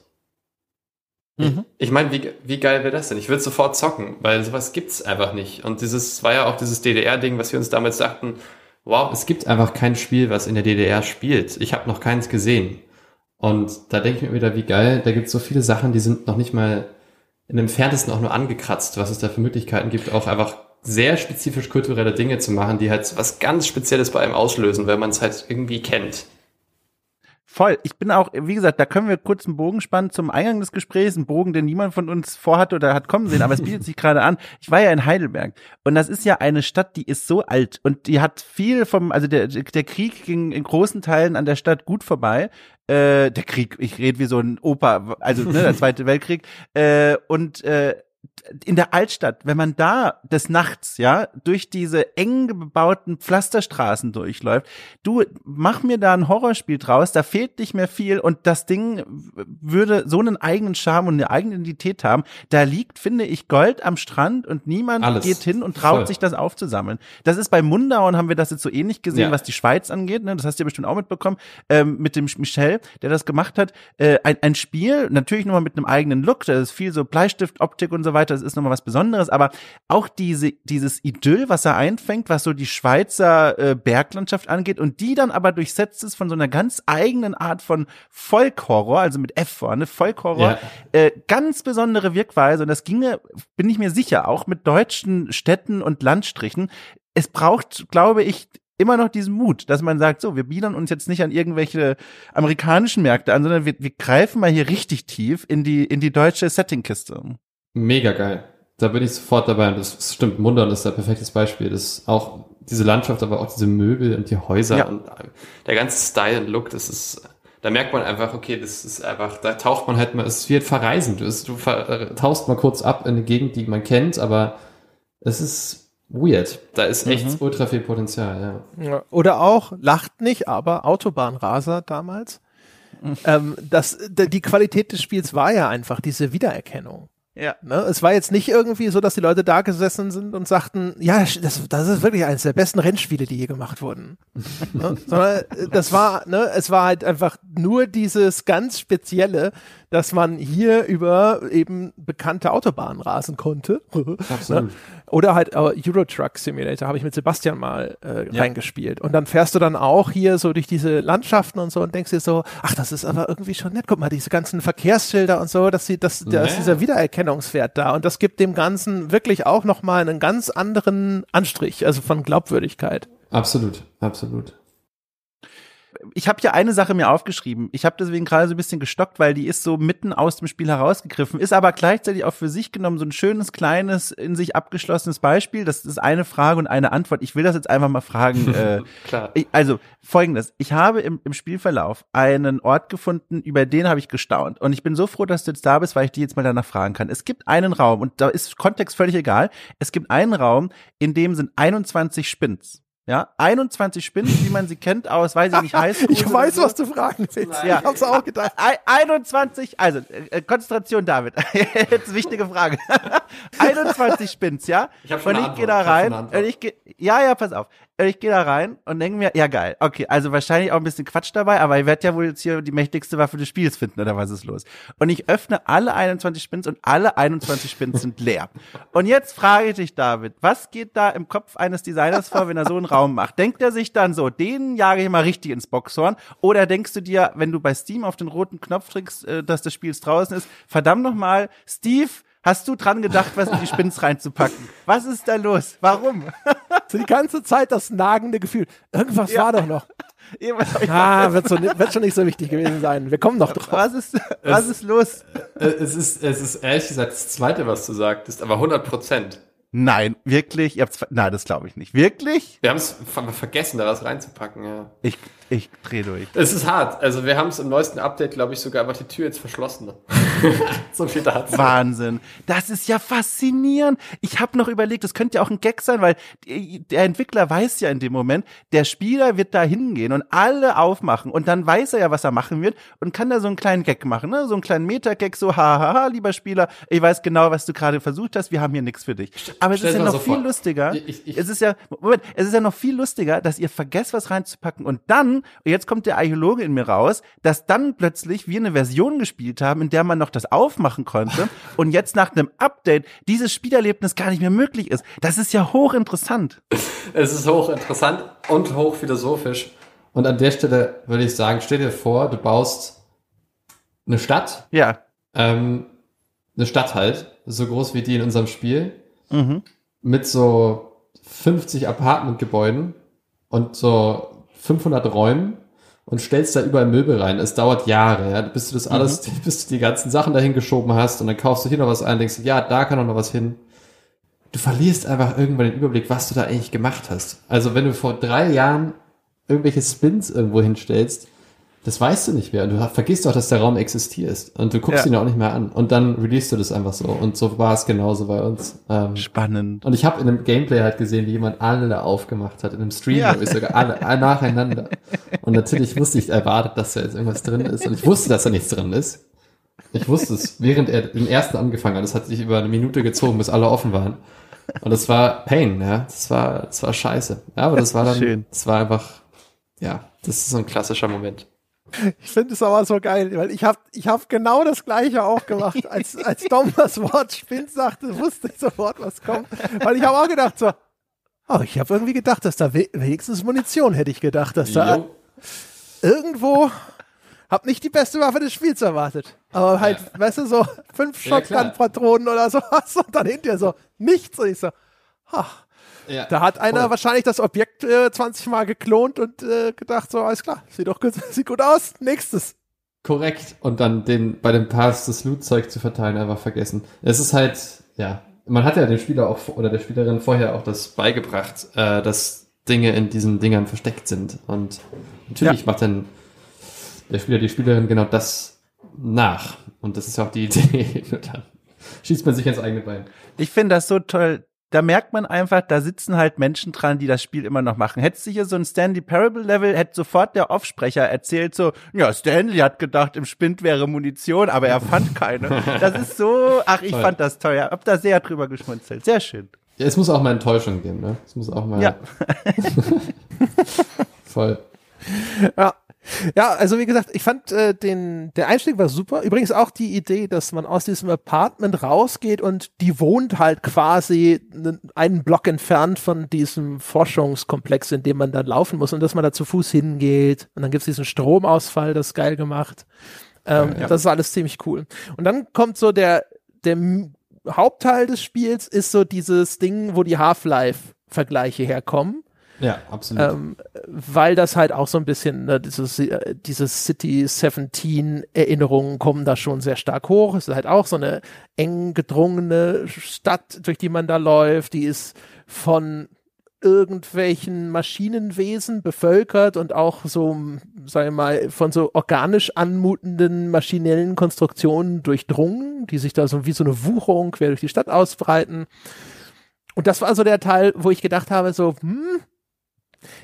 Mhm. Ich meine, wie, wie geil wäre das denn? Ich würde sofort zocken, weil sowas gibt's einfach nicht. Und dieses war ja auch dieses DDR-Ding, was wir uns damals dachten, wow, es gibt einfach kein Spiel, was in der DDR spielt. Ich habe noch keins gesehen. Und da denke ich mir wieder, wie geil, da gibt's so viele Sachen, die sind noch nicht mal in dem Entferntesten auch nur angekratzt, was es da für Möglichkeiten gibt, auch einfach sehr spezifisch kulturelle Dinge zu machen, die halt was ganz Spezielles bei einem auslösen, weil man es halt irgendwie kennt. Voll. Ich bin auch, wie gesagt, da können wir kurz einen Bogen spannen zum Eingang des Gesprächs, einen Bogen, den niemand von uns vorhat oder hat kommen sehen, aber es bietet sich gerade an. Ich war ja in Heidelberg und das ist ja eine Stadt, die ist so alt und die hat viel vom, also der, der Krieg ging in großen Teilen an der Stadt gut vorbei. Äh, der Krieg, ich rede wie so ein Opa, also ne, der Zweite Weltkrieg. Äh, und äh, in der Altstadt, wenn man da des Nachts, ja, durch diese eng bebauten Pflasterstraßen durchläuft, du, mach mir da ein Horrorspiel draus, da fehlt nicht mehr viel und das Ding würde so einen eigenen Charme und eine eigene Identität haben. Da liegt, finde ich, Gold am Strand und niemand Alles. geht hin und traut Voll. sich das aufzusammeln. Das ist bei Mundauern haben wir das jetzt so ähnlich gesehen, ja. was die Schweiz angeht, ne? das hast du ja bestimmt auch mitbekommen, ähm, mit dem Michel, der das gemacht hat. Äh, ein, ein Spiel, natürlich nochmal mit einem eigenen Look, da ist viel so Bleistiftoptik und so weiter, das ist nochmal was Besonderes, aber auch diese, dieses Idyll, was er einfängt, was so die Schweizer äh, Berglandschaft angeht und die dann aber durchsetzt ist von so einer ganz eigenen Art von Folkhorror, also mit F vorne, Folkhorror, ja. äh, ganz besondere Wirkweise und das ginge, bin ich mir sicher, auch mit deutschen Städten und Landstrichen. Es braucht, glaube ich, immer noch diesen Mut, dass man sagt, so, wir biedern uns jetzt nicht an irgendwelche amerikanischen Märkte an, sondern wir, wir greifen mal hier richtig tief in die, in die deutsche Settingkiste. Mega geil. Da bin ich sofort dabei. Und das stimmt, Mundern ist ein perfektes Beispiel. Das ist auch diese Landschaft, aber auch diese Möbel und die Häuser ja. und der ganze Style und Look, das ist, da merkt man einfach, okay, das ist einfach, da taucht man halt mal, es wird verreisend. Du, du tauchst mal kurz ab in eine Gegend, die man kennt, aber es ist weird. Da ist echt mhm. ultra viel Potenzial, ja. Oder auch, lacht nicht, aber Autobahnraser damals. Mhm. Ähm, das, die Qualität des Spiels war ja einfach diese Wiedererkennung. Ja. Ne? Es war jetzt nicht irgendwie so, dass die Leute da gesessen sind und sagten, ja, das, das ist wirklich eines der besten Rennspiele, die je gemacht wurden. ne? Sondern äh, das war, ne, es war halt einfach nur dieses ganz spezielle, dass man hier über eben bekannte Autobahnen rasen konnte. Absolut. Oder halt uh, Euro Truck Simulator habe ich mit Sebastian mal äh, ja. reingespielt. Und dann fährst du dann auch hier so durch diese Landschaften und so und denkst dir so, ach, das ist aber irgendwie schon nett. Guck mal, diese ganzen Verkehrsschilder und so, dass sie, dass, da ist dieser Wiedererkennungswert da. Und das gibt dem Ganzen wirklich auch nochmal einen ganz anderen Anstrich, also von Glaubwürdigkeit. Absolut, absolut ich habe hier eine Sache mir aufgeschrieben. Ich habe deswegen gerade so ein bisschen gestockt, weil die ist so mitten aus dem Spiel herausgegriffen, ist aber gleichzeitig auch für sich genommen so ein schönes, kleines, in sich abgeschlossenes Beispiel. Das ist eine Frage und eine Antwort. Ich will das jetzt einfach mal fragen. äh, Klar. Ich, also folgendes. Ich habe im, im Spielverlauf einen Ort gefunden, über den habe ich gestaunt. Und ich bin so froh, dass du jetzt da bist, weil ich die jetzt mal danach fragen kann. Es gibt einen Raum, und da ist Kontext völlig egal. Es gibt einen Raum, in dem sind 21 Spins. Ja, 21 Spinnen, wie man sie kennt aus, weiß ich nicht, heißt. ich weiß, so. was du fragen willst. Ja. Ich hab's auch gedacht. 21, also äh, Konzentration, David. Jetzt wichtige Frage. 21 Spins, ja? Ich hab schon Und ich gehe da rein. Und ich geh, ja, ja, pass auf. Und ich gehe da rein und denke mir, ja geil, okay, also wahrscheinlich auch ein bisschen Quatsch dabei, aber ich werde ja wohl jetzt hier die mächtigste Waffe des Spiels finden, oder was ist los? Und ich öffne alle 21 Spins und alle 21 Spins sind leer. Und jetzt frage ich dich, David, was geht da im Kopf eines Designers vor, wenn er so einen Raum macht? Denkt er sich dann so, den jage ich mal richtig ins Boxhorn? Oder denkst du dir, wenn du bei Steam auf den roten Knopf drückst, äh, dass das Spiel draußen ist, verdammt nochmal, Steve, Hast du dran gedacht, was in die Spins reinzupacken? Was ist da los? Warum? so die ganze Zeit das nagende Gefühl. Irgendwas ja. war doch noch. ah, wird, so, wird schon nicht so wichtig gewesen sein. Wir kommen noch drauf. Was ist, was ist los? Es ist, es ist ehrlich gesagt das Zweite, was du sagst, aber 100 Prozent. Nein, wirklich? Ihr habt's, nein, das glaube ich nicht. Wirklich? Wir haben es vergessen, da was reinzupacken, ja. Ich, ich dreh durch. Es ist hart. Also wir haben es im neuesten Update, glaube ich, sogar einfach die Tür jetzt verschlossen. so viel dazu. Wahnsinn. Das ist ja faszinierend. Ich habe noch überlegt, das könnte ja auch ein Gag sein, weil der Entwickler weiß ja in dem Moment, der Spieler wird da hingehen und alle aufmachen und dann weiß er ja, was er machen wird und kann da so einen kleinen Gag machen, ne? So einen kleinen Meta-Gag, so hahaha, lieber Spieler, ich weiß genau, was du gerade versucht hast, wir haben hier nichts für dich. Aber es ist ja noch so viel vor. lustiger. Ich, ich, es ist ja, Moment, es ist ja noch viel lustiger, dass ihr vergesst, was reinzupacken und dann, und jetzt kommt der Archäologe in mir raus, dass dann plötzlich wir eine Version gespielt haben, in der man noch das aufmachen konnte und jetzt nach einem Update dieses Spielerlebnis gar nicht mehr möglich ist. Das ist ja hochinteressant. Es ist hochinteressant und hochphilosophisch. Und an der Stelle würde ich sagen, stell dir vor, du baust eine Stadt. Ja. Ähm, eine Stadt halt, so groß wie die in unserem Spiel mhm. mit so 50 Apartmentgebäuden und so 500 Räumen und stellst da überall Möbel rein. Es dauert Jahre, ja, bis du das alles, mhm. bis du die ganzen Sachen dahin geschoben hast und dann kaufst du hier noch was ein, denkst, ja, da kann auch noch was hin. Du verlierst einfach irgendwann den Überblick, was du da eigentlich gemacht hast. Also wenn du vor drei Jahren irgendwelche Spins irgendwo hinstellst, das weißt du nicht mehr. Du vergisst auch, dass der Raum existiert und du guckst ja. ihn auch nicht mehr an. Und dann release du das einfach so. Und so war es genauso bei uns. Ähm, Spannend. Und ich habe in einem Gameplay halt gesehen, wie jemand alle aufgemacht hat. In einem Stream, ja. ich sogar alle, alle nacheinander. Und natürlich wusste ich erwartet, dass da jetzt irgendwas drin ist. Und ich wusste, dass da nichts drin ist. Ich wusste es, während er den ersten angefangen hat. Das hat sich über eine Minute gezogen, bis alle offen waren. Und das war Pain, ja. Das war, das war scheiße. Ja, aber das war dann, Schön. das war einfach, ja, das ist so ein klassischer Moment. Ich finde es aber so geil, weil ich habe ich hab genau das gleiche auch gemacht. Als, als Dom das Wort Spind sagte, wusste ich sofort, was kommt. Weil ich habe auch gedacht so, oh, ich habe irgendwie gedacht, dass da wenigstens Munition hätte ich gedacht, dass da jo. irgendwo hab nicht die beste Waffe des Spiels erwartet. Aber halt, ja. weißt du, so fünf Shotgun-Patronen oder so was und dann hinterher so nichts. Und ich so, ach, ja, da hat einer voll. wahrscheinlich das Objekt äh, 20 Mal geklont und äh, gedacht, so, alles klar, sieht doch gut, sieht gut aus, nächstes. Korrekt. Und dann den, bei dem Pass das Loot-Zeug zu verteilen, einfach vergessen. Es ist halt, ja, man hat ja dem Spieler auch, oder der Spielerin vorher auch das beigebracht, äh, dass Dinge in diesen Dingern versteckt sind. Und natürlich ja. macht dann der Spieler, die Spielerin genau das nach. Und das ist ja auch die Idee. dann schießt man sich ins eigene Bein. Ich finde das so toll da merkt man einfach, da sitzen halt Menschen dran, die das Spiel immer noch machen. Hättest du hier so ein Stanley Parable Level, hätte sofort der Offsprecher erzählt so, ja, Stanley hat gedacht, im Spind wäre Munition, aber er fand keine. Das ist so, ach, ich Toll. fand das. Ja, hab da sehr drüber geschmunzelt. Sehr schön. Ja, es muss auch mal Enttäuschung geben, ne? Es muss auch mal. Ja. Voll. Ja. Ja, also wie gesagt, ich fand äh, den der Einstieg war super. Übrigens auch die Idee, dass man aus diesem Apartment rausgeht und die wohnt halt quasi einen Block entfernt von diesem Forschungskomplex, in dem man dann laufen muss und dass man da zu Fuß hingeht und dann gibt's diesen Stromausfall, das ist geil gemacht. Ähm, ja, ja. Das ist alles ziemlich cool. Und dann kommt so der der Hauptteil des Spiels ist so dieses Ding, wo die Half-Life Vergleiche herkommen. Ja, absolut. Ähm, weil das halt auch so ein bisschen, ne, dieses, äh, dieses City 17 Erinnerungen kommen da schon sehr stark hoch. Es ist halt auch so eine eng gedrungene Stadt, durch die man da läuft. Die ist von irgendwelchen Maschinenwesen bevölkert und auch so, sagen wir mal, von so organisch anmutenden maschinellen Konstruktionen durchdrungen, die sich da so wie so eine Wucherung quer durch die Stadt ausbreiten. Und das war so der Teil, wo ich gedacht habe, so, hm,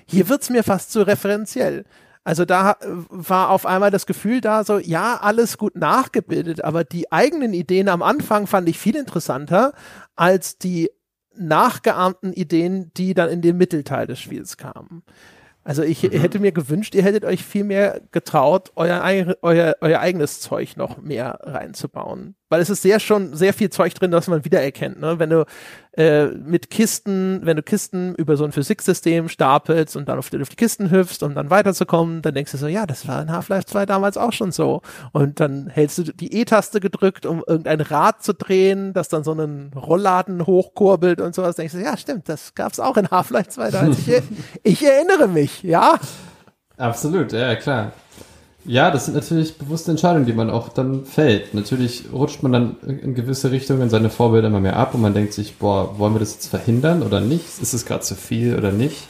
hier wird's mir fast zu referenziell. Also da war auf einmal das Gefühl da so, ja, alles gut nachgebildet, aber die eigenen Ideen am Anfang fand ich viel interessanter als die nachgeahmten Ideen, die dann in den Mittelteil des Spiels kamen. Also ich mhm. hätte mir gewünscht, ihr hättet euch viel mehr getraut, euer, euer, euer eigenes Zeug noch mehr reinzubauen. Weil es ist sehr schon sehr viel Zeug drin, das man wiedererkennt. Ne? Wenn du äh, mit Kisten, wenn du Kisten über so ein Physiksystem stapelst und dann auf die, auf die Kisten hüpfst, um dann weiterzukommen, dann denkst du so, ja, das war in Half-Life 2 damals auch schon so. Und dann hältst du die E-Taste gedrückt, um irgendein Rad zu drehen, das dann so einen Rollladen hochkurbelt und sowas. Denkst du, ja, stimmt, das gab's auch in Half-Life 2 damals. Ich, ich erinnere mich, ja. Absolut, ja, klar. Ja, das sind natürlich bewusste Entscheidungen, die man auch dann fällt. Natürlich rutscht man dann in gewisse Richtungen seine Vorbilder immer mehr ab und man denkt sich, boah, wollen wir das jetzt verhindern oder nicht? Ist es gerade zu viel oder nicht?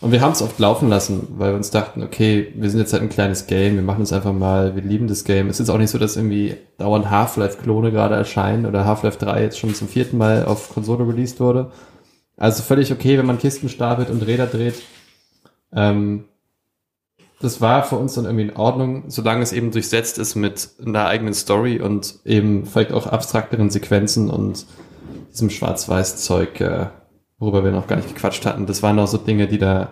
Und wir haben es oft laufen lassen, weil wir uns dachten, okay, wir sind jetzt halt ein kleines Game, wir machen es einfach mal, wir lieben das Game. Es ist auch nicht so, dass irgendwie dauernd Half-Life-Klone gerade erscheinen oder Half-Life 3 jetzt schon zum vierten Mal auf Konsole released wurde. Also völlig okay, wenn man Kisten stapelt und Räder dreht. Ähm, das war für uns dann irgendwie in Ordnung, solange es eben durchsetzt ist mit einer eigenen Story und eben vielleicht auch abstrakteren Sequenzen und diesem Schwarz-Weiß-Zeug, äh, worüber wir noch gar nicht gequatscht hatten. Das waren auch so Dinge, die da,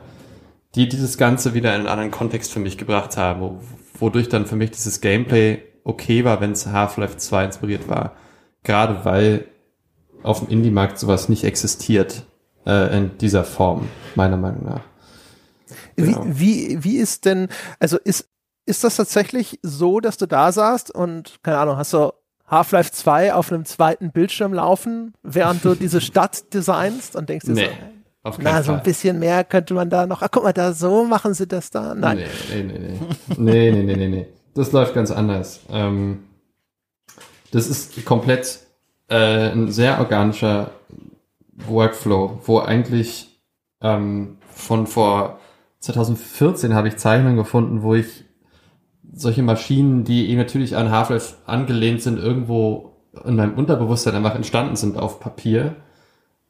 die dieses Ganze wieder in einen anderen Kontext für mich gebracht haben, wo, wodurch dann für mich dieses Gameplay okay war, wenn es Half-Life 2 inspiriert war. Gerade weil auf dem Indie-Markt sowas nicht existiert äh, in dieser Form, meiner Meinung nach. Wie, wie, wie ist denn, also ist, ist das tatsächlich so, dass du da saßt und, keine Ahnung, hast du Half-Life 2 auf einem zweiten Bildschirm laufen, während du diese Stadt designst und denkst dir nee, so, auf na, so ein bisschen mehr könnte man da noch, ach guck mal, da so machen sie das da. Nein. Nee, nee, nee, nee. nee, nee, nee, nee, nee. Das läuft ganz anders. Ähm, das ist komplett äh, ein sehr organischer Workflow, wo eigentlich ähm, von vor 2014 habe ich Zeichnungen gefunden, wo ich solche Maschinen, die eben natürlich an Half-Life angelehnt sind, irgendwo in meinem Unterbewusstsein einfach entstanden sind auf Papier.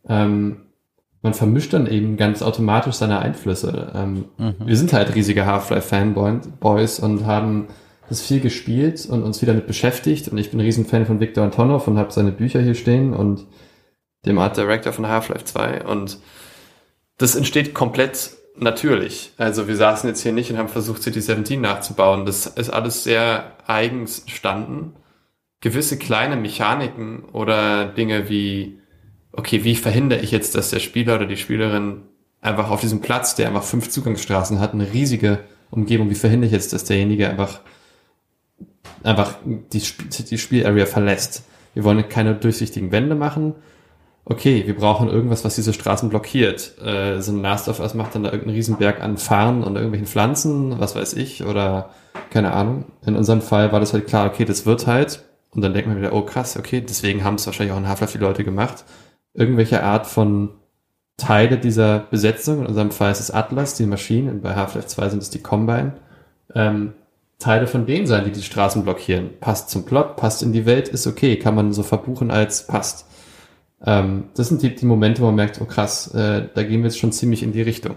Ähm, man vermischt dann eben ganz automatisch seine Einflüsse. Ähm, mhm. Wir sind halt riesige Half-Life-Fanboys und haben das viel gespielt und uns wieder mit beschäftigt. Und ich bin ein Riesenfan von Viktor Antonov und habe seine Bücher hier stehen und dem Art Director von Half-Life 2. Und das entsteht komplett natürlich. Also wir saßen jetzt hier nicht und haben versucht, City 17 nachzubauen. Das ist alles sehr eigens entstanden. Gewisse kleine Mechaniken oder Dinge wie, okay, wie verhindere ich jetzt, dass der Spieler oder die Spielerin einfach auf diesem Platz, der einfach fünf Zugangsstraßen hat, eine riesige Umgebung, wie verhindere ich jetzt, dass derjenige einfach einfach die, die Spielarea verlässt. Wir wollen keine durchsichtigen Wände machen, okay, wir brauchen irgendwas, was diese Straßen blockiert. Äh, so ein Last of Us macht dann da irgendeinen Riesenberg an Farnen und irgendwelchen Pflanzen, was weiß ich, oder keine Ahnung. In unserem Fall war das halt klar, okay, das wird halt. Und dann denkt man wieder, oh krass, okay, deswegen haben es wahrscheinlich auch in Half-Life die Leute gemacht. Irgendwelche Art von Teile dieser Besetzung, in unserem Fall ist es Atlas, die Maschine, und bei Half-Life 2 sind es die Combine, ähm, Teile von denen sein, die die Straßen blockieren. Passt zum Plot, passt in die Welt, ist okay, kann man so verbuchen als passt. Ähm, das sind die, die Momente, wo man merkt, oh krass, äh, da gehen wir jetzt schon ziemlich in die Richtung.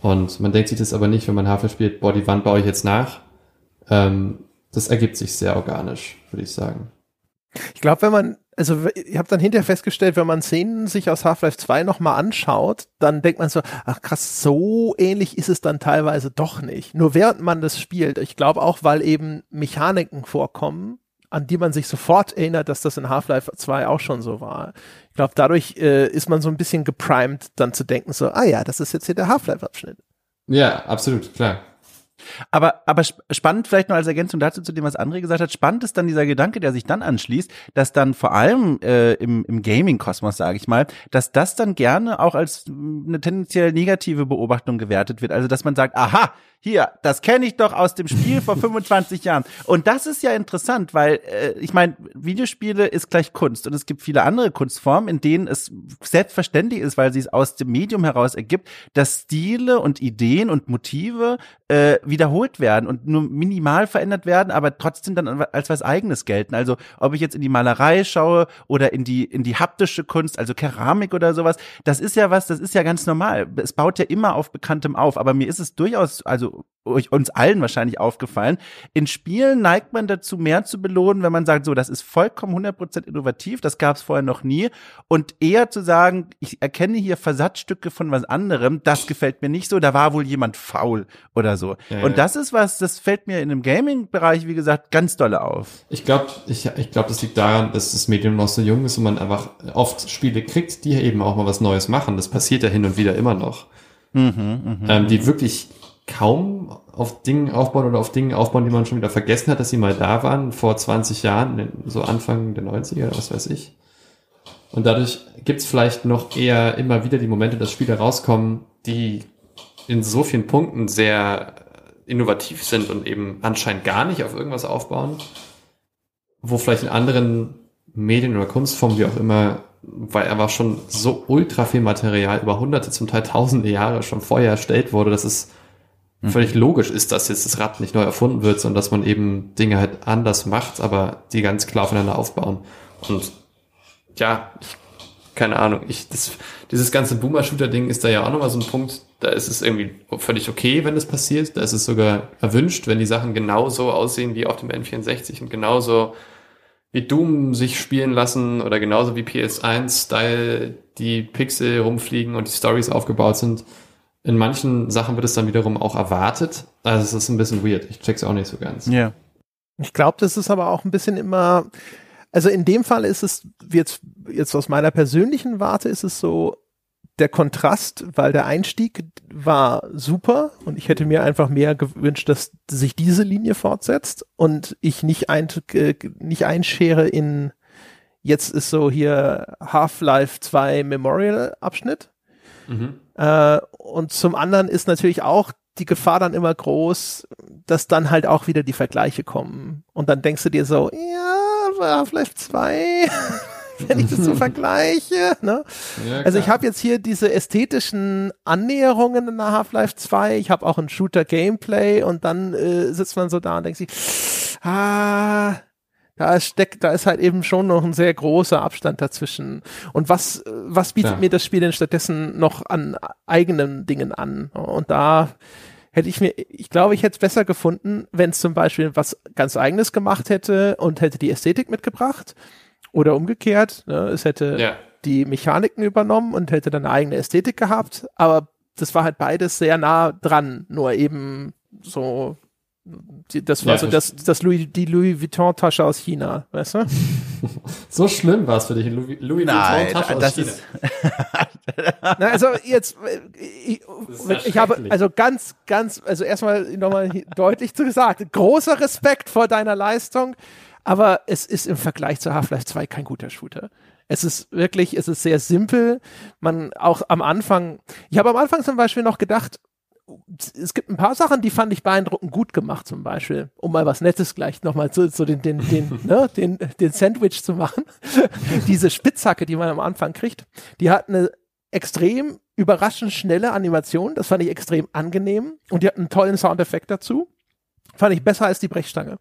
Und man denkt sich das aber nicht, wenn man Hafer spielt, boah, die Wand baue ich jetzt nach. Ähm, das ergibt sich sehr organisch, würde ich sagen. Ich glaube, wenn man, also ich habe dann hinterher festgestellt, wenn man Szenen sich aus Half-Life 2 nochmal anschaut, dann denkt man so, ach krass, so ähnlich ist es dann teilweise doch nicht. Nur während man das spielt, ich glaube auch, weil eben Mechaniken vorkommen, an die man sich sofort erinnert, dass das in Half-Life 2 auch schon so war. Ich glaube, dadurch äh, ist man so ein bisschen geprimed, dann zu denken, so, ah ja, das ist jetzt hier der Half-Life-Abschnitt. Ja, absolut, klar. Aber, aber spannend vielleicht noch als Ergänzung dazu, zu dem, was André gesagt hat, spannend ist dann dieser Gedanke, der sich dann anschließt, dass dann vor allem äh, im, im Gaming-Kosmos, sage ich mal, dass das dann gerne auch als eine tendenziell negative Beobachtung gewertet wird. Also dass man sagt, aha, hier, das kenne ich doch aus dem Spiel vor 25 Jahren. Und das ist ja interessant, weil äh, ich meine, Videospiele ist gleich Kunst und es gibt viele andere Kunstformen, in denen es selbstverständlich ist, weil sie es aus dem Medium heraus ergibt, dass Stile und Ideen und Motive äh, wiederholt werden und nur minimal verändert werden, aber trotzdem dann als was eigenes gelten. Also ob ich jetzt in die Malerei schaue oder in die in die haptische Kunst, also Keramik oder sowas, das ist ja was, das ist ja ganz normal. Es baut ja immer auf bekanntem auf, aber mir ist es durchaus also uns allen wahrscheinlich aufgefallen. In Spielen neigt man dazu, mehr zu belohnen, wenn man sagt, so, das ist vollkommen 100% innovativ, das gab es vorher noch nie. Und eher zu sagen, ich erkenne hier Versatzstücke von was anderem, das gefällt mir nicht so, da war wohl jemand faul oder so. Ja, und das ist was, das fällt mir in dem Gaming-Bereich, wie gesagt, ganz dolle auf. Ich glaube, ich, ich glaube, das liegt daran, dass das Medium noch so jung ist und man einfach oft Spiele kriegt, die eben auch mal was Neues machen. Das passiert ja hin und wieder immer noch. Mhm, mh, ähm, die wirklich kaum auf Dingen aufbauen oder auf Dingen aufbauen, die man schon wieder vergessen hat, dass sie mal da waren, vor 20 Jahren, so Anfang der 90er oder was weiß ich. Und dadurch gibt's vielleicht noch eher immer wieder die Momente, dass Spiele rauskommen, die in so vielen Punkten sehr innovativ sind und eben anscheinend gar nicht auf irgendwas aufbauen, wo vielleicht in anderen Medien oder Kunstformen, wie auch immer, weil einfach schon so ultra viel Material über hunderte, zum Teil tausende Jahre schon vorher erstellt wurde, dass es Mhm. völlig logisch ist, dass jetzt das Rad nicht neu erfunden wird, sondern dass man eben Dinge halt anders macht, aber die ganz klar aufeinander aufbauen. Und ja, ich, keine Ahnung, ich, das, dieses ganze Boomer-Shooter-Ding ist da ja auch nochmal so ein Punkt, da ist es irgendwie völlig okay, wenn das passiert. Da ist es sogar erwünscht, wenn die Sachen genauso aussehen wie auf dem N64 und genauso wie Doom sich spielen lassen oder genauso wie PS1-Style die Pixel rumfliegen und die Stories aufgebaut sind. In manchen Sachen wird es dann wiederum auch erwartet. Also es ist ein bisschen weird. Ich check's auch nicht so ganz. Ja. Yeah. Ich glaube, das ist aber auch ein bisschen immer, also in dem Fall ist es jetzt, jetzt aus meiner persönlichen Warte ist es so, der Kontrast, weil der Einstieg war super und ich hätte mir einfach mehr gewünscht, dass sich diese Linie fortsetzt und ich nicht, ein, äh, nicht einschere in jetzt ist so hier Half-Life 2 Memorial Abschnitt. Mhm. Äh, und zum anderen ist natürlich auch die Gefahr dann immer groß, dass dann halt auch wieder die Vergleiche kommen. Und dann denkst du dir so, ja, Half-Life 2 wenn ich das so vergleiche. Ne? Ja, also ich habe jetzt hier diese ästhetischen Annäherungen in der Half-Life 2. Ich habe auch ein Shooter-Gameplay und dann äh, sitzt man so da und denkt sich, ah, da steckt, da ist halt eben schon noch ein sehr großer Abstand dazwischen. Und was, was bietet ja. mir das Spiel denn stattdessen noch an eigenen Dingen an? Und da hätte ich mir, ich glaube, ich hätte es besser gefunden, wenn es zum Beispiel was ganz eigenes gemacht hätte und hätte die Ästhetik mitgebracht. Oder umgekehrt, ne, es hätte ja. die Mechaniken übernommen und hätte dann eine eigene Ästhetik gehabt. Aber das war halt beides sehr nah dran, nur eben so das war ja, so das, das Louis, die Louis Vuitton-Tasche aus China, weißt du? so schlimm war es für dich, Louis, Louis Vuitton-Tasche aus China. Na, also jetzt, ich, ich habe also ganz, ganz, also erstmal nochmal deutlich zu gesagt, großer Respekt vor deiner Leistung, aber es ist im Vergleich zu Half-Life 2 kein guter Shooter. Es ist wirklich, es ist sehr simpel. Man auch am Anfang, ich habe am Anfang zum Beispiel noch gedacht, es gibt ein paar Sachen, die fand ich beeindruckend gut gemacht, zum Beispiel, um mal was Nettes gleich nochmal zu, so den, den, den, ne, den, den Sandwich zu machen. Diese Spitzhacke, die man am Anfang kriegt, die hat eine extrem überraschend schnelle Animation. Das fand ich extrem angenehm. Und die hat einen tollen Soundeffekt dazu. Fand ich besser als die Brechstange.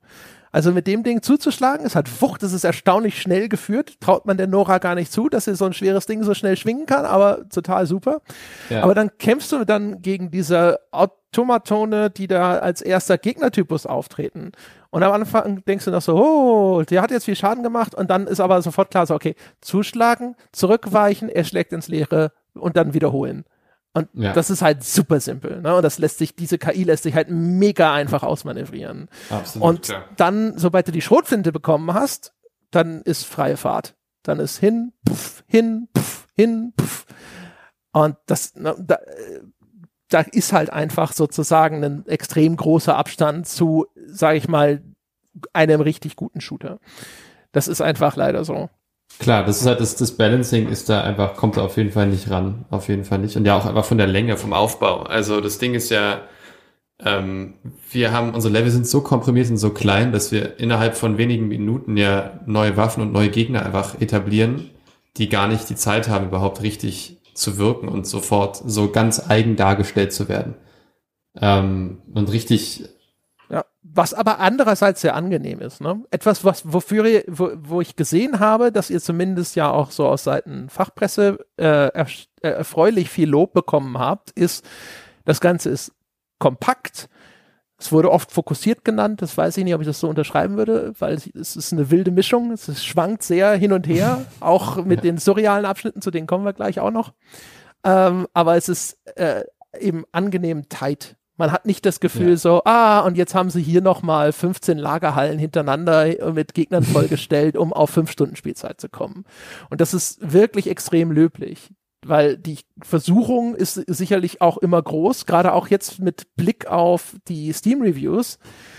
Also mit dem Ding zuzuschlagen, es hat Wucht, es ist erstaunlich schnell geführt. Traut man der Nora gar nicht zu, dass sie so ein schweres Ding so schnell schwingen kann, aber total super. Ja. Aber dann kämpfst du dann gegen diese Automatone, die da als erster Gegnertypus auftreten. Und am Anfang denkst du noch so, oh, der hat jetzt viel Schaden gemacht und dann ist aber sofort klar so, okay, zuschlagen, zurückweichen, er schlägt ins Leere und dann wiederholen. Und ja. das ist halt super simpel. Ne? Und das lässt sich, diese KI lässt sich halt mega einfach ausmanövrieren. Absolut, und klar. dann, sobald du die Schrotflinte bekommen hast, dann ist freie Fahrt. Dann ist hin, puff, hin, puff, hin, puff. Und das, ne, da, da ist halt einfach sozusagen ein extrem großer Abstand zu, sage ich mal, einem richtig guten Shooter. Das ist einfach leider so. Klar, das ist halt das, das Balancing ist da einfach, kommt da auf jeden Fall nicht ran. Auf jeden Fall nicht. Und ja auch einfach von der Länge, vom Aufbau. Also das Ding ist ja, ähm, wir haben, unsere Level sind so komprimiert und so klein, dass wir innerhalb von wenigen Minuten ja neue Waffen und neue Gegner einfach etablieren, die gar nicht die Zeit haben, überhaupt richtig zu wirken und sofort so ganz eigen dargestellt zu werden. Ähm, und richtig was aber andererseits sehr angenehm ist. Ne? Etwas, was wofür ihr, wo, wo ich gesehen habe, dass ihr zumindest ja auch so aus Seiten Fachpresse äh, er, äh, erfreulich viel Lob bekommen habt, ist, das Ganze ist kompakt. Es wurde oft fokussiert genannt. Das weiß ich nicht, ob ich das so unterschreiben würde, weil es, ist eine wilde Mischung. Es, es schwankt sehr hin und her, auch mit den surrealen Abschnitten, zu denen kommen wir gleich auch noch. Ähm, aber es ist äh, eben angenehm tight man hat nicht das Gefühl ja. so, ah, und jetzt haben sie hier nochmal 15 Lagerhallen hintereinander mit Gegnern vollgestellt, um auf fünf Stunden Spielzeit zu kommen. Und das ist wirklich extrem löblich, weil die Versuchung ist sicherlich auch immer groß, gerade auch jetzt mit Blick auf die Steam-Reviews,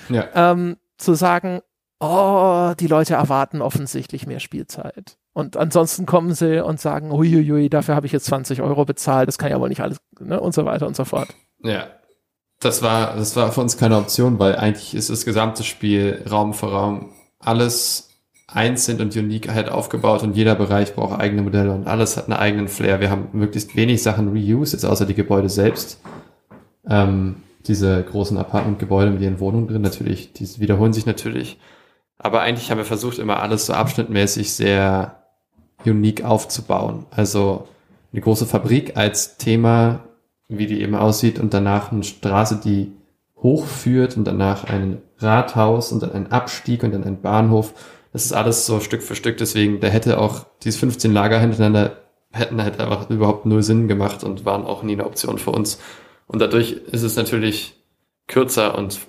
ja. ähm, zu sagen, oh, die Leute erwarten offensichtlich mehr Spielzeit. Und ansonsten kommen sie und sagen, uiuiui, dafür habe ich jetzt 20 Euro bezahlt, das kann ja wohl nicht alles, ne, und so weiter und so fort. Ja, das war, das war für uns keine Option, weil eigentlich ist das gesamte Spiel Raum für Raum alles einzeln und unique halt aufgebaut und jeder Bereich braucht eigene Modelle und alles hat einen eigenen Flair. Wir haben möglichst wenig Sachen reused, jetzt außer die Gebäude selbst. Ähm, diese großen Apartmentgebäude mit ihren Wohnungen drin, natürlich, die wiederholen sich natürlich. Aber eigentlich haben wir versucht, immer alles so abschnittmäßig sehr unique aufzubauen. Also eine große Fabrik als Thema wie die eben aussieht und danach eine Straße, die hochführt und danach ein Rathaus und dann ein Abstieg und dann ein Bahnhof. Das ist alles so Stück für Stück, deswegen, da hätte auch diese 15 Lager hintereinander hätten halt einfach überhaupt null Sinn gemacht und waren auch nie eine Option für uns. Und dadurch ist es natürlich kürzer und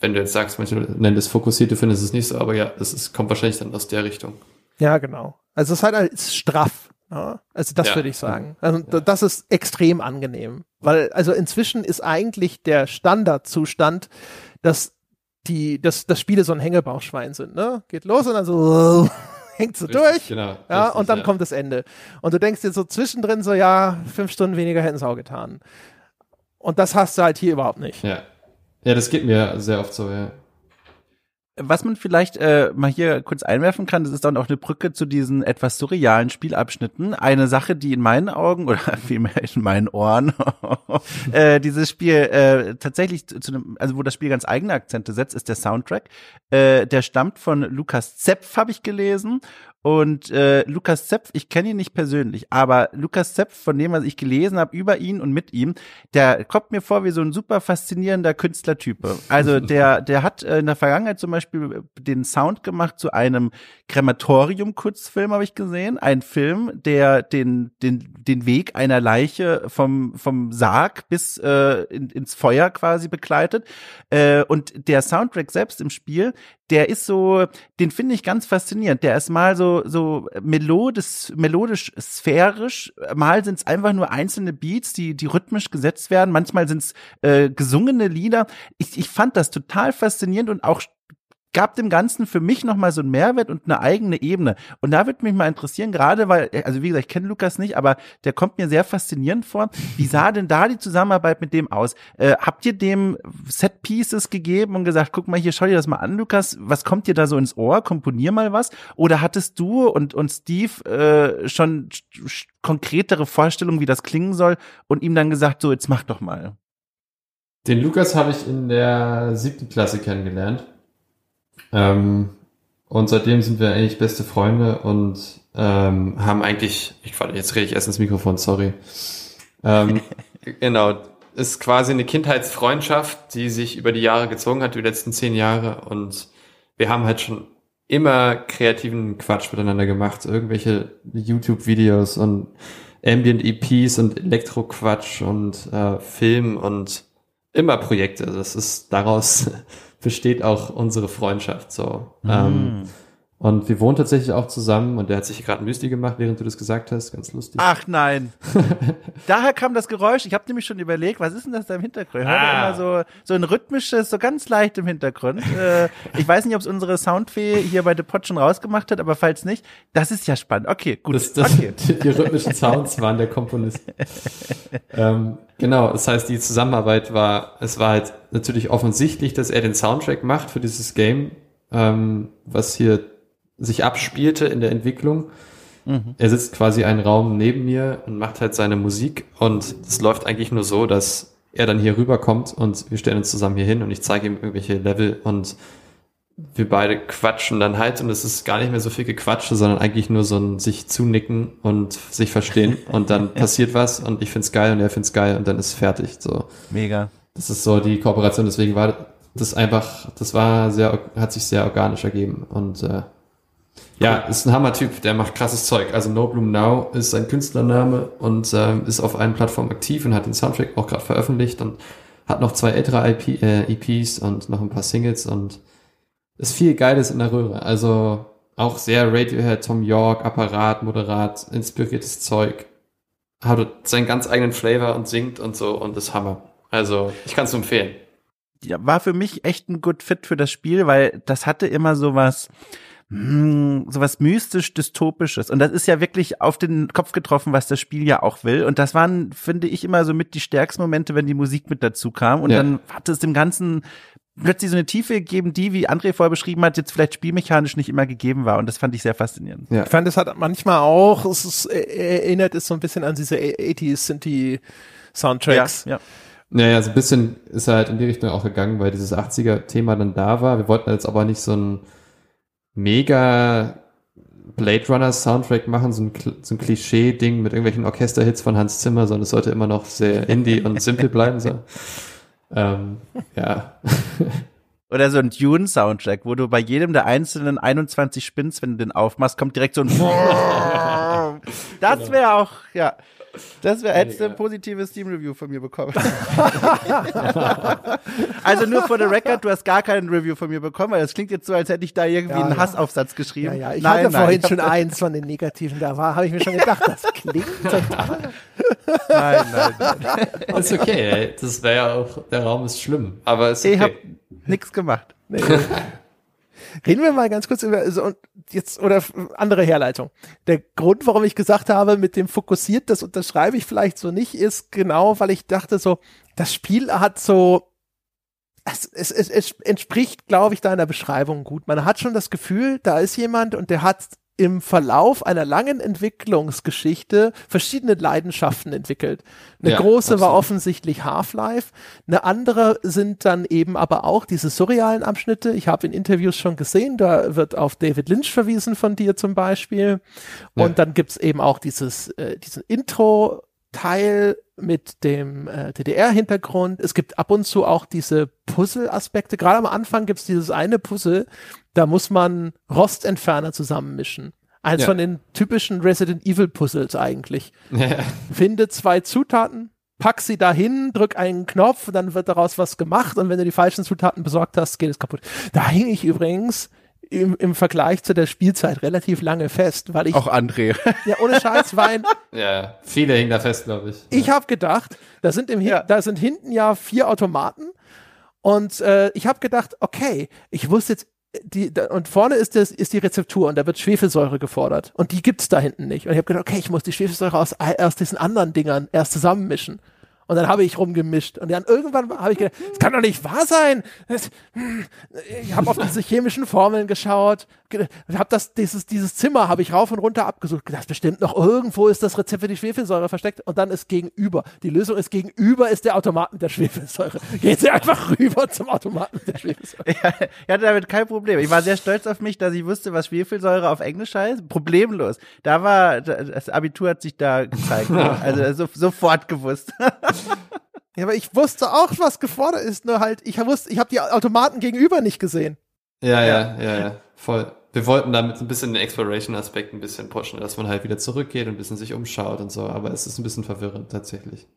wenn du jetzt sagst, manche nennen das fokussiert, du findest es nicht so, aber ja, ist, kommt wahrscheinlich dann aus der Richtung. Ja, genau. Also es ist halt als straff. Ja, also das ja. würde ich sagen. Also ja. das ist extrem angenehm, weil also inzwischen ist eigentlich der Standardzustand, dass die, dass, dass Spiele so ein Hängebauchschwein sind, ne? Geht los und dann so hängt so richtig, durch, genau, ja, richtig, und dann kommt das Ende. Und du denkst dir so zwischendrin so, ja, fünf Stunden weniger hätten es auch getan. Und das hast du halt hier überhaupt nicht. Ja. Ja, das geht mir sehr oft so, ja. Was man vielleicht äh, mal hier kurz einwerfen kann, das ist dann auch eine Brücke zu diesen etwas surrealen Spielabschnitten. Eine Sache, die in meinen Augen oder vielmehr in meinen Ohren äh, dieses Spiel äh, tatsächlich zu einem, also wo das Spiel ganz eigene Akzente setzt, ist der Soundtrack. Äh, der stammt von Lukas Zepf, habe ich gelesen. Und äh, Lukas Zepf, ich kenne ihn nicht persönlich, aber Lukas Zepf, von dem, was ich gelesen habe über ihn und mit ihm, der kommt mir vor wie so ein super faszinierender Künstlertype. Also der, der hat äh, in der Vergangenheit zum Beispiel den Sound gemacht zu einem Krematorium-Kurzfilm, habe ich gesehen. Ein Film, der den, den, den Weg einer Leiche vom, vom Sarg bis äh, in, ins Feuer quasi begleitet. Äh, und der Soundtrack selbst im Spiel, der ist so, den finde ich ganz faszinierend. Der ist mal so, so melodisch, melodisch sphärisch. Mal sind es einfach nur einzelne Beats, die, die rhythmisch gesetzt werden. Manchmal sind es äh, gesungene Lieder. Ich, ich fand das total faszinierend und auch gab dem Ganzen für mich nochmal so einen Mehrwert und eine eigene Ebene. Und da würde mich mal interessieren, gerade weil, also wie gesagt, ich kenne Lukas nicht, aber der kommt mir sehr faszinierend vor. Wie sah denn da die Zusammenarbeit mit dem aus? Äh, habt ihr dem Set Pieces gegeben und gesagt, guck mal hier, schau dir das mal an, Lukas, was kommt dir da so ins Ohr? Komponier mal was? Oder hattest du und, und Steve äh, schon konkretere Vorstellungen, wie das klingen soll und ihm dann gesagt, so, jetzt mach doch mal? Den Lukas habe ich in der siebten Klasse kennengelernt. Ähm, und seitdem sind wir eigentlich beste Freunde und ähm, haben eigentlich, ich jetzt rede ich erst ins Mikrofon, sorry. Ähm, genau, ist quasi eine Kindheitsfreundschaft, die sich über die Jahre gezogen hat, die letzten zehn Jahre. Und wir haben halt schon immer kreativen Quatsch miteinander gemacht, irgendwelche YouTube-Videos und Ambient-EPs und Elektro-Quatsch und äh, Film und immer Projekte. Das ist daraus besteht auch unsere Freundschaft so. Mm. Ähm, und wir wohnen tatsächlich auch zusammen und der hat sich gerade ein Müsli gemacht, während du das gesagt hast. Ganz lustig. Ach nein. Daher kam das Geräusch. Ich habe nämlich schon überlegt, was ist denn das da im Hintergrund? Ich ah. immer so, so ein rhythmisches, so ganz leicht im Hintergrund. äh, ich weiß nicht, ob es unsere Soundfee hier bei The Pod schon rausgemacht hat, aber falls nicht, das ist ja spannend. Okay, gut. Das, das, okay. Die rhythmischen Sounds waren der Komponist. ähm, genau, das heißt, die Zusammenarbeit war, es war halt natürlich offensichtlich, dass er den Soundtrack macht für dieses Game, ähm, was hier sich abspielte in der Entwicklung. Mhm. Er sitzt quasi einen Raum neben mir und macht halt seine Musik und es läuft eigentlich nur so, dass er dann hier rüberkommt und wir stellen uns zusammen hier hin und ich zeige ihm irgendwelche Level und wir beide quatschen dann halt und es ist gar nicht mehr so viel Gequatsche, sondern eigentlich nur so ein sich zunicken und sich verstehen und dann passiert was und ich find's geil und er find's geil und dann ist fertig, so. Mega. Das ist so die Kooperation, deswegen war das einfach, das war sehr, hat sich sehr organisch ergeben und äh, ja, ist ein Hammer-Typ, der macht krasses Zeug. Also No Bloom Now ist sein Künstlername und ähm, ist auf allen Plattformen aktiv und hat den Soundtrack auch gerade veröffentlicht und hat noch zwei ältere IP, äh, EPs und noch ein paar Singles und ist viel Geiles in der Röhre. Also auch sehr Radiohead, Tom York, Apparat, moderat, inspiriertes Zeug. Hat seinen ganz eigenen Flavor und singt und so und ist Hammer. Also ich kann es empfehlen. Ja, war für mich echt ein good Fit für das Spiel, weil das hatte immer sowas, hm, sowas mystisch dystopisches und das ist ja wirklich auf den Kopf getroffen, was das Spiel ja auch will und das waren finde ich immer so mit die stärksten Momente, wenn die Musik mit dazu kam und ja. dann hat es dem ganzen plötzlich so eine Tiefe gegeben, die, wie André vorher beschrieben hat, jetzt vielleicht spielmechanisch nicht immer gegeben war. Und das fand ich sehr faszinierend. Ja. Ich fand, es hat manchmal auch, es ist, erinnert es so ein bisschen an diese 80s Synthie Soundtracks. Ja, ja. Naja, so ein bisschen ist er halt in die Richtung auch gegangen, weil dieses 80er-Thema dann da war. Wir wollten jetzt aber nicht so ein mega Blade Runner Soundtrack machen, so ein, so ein Klischee-Ding mit irgendwelchen Orchesterhits von Hans Zimmer, sondern es sollte immer noch sehr indie und simpel bleiben. So. Ähm, ja. Oder so ein Dune-Soundtrack, wo du bei jedem der einzelnen 21 Spins, wenn du den aufmachst, kommt direkt so ein Das wäre auch, ja. Das wäre, hättest du ein positives Steam-Review von mir bekommen. also nur for the record, du hast gar keinen Review von mir bekommen, weil das klingt jetzt so, als hätte ich da irgendwie ja, einen ja. Hassaufsatz geschrieben. Ja, ja, ich nein, hatte nein, vorhin schon eins von den negativen, da war, habe ich mir schon gedacht, das klingt total. nein, nein, nein. ist okay, ey. das wäre ja auch, der Raum ist schlimm, aber ist okay. Ich habe nichts gemacht. Nee. Reden wir mal ganz kurz über so jetzt oder andere Herleitung. Der Grund, warum ich gesagt habe, mit dem fokussiert, das unterschreibe ich vielleicht so nicht, ist genau, weil ich dachte so, das Spiel hat so es, es, es, es entspricht, glaube ich, deiner Beschreibung gut. Man hat schon das Gefühl, da ist jemand und der hat im Verlauf einer langen Entwicklungsgeschichte verschiedene Leidenschaften entwickelt. Eine ja, große absolut. war offensichtlich Half-Life, eine andere sind dann eben aber auch diese surrealen Abschnitte. Ich habe in Interviews schon gesehen, da wird auf David Lynch verwiesen von dir zum Beispiel. Und ja. dann gibt's eben auch dieses, äh, diesen Intro Teil mit dem äh, DDR-Hintergrund. Es gibt ab und zu auch diese Puzzle-Aspekte. Gerade am Anfang gibt es dieses eine Puzzle, da muss man Rostentferner zusammenmischen. Eins ja. von den typischen Resident Evil Puzzles eigentlich. Ja. Finde zwei Zutaten, pack sie dahin, drück einen Knopf, dann wird daraus was gemacht und wenn du die falschen Zutaten besorgt hast, geht es kaputt. Da hing ich übrigens im, im Vergleich zu der Spielzeit relativ lange fest, weil ich auch André ja ohne Scheiß Wein ja viele hingen da fest glaube ich ich habe gedacht da sind im ja. da sind hinten ja vier Automaten und äh, ich habe gedacht okay ich wusste jetzt die, da, und vorne ist, das, ist die Rezeptur und da wird Schwefelsäure gefordert. Und die gibt's da hinten nicht. Und ich habe gedacht, okay, ich muss die Schwefelsäure aus, aus diesen anderen Dingern erst zusammenmischen. Und dann habe ich rumgemischt. Und dann irgendwann habe ich gedacht, das kann doch nicht wahr sein. Das, hm, ich habe auf diese chemischen Formeln geschaut, habe das, dieses, dieses Zimmer habe ich rauf und runter abgesucht. Das bestimmt noch irgendwo ist das Rezept für die Schwefelsäure versteckt. Und dann ist gegenüber. Die Lösung ist gegenüber ist der Automat mit der Schwefelsäure. Geht sie einfach rüber zum Automaten mit der Schwefelsäure. Ja, ich hatte damit kein Problem. Ich war sehr stolz auf mich, dass ich wusste, was Schwefelsäure auf Englisch heißt. Problemlos. Da war, das Abitur hat sich da gezeigt. also so, sofort gewusst. Ja, aber ich wusste auch, was gefordert ist, nur halt, ich wusste, ich habe die Automaten gegenüber nicht gesehen. Ja, ja, ja, ja, voll. Wir wollten damit ein bisschen den Exploration-Aspekt ein bisschen pushen, dass man halt wieder zurückgeht und ein bisschen sich umschaut und so, aber es ist ein bisschen verwirrend tatsächlich.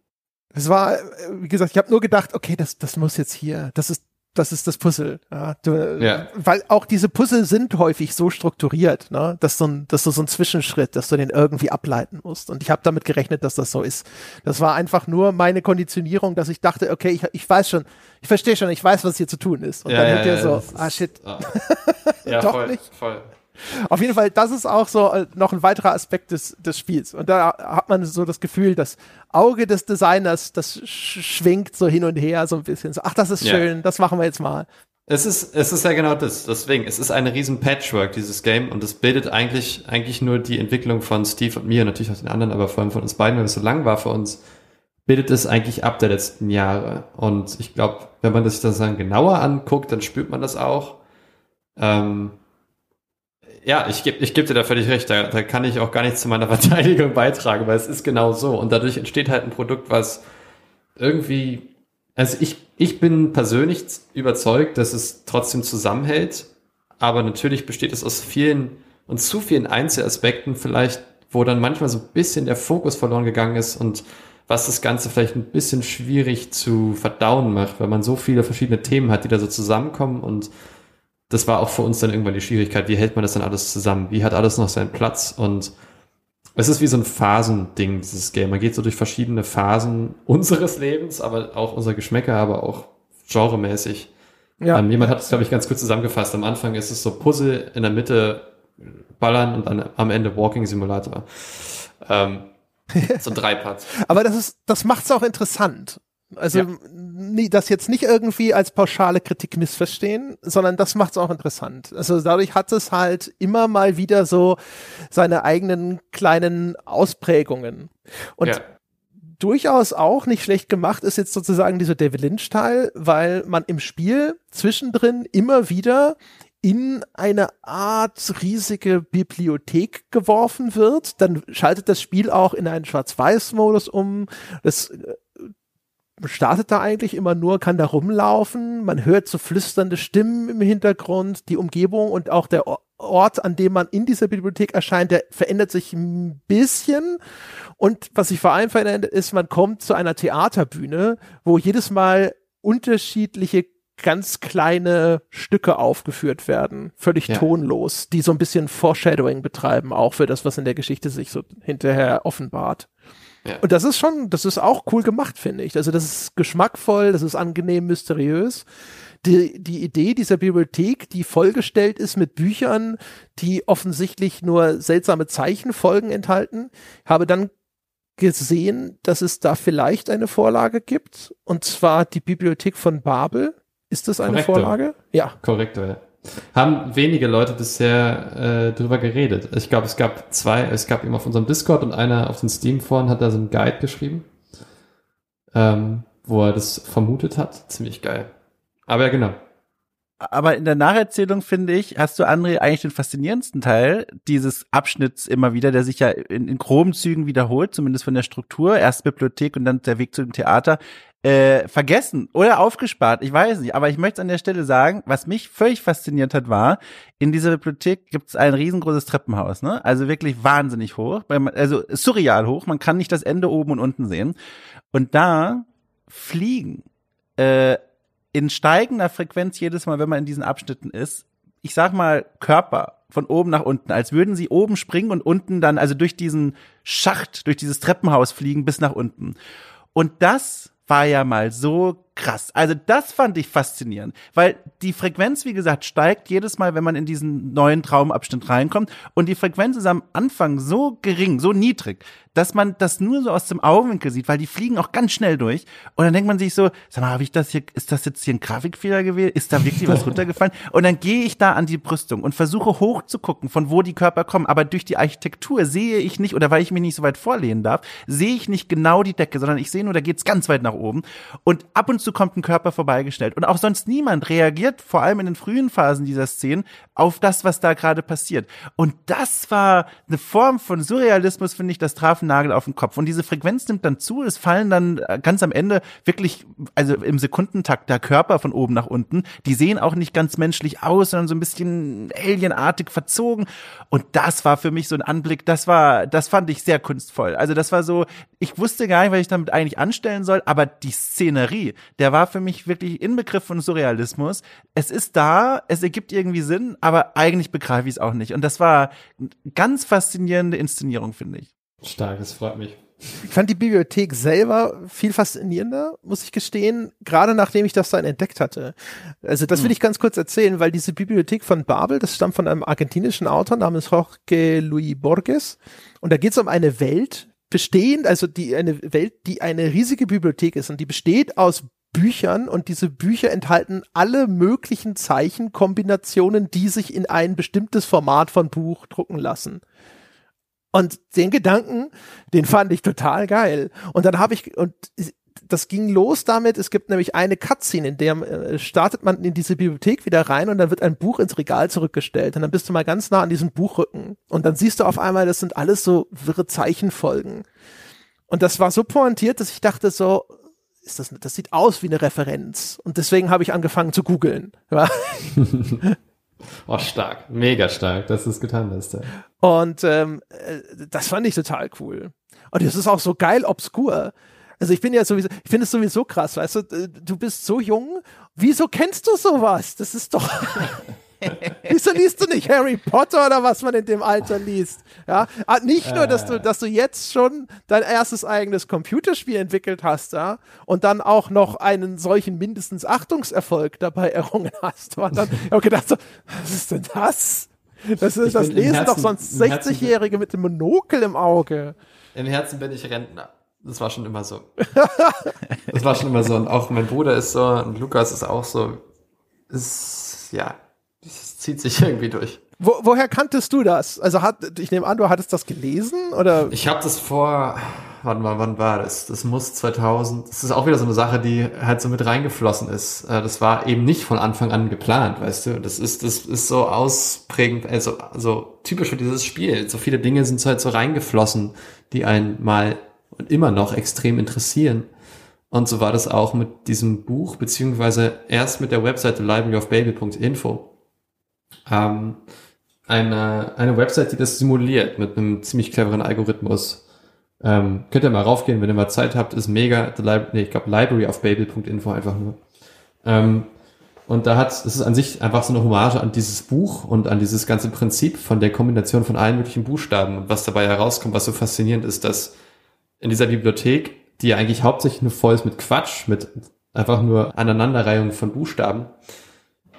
Es war, wie gesagt, ich habe nur gedacht, okay, das, das muss jetzt hier, das ist das ist das Puzzle. Ja, du, ja. Weil auch diese Puzzle sind häufig so strukturiert, ne, dass, so ein, dass du so ein Zwischenschritt, dass du den irgendwie ableiten musst. Und ich habe damit gerechnet, dass das so ist. Das war einfach nur meine Konditionierung, dass ich dachte, okay, ich, ich weiß schon, ich verstehe schon, ich weiß, was hier zu tun ist. Und ja, dann ja, ja, so, ah shit. Ah. Ja, Doch voll, nicht. voll. Auf jeden Fall, das ist auch so äh, noch ein weiterer Aspekt des, des Spiels. Und da hat man so das Gefühl, das Auge des Designers, das schwingt so hin und her so ein bisschen. So, ach, das ist schön, ja. das machen wir jetzt mal. Es ist, es ist ja genau das. Deswegen, es ist eine riesen Patchwork, dieses Game. Und es bildet eigentlich, eigentlich nur die Entwicklung von Steve und mir, natürlich auch den anderen, aber vor allem von uns beiden, weil es so lang war für uns, bildet es eigentlich ab der letzten Jahre. Und ich glaube, wenn man das dann genauer anguckt, dann spürt man das auch. Ähm, ja, ich gebe ich geb dir da völlig recht. Da, da kann ich auch gar nichts zu meiner Verteidigung beitragen, weil es ist genau so. Und dadurch entsteht halt ein Produkt, was irgendwie, also ich, ich bin persönlich überzeugt, dass es trotzdem zusammenhält. Aber natürlich besteht es aus vielen und zu vielen Einzelaspekten vielleicht, wo dann manchmal so ein bisschen der Fokus verloren gegangen ist und was das Ganze vielleicht ein bisschen schwierig zu verdauen macht, weil man so viele verschiedene Themen hat, die da so zusammenkommen und das war auch für uns dann irgendwann die Schwierigkeit, wie hält man das dann alles zusammen? Wie hat alles noch seinen Platz? Und es ist wie so ein Phasending, dieses Game. Man geht so durch verschiedene Phasen unseres Lebens, aber auch unserer Geschmäcker, aber auch genremäßig. Ja. Ähm, jemand hat es, glaube ich, ganz kurz zusammengefasst. Am Anfang ist es so Puzzle, in der Mitte Ballern und dann am Ende Walking Simulator. Ähm, so drei Parts. aber das ist, das macht's auch interessant. Also ja. nie, das jetzt nicht irgendwie als pauschale Kritik missverstehen, sondern das macht es auch interessant. Also dadurch hat es halt immer mal wieder so seine eigenen kleinen Ausprägungen. Und ja. durchaus auch nicht schlecht gemacht ist jetzt sozusagen dieser David Lynch-Teil, weil man im Spiel zwischendrin immer wieder in eine Art riesige Bibliothek geworfen wird. Dann schaltet das Spiel auch in einen Schwarz-Weiß-Modus um. Das startet da eigentlich immer nur, kann da rumlaufen, man hört so flüsternde Stimmen im Hintergrund, die Umgebung und auch der Ort, an dem man in dieser Bibliothek erscheint, der verändert sich ein bisschen. Und was sich vor allem verändert, ist, man kommt zu einer Theaterbühne, wo jedes Mal unterschiedliche ganz kleine Stücke aufgeführt werden, völlig ja. tonlos, die so ein bisschen Foreshadowing betreiben, auch für das, was in der Geschichte sich so hinterher offenbart. Ja. Und das ist schon, das ist auch cool gemacht, finde ich. Also das ist geschmackvoll, das ist angenehm mysteriös. Die, die Idee dieser Bibliothek, die vollgestellt ist mit Büchern, die offensichtlich nur seltsame Zeichenfolgen enthalten, habe dann gesehen, dass es da vielleicht eine Vorlage gibt, und zwar die Bibliothek von Babel, Ist das eine Korrektor. Vorlage? Ja. Korrektor, ja. Haben wenige Leute bisher äh, drüber geredet. Ich glaube, es gab zwei, es gab eben auf unserem Discord und einer auf den Steam-Foren hat da so einen Guide geschrieben, ähm, wo er das vermutet hat. Ziemlich geil. Aber ja, genau aber in der Nacherzählung finde ich, hast du André eigentlich den faszinierendsten Teil dieses Abschnitts immer wieder, der sich ja in, in groben Zügen wiederholt, zumindest von der Struktur, erst Bibliothek und dann der Weg zu dem Theater, äh, vergessen oder aufgespart, ich weiß nicht, aber ich möchte an der Stelle sagen, was mich völlig fasziniert hat, war, in dieser Bibliothek gibt es ein riesengroßes Treppenhaus, ne? Also wirklich wahnsinnig hoch, also surreal hoch, man kann nicht das Ende oben und unten sehen. Und da fliegen äh, in steigender Frequenz jedes Mal, wenn man in diesen Abschnitten ist, ich sag mal Körper von oben nach unten, als würden sie oben springen und unten dann, also durch diesen Schacht, durch dieses Treppenhaus fliegen bis nach unten. Und das war ja mal so krass. Also das fand ich faszinierend, weil die Frequenz, wie gesagt, steigt jedes Mal, wenn man in diesen neuen Traumabschnitt reinkommt. Und die Frequenz ist am Anfang so gering, so niedrig, dass man das nur so aus dem Augenwinkel sieht, weil die fliegen auch ganz schnell durch. Und dann denkt man sich so, sag mal, habe ich das hier, ist das jetzt hier ein Grafikfehler gewählt? Ist da wirklich was runtergefallen? Und dann gehe ich da an die Brüstung und versuche hoch zu gucken, von wo die Körper kommen. Aber durch die Architektur sehe ich nicht, oder weil ich mich nicht so weit vorlehnen darf, sehe ich nicht genau die Decke, sondern ich sehe nur, da geht's ganz weit nach oben. Und ab und zu kommt ein Körper vorbeigestellt. Und auch sonst niemand reagiert, vor allem in den frühen Phasen dieser Szenen, auf das, was da gerade passiert. Und das war eine Form von Surrealismus, finde ich, das traf Nagel auf den Kopf. Und diese Frequenz nimmt dann zu, es fallen dann äh, ganz am Ende wirklich, also im Sekundentakt der Körper von oben nach unten. Die sehen auch nicht ganz menschlich aus, sondern so ein bisschen alienartig verzogen. Und das war für mich so ein Anblick, das war, das fand ich sehr kunstvoll. Also das war so, ich wusste gar nicht, was ich damit eigentlich anstellen soll, aber die Szenerie, der war für mich wirklich Inbegriff von Surrealismus. Es ist da, es ergibt irgendwie Sinn, aber eigentlich begreife ich es auch nicht. Und das war ganz faszinierende Inszenierung, finde ich. Stark, das freut mich. Ich fand die Bibliothek selber viel faszinierender, muss ich gestehen, gerade nachdem ich das dann entdeckt hatte. Also das will hm. ich ganz kurz erzählen, weil diese Bibliothek von Babel, das stammt von einem argentinischen Autor namens Jorge Luis Borges. Und da geht es um eine Welt, bestehend, also die eine Welt, die eine riesige Bibliothek ist und die besteht aus Büchern und diese Bücher enthalten alle möglichen Zeichenkombinationen, die sich in ein bestimmtes Format von Buch drucken lassen. Und den Gedanken, den fand ich total geil. Und dann habe ich, und das ging los damit, es gibt nämlich eine Cutscene, in der äh, startet man in diese Bibliothek wieder rein und dann wird ein Buch ins Regal zurückgestellt und dann bist du mal ganz nah an diesem Buchrücken und dann siehst du auf einmal, das sind alles so wirre Zeichenfolgen. Und das war so pointiert, dass ich dachte so, ist das, das sieht aus wie eine Referenz. Und deswegen habe ich angefangen zu googeln. Ja. Oh, stark. Mega stark, dass du es getan hast. Ja. Und ähm, äh, das fand ich total cool. Und es ist auch so geil obskur. Also ich bin ja sowieso, ich finde es sowieso krass, weißt du, du bist so jung, wieso kennst du sowas? Das ist doch, Wieso liest du nicht Harry Potter oder was man in dem Alter liest? Ja, ah, nicht nur, dass du, dass du jetzt schon dein erstes eigenes Computerspiel entwickelt hast, ja, und dann auch noch einen solchen mindestens Achtungserfolg dabei errungen hast. Und dann habe ich gedacht so, was ist denn das? Das, ist, das lesen Herzen, doch sonst 60-Jährige mit dem Monokel im Auge. Im Herzen bin ich Rentner. Das war schon immer so. das war schon immer so. Und auch mein Bruder ist so und Lukas ist auch so. Ist, ja, zieht sich irgendwie durch. Wo, woher kanntest du das? Also hat, ich nehme an, du hattest das gelesen oder? Ich habe das vor, warte mal, wann war das? Das muss 2000. Das ist auch wieder so eine Sache, die halt so mit reingeflossen ist. Äh, das war eben nicht von Anfang an geplant, weißt du. Das ist, das ist so ausprägend, also, also typisch für dieses Spiel. So viele Dinge sind halt so reingeflossen, die einen mal und immer noch extrem interessieren. Und so war das auch mit diesem Buch, beziehungsweise erst mit der Webseite libraryofbaby.info ähm, eine, eine Website, die das simuliert mit einem ziemlich cleveren Algorithmus. Ähm, könnt ihr mal raufgehen, wenn ihr mal Zeit habt, ist mega, nee, ich glaube library of babel.info einfach nur. Ähm, und da hat, es ist an sich einfach so eine Hommage an dieses Buch und an dieses ganze Prinzip von der Kombination von allen möglichen Buchstaben. Und was dabei herauskommt, was so faszinierend ist, dass in dieser Bibliothek, die ja eigentlich hauptsächlich nur voll ist mit Quatsch, mit einfach nur Aneinanderreihung von Buchstaben,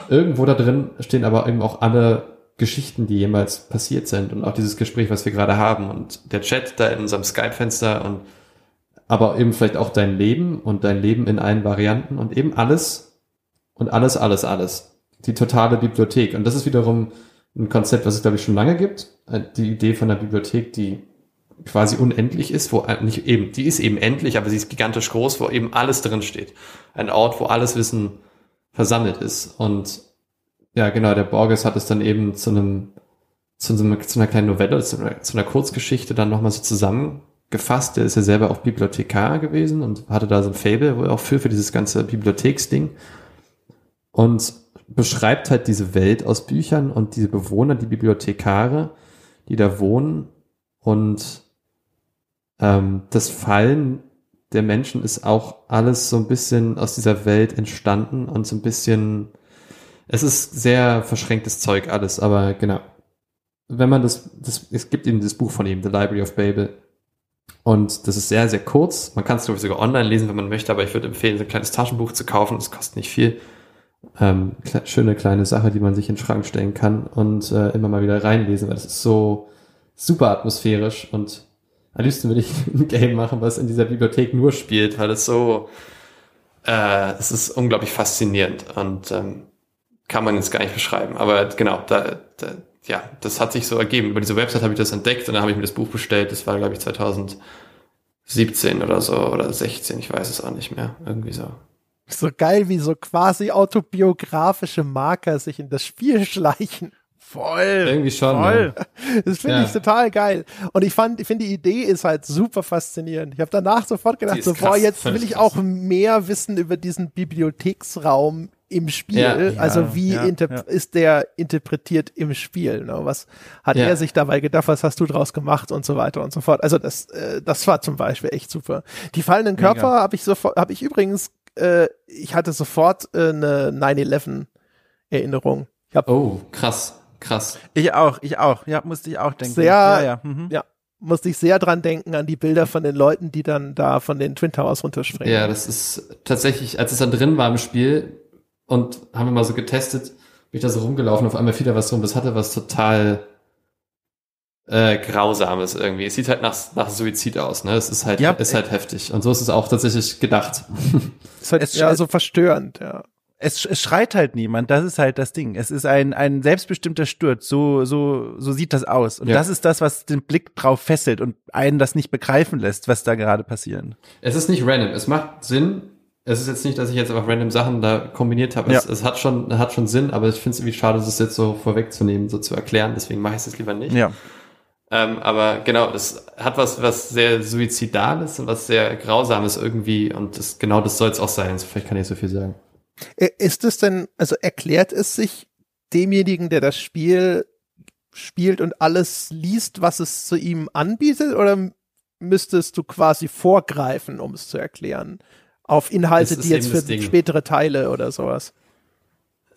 irgendwo da drin stehen aber eben auch alle Geschichten, die jemals passiert sind und auch dieses Gespräch, was wir gerade haben und der Chat da in unserem Skype-Fenster und aber eben vielleicht auch dein Leben und dein Leben in allen Varianten und eben alles und alles, alles, alles. Die totale Bibliothek. Und das ist wiederum ein Konzept, was es, glaube ich, schon lange gibt. Äh, die Idee von einer Bibliothek, die quasi unendlich ist, wo nicht eben, die ist eben endlich, aber sie ist gigantisch groß, wo eben alles drin steht. Ein Ort, wo alles Wissen versammelt ist. Und ja, genau, der Borges hat es dann eben zu einem, zu, einem, zu einer kleinen Novelle, zu einer, zu einer Kurzgeschichte dann nochmal so zusammengefasst. Der ist ja selber auch Bibliothekar gewesen und hatte da so ein Fable wo auch für, für dieses ganze Bibliotheksding. Und beschreibt halt diese Welt aus Büchern und diese Bewohner, die Bibliothekare, die da wohnen und ähm, das Fallen der Menschen ist auch alles so ein bisschen aus dieser Welt entstanden und so ein bisschen, es ist sehr verschränktes Zeug alles, aber genau. Wenn man das, das es gibt eben das Buch von ihm, The Library of Babel. Und das ist sehr, sehr kurz. Man kann es, glaube ich, sogar online lesen, wenn man möchte, aber ich würde empfehlen, so ein kleines Taschenbuch zu kaufen. Das kostet nicht viel. Ähm, kle schöne kleine Sache, die man sich in den Schrank stellen kann und äh, immer mal wieder reinlesen, weil das ist so super atmosphärisch und am liebsten würde ich ein Game machen, was in dieser Bibliothek nur spielt, weil es so, äh, es ist unglaublich faszinierend und ähm, kann man jetzt gar nicht beschreiben. Aber genau, da, da, ja, das hat sich so ergeben. Über diese Website habe ich das entdeckt und dann habe ich mir das Buch bestellt. Das war, glaube ich, 2017 oder so oder 16, ich weiß es auch nicht mehr. Irgendwie so. So geil, wie so quasi autobiografische Marker sich in das Spiel schleichen. Voll. Irgendwie schon. Voll. Ja. Das finde ja. ich total geil. Und ich fand, ich finde die Idee ist halt super faszinierend. Ich habe danach sofort gedacht, so, boah, jetzt will ich auch mehr wissen über diesen Bibliotheksraum im Spiel. Ja, also wie ist der interpretiert im Spiel? Ne? Was hat er sich dabei gedacht? Was hast du draus gemacht und so weiter und so fort? Also das, äh, das war zum Beispiel echt super. Die fallenden Körper habe ich sofort, habe ich übrigens, äh, ich hatte sofort äh, eine 9/11 Erinnerung. oh, krass. Krass. Ich auch, ich auch. Ja, musste ich auch denken. Sehr, ja, ja. Mhm. ja musste ich sehr dran denken an die Bilder von den Leuten, die dann da von den Twin Towers runterspringen. Ja, das ist tatsächlich, als es dann drin war im Spiel und haben wir mal so getestet, bin ich da so rumgelaufen, auf einmal fiel da was rum, das hatte was total äh, Grausames irgendwie. Es sieht halt nach, nach Suizid aus, ne? Es ist halt, ja, ist halt heftig. Und so ist es auch tatsächlich gedacht. ist halt ja so verstörend, ja es, es schreit halt niemand. Das ist halt das Ding. Es ist ein, ein selbstbestimmter Sturz. So, so, so sieht das aus. Und ja. das ist das, was den Blick drauf fesselt und einen das nicht begreifen lässt, was da gerade passiert. Es ist nicht random. Es macht Sinn. Es ist jetzt nicht, dass ich jetzt einfach random Sachen da kombiniert habe. Es, ja. es hat schon, hat schon Sinn, aber ich finde es irgendwie schade, das jetzt so vorwegzunehmen, so zu erklären. Deswegen mache ich es lieber nicht. Ja. Ähm, aber genau, das hat was, was sehr Suizidales und was sehr Grausames irgendwie. Und das, genau das soll es auch sein. So, vielleicht kann ich so viel sagen. Äh, ist es denn, also erklärt es sich demjenigen, der das Spiel spielt und alles liest, was es zu ihm anbietet, oder müsstest du quasi vorgreifen, um es zu erklären? Auf Inhalte, die jetzt für spätere Teile oder sowas.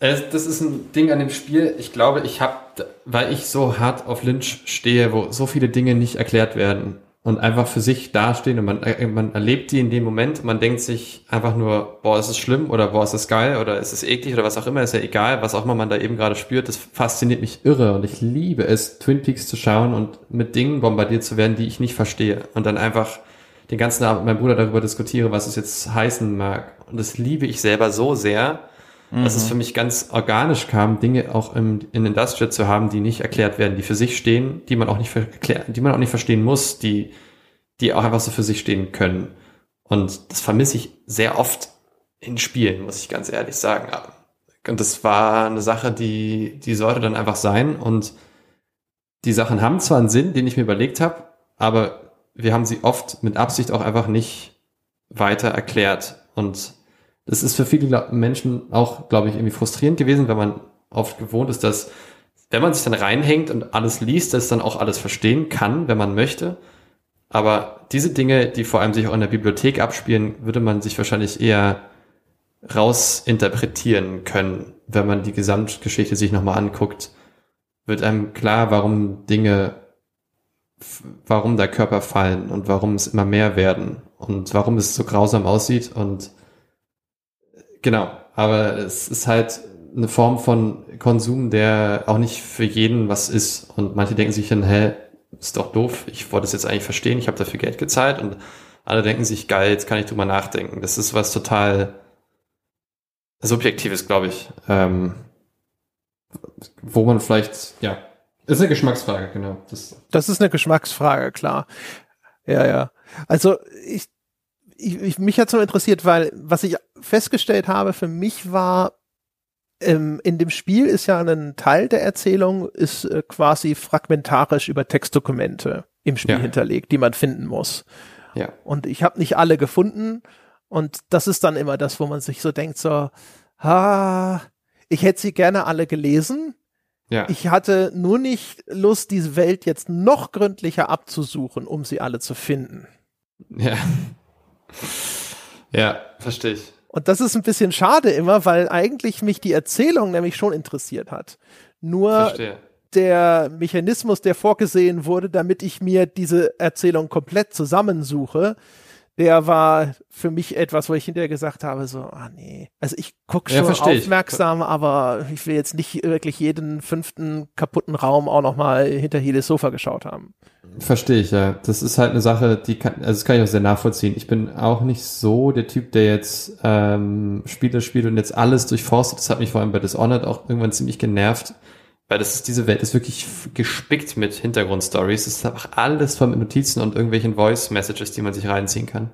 Das ist ein Ding an dem Spiel. Ich glaube, ich habe, weil ich so hart auf Lynch stehe, wo so viele Dinge nicht erklärt werden, und einfach für sich dastehen und man, äh, man erlebt die in dem Moment, man denkt sich einfach nur, boah, ist es schlimm oder boah, ist es geil oder ist es eklig oder was auch immer, ist ja egal, was auch immer man da eben gerade spürt, das fasziniert mich irre und ich liebe es, Twin Peaks zu schauen und mit Dingen bombardiert zu werden, die ich nicht verstehe. Und dann einfach den ganzen Abend mit meinem Bruder darüber diskutiere, was es jetzt heißen mag. Und das liebe ich selber so sehr, mhm. dass es mhm. für mich ganz organisch kam, Dinge auch im, in Industrial zu haben, die nicht erklärt werden, die für sich stehen, die man auch nicht die man auch nicht verstehen muss, die, die auch einfach so für sich stehen können. Und das vermisse ich sehr oft in Spielen, muss ich ganz ehrlich sagen. Und das war eine Sache, die, die sollte dann einfach sein. Und die Sachen haben zwar einen Sinn, den ich mir überlegt habe, aber wir haben sie oft mit Absicht auch einfach nicht weiter erklärt. Und das ist für viele Menschen auch, glaube ich, irgendwie frustrierend gewesen, wenn man oft gewohnt ist, dass wenn man sich dann reinhängt und alles liest, dass dann auch alles verstehen kann, wenn man möchte. Aber diese Dinge, die vor allem sich auch in der Bibliothek abspielen, würde man sich wahrscheinlich eher rausinterpretieren können, wenn man die Gesamtgeschichte sich nochmal anguckt, wird einem klar, warum Dinge, warum der Körper fallen und warum es immer mehr werden und warum es so grausam aussieht und Genau, aber es ist halt eine Form von Konsum, der auch nicht für jeden was ist. Und manche denken sich dann, hä, ist doch doof, ich wollte es jetzt eigentlich verstehen, ich habe dafür Geld gezahlt und alle denken sich, geil, jetzt kann ich drüber nachdenken. Das ist was total Subjektives, glaube ich. Ähm, wo man vielleicht, ja, ist eine Geschmacksfrage, genau. Das, das ist eine Geschmacksfrage, klar. Ja, ja. Also ich, ich, ich mich hat so interessiert, weil was ich festgestellt habe für mich war, ähm, in dem Spiel ist ja ein Teil der Erzählung ist äh, quasi fragmentarisch über Textdokumente im Spiel ja. hinterlegt, die man finden muss. Ja. Und ich habe nicht alle gefunden und das ist dann immer das, wo man sich so denkt so, ah, ich hätte sie gerne alle gelesen. Ja. Ich hatte nur nicht Lust, diese Welt jetzt noch gründlicher abzusuchen, um sie alle zu finden. Ja. Ja, verstehe ich. Und das ist ein bisschen schade immer, weil eigentlich mich die Erzählung nämlich schon interessiert hat. Nur Verstehe. der Mechanismus, der vorgesehen wurde, damit ich mir diese Erzählung komplett zusammensuche, der war für mich etwas, wo ich hinterher gesagt habe, so, ah nee. Also ich gucke schon ja, aufmerksam, ich. aber ich will jetzt nicht wirklich jeden fünften kaputten Raum auch nochmal hinter jedes Sofa geschaut haben. Verstehe ich, ja. Das ist halt eine Sache, die kann, also das kann ich auch sehr nachvollziehen. Ich bin auch nicht so der Typ, der jetzt ähm, Spiele spielt und jetzt alles durchforstet. Das hat mich vor allem bei Dishonored auch irgendwann ziemlich genervt, weil das ist, diese Welt ist wirklich gespickt mit Hintergrundstories. Es ist einfach alles mit Notizen und irgendwelchen Voice-Messages, die man sich reinziehen kann.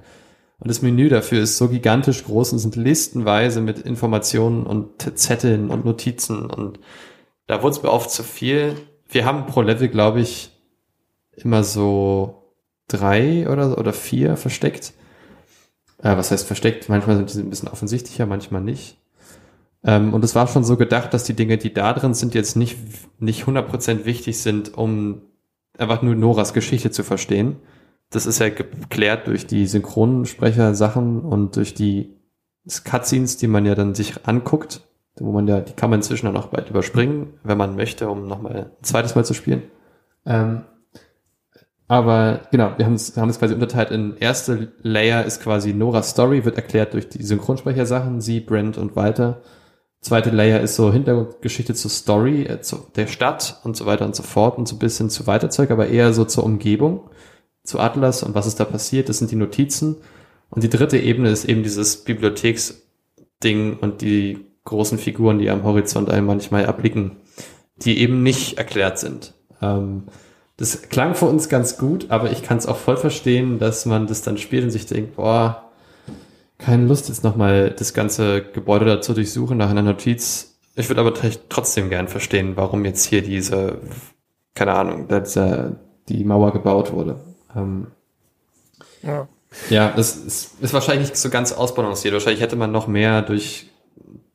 Und das Menü dafür ist so gigantisch groß und sind listenweise mit Informationen und Zetteln und Notizen und da wurde es mir oft zu viel. Wir haben pro Level, glaube ich, immer so drei oder, oder vier versteckt. Äh, was heißt versteckt? Manchmal sind die ein bisschen offensichtlicher, manchmal nicht. Ähm, und es war schon so gedacht, dass die Dinge, die da drin sind, jetzt nicht, nicht 100% wichtig sind, um einfach nur Noras Geschichte zu verstehen. Das ist ja geklärt durch die Synchronsprecher-Sachen und durch die Cutscenes, die man ja dann sich anguckt, wo man ja, die kann man inzwischen dann auch bald überspringen, wenn man möchte, um nochmal ein zweites Mal zu spielen. Ähm, aber genau, wir haben es, haben es quasi unterteilt in erste Layer ist quasi Noras Story, wird erklärt durch die Synchronsprecher-Sachen, sie, Brent und Walter. Zweite Layer ist so Hintergrundgeschichte zur Story, äh, zu der Stadt und so weiter und so fort und so ein bisschen zu Weiterzeug, aber eher so zur Umgebung, zu Atlas und was ist da passiert, das sind die Notizen. Und die dritte Ebene ist eben dieses Bibliotheksding und die großen Figuren, die am Horizont einem manchmal erblicken, die eben nicht erklärt sind. Ähm, das klang für uns ganz gut, aber ich kann es auch voll verstehen, dass man das dann spielt und sich denkt, boah, keine Lust, jetzt nochmal das ganze Gebäude dazu durchsuchen nach einer Notiz. Ich würde aber trotzdem gern verstehen, warum jetzt hier diese, keine Ahnung, diese, die Mauer gebaut wurde. Ähm, ja. Ja, das ist, ist wahrscheinlich nicht so ganz ausbalanciert. Wahrscheinlich hätte man noch mehr durch,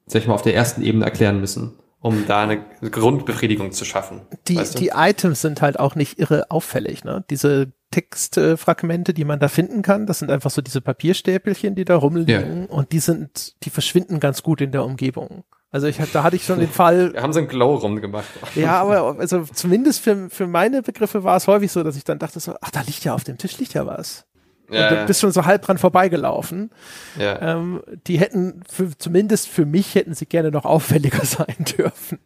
sag ich mal, auf der ersten Ebene erklären müssen, um da eine Grundbefriedigung zu schaffen. Die, weißt du? die Items sind halt auch nicht irre auffällig, ne? Diese Textfragmente, die man da finden kann. Das sind einfach so diese Papierstäpelchen, die da rumliegen ja. und die sind, die verschwinden ganz gut in der Umgebung. Also ich da hatte ich schon den Fall. Wir haben so einen Glow rumgemacht. Ja, aber also zumindest für, für meine Begriffe war es häufig so, dass ich dann dachte so, ach, da liegt ja auf dem Tisch liegt ja was. Ja, und du bist schon so halb dran vorbeigelaufen. Ja. Ähm, die hätten, für, zumindest für mich hätten sie gerne noch auffälliger sein dürfen.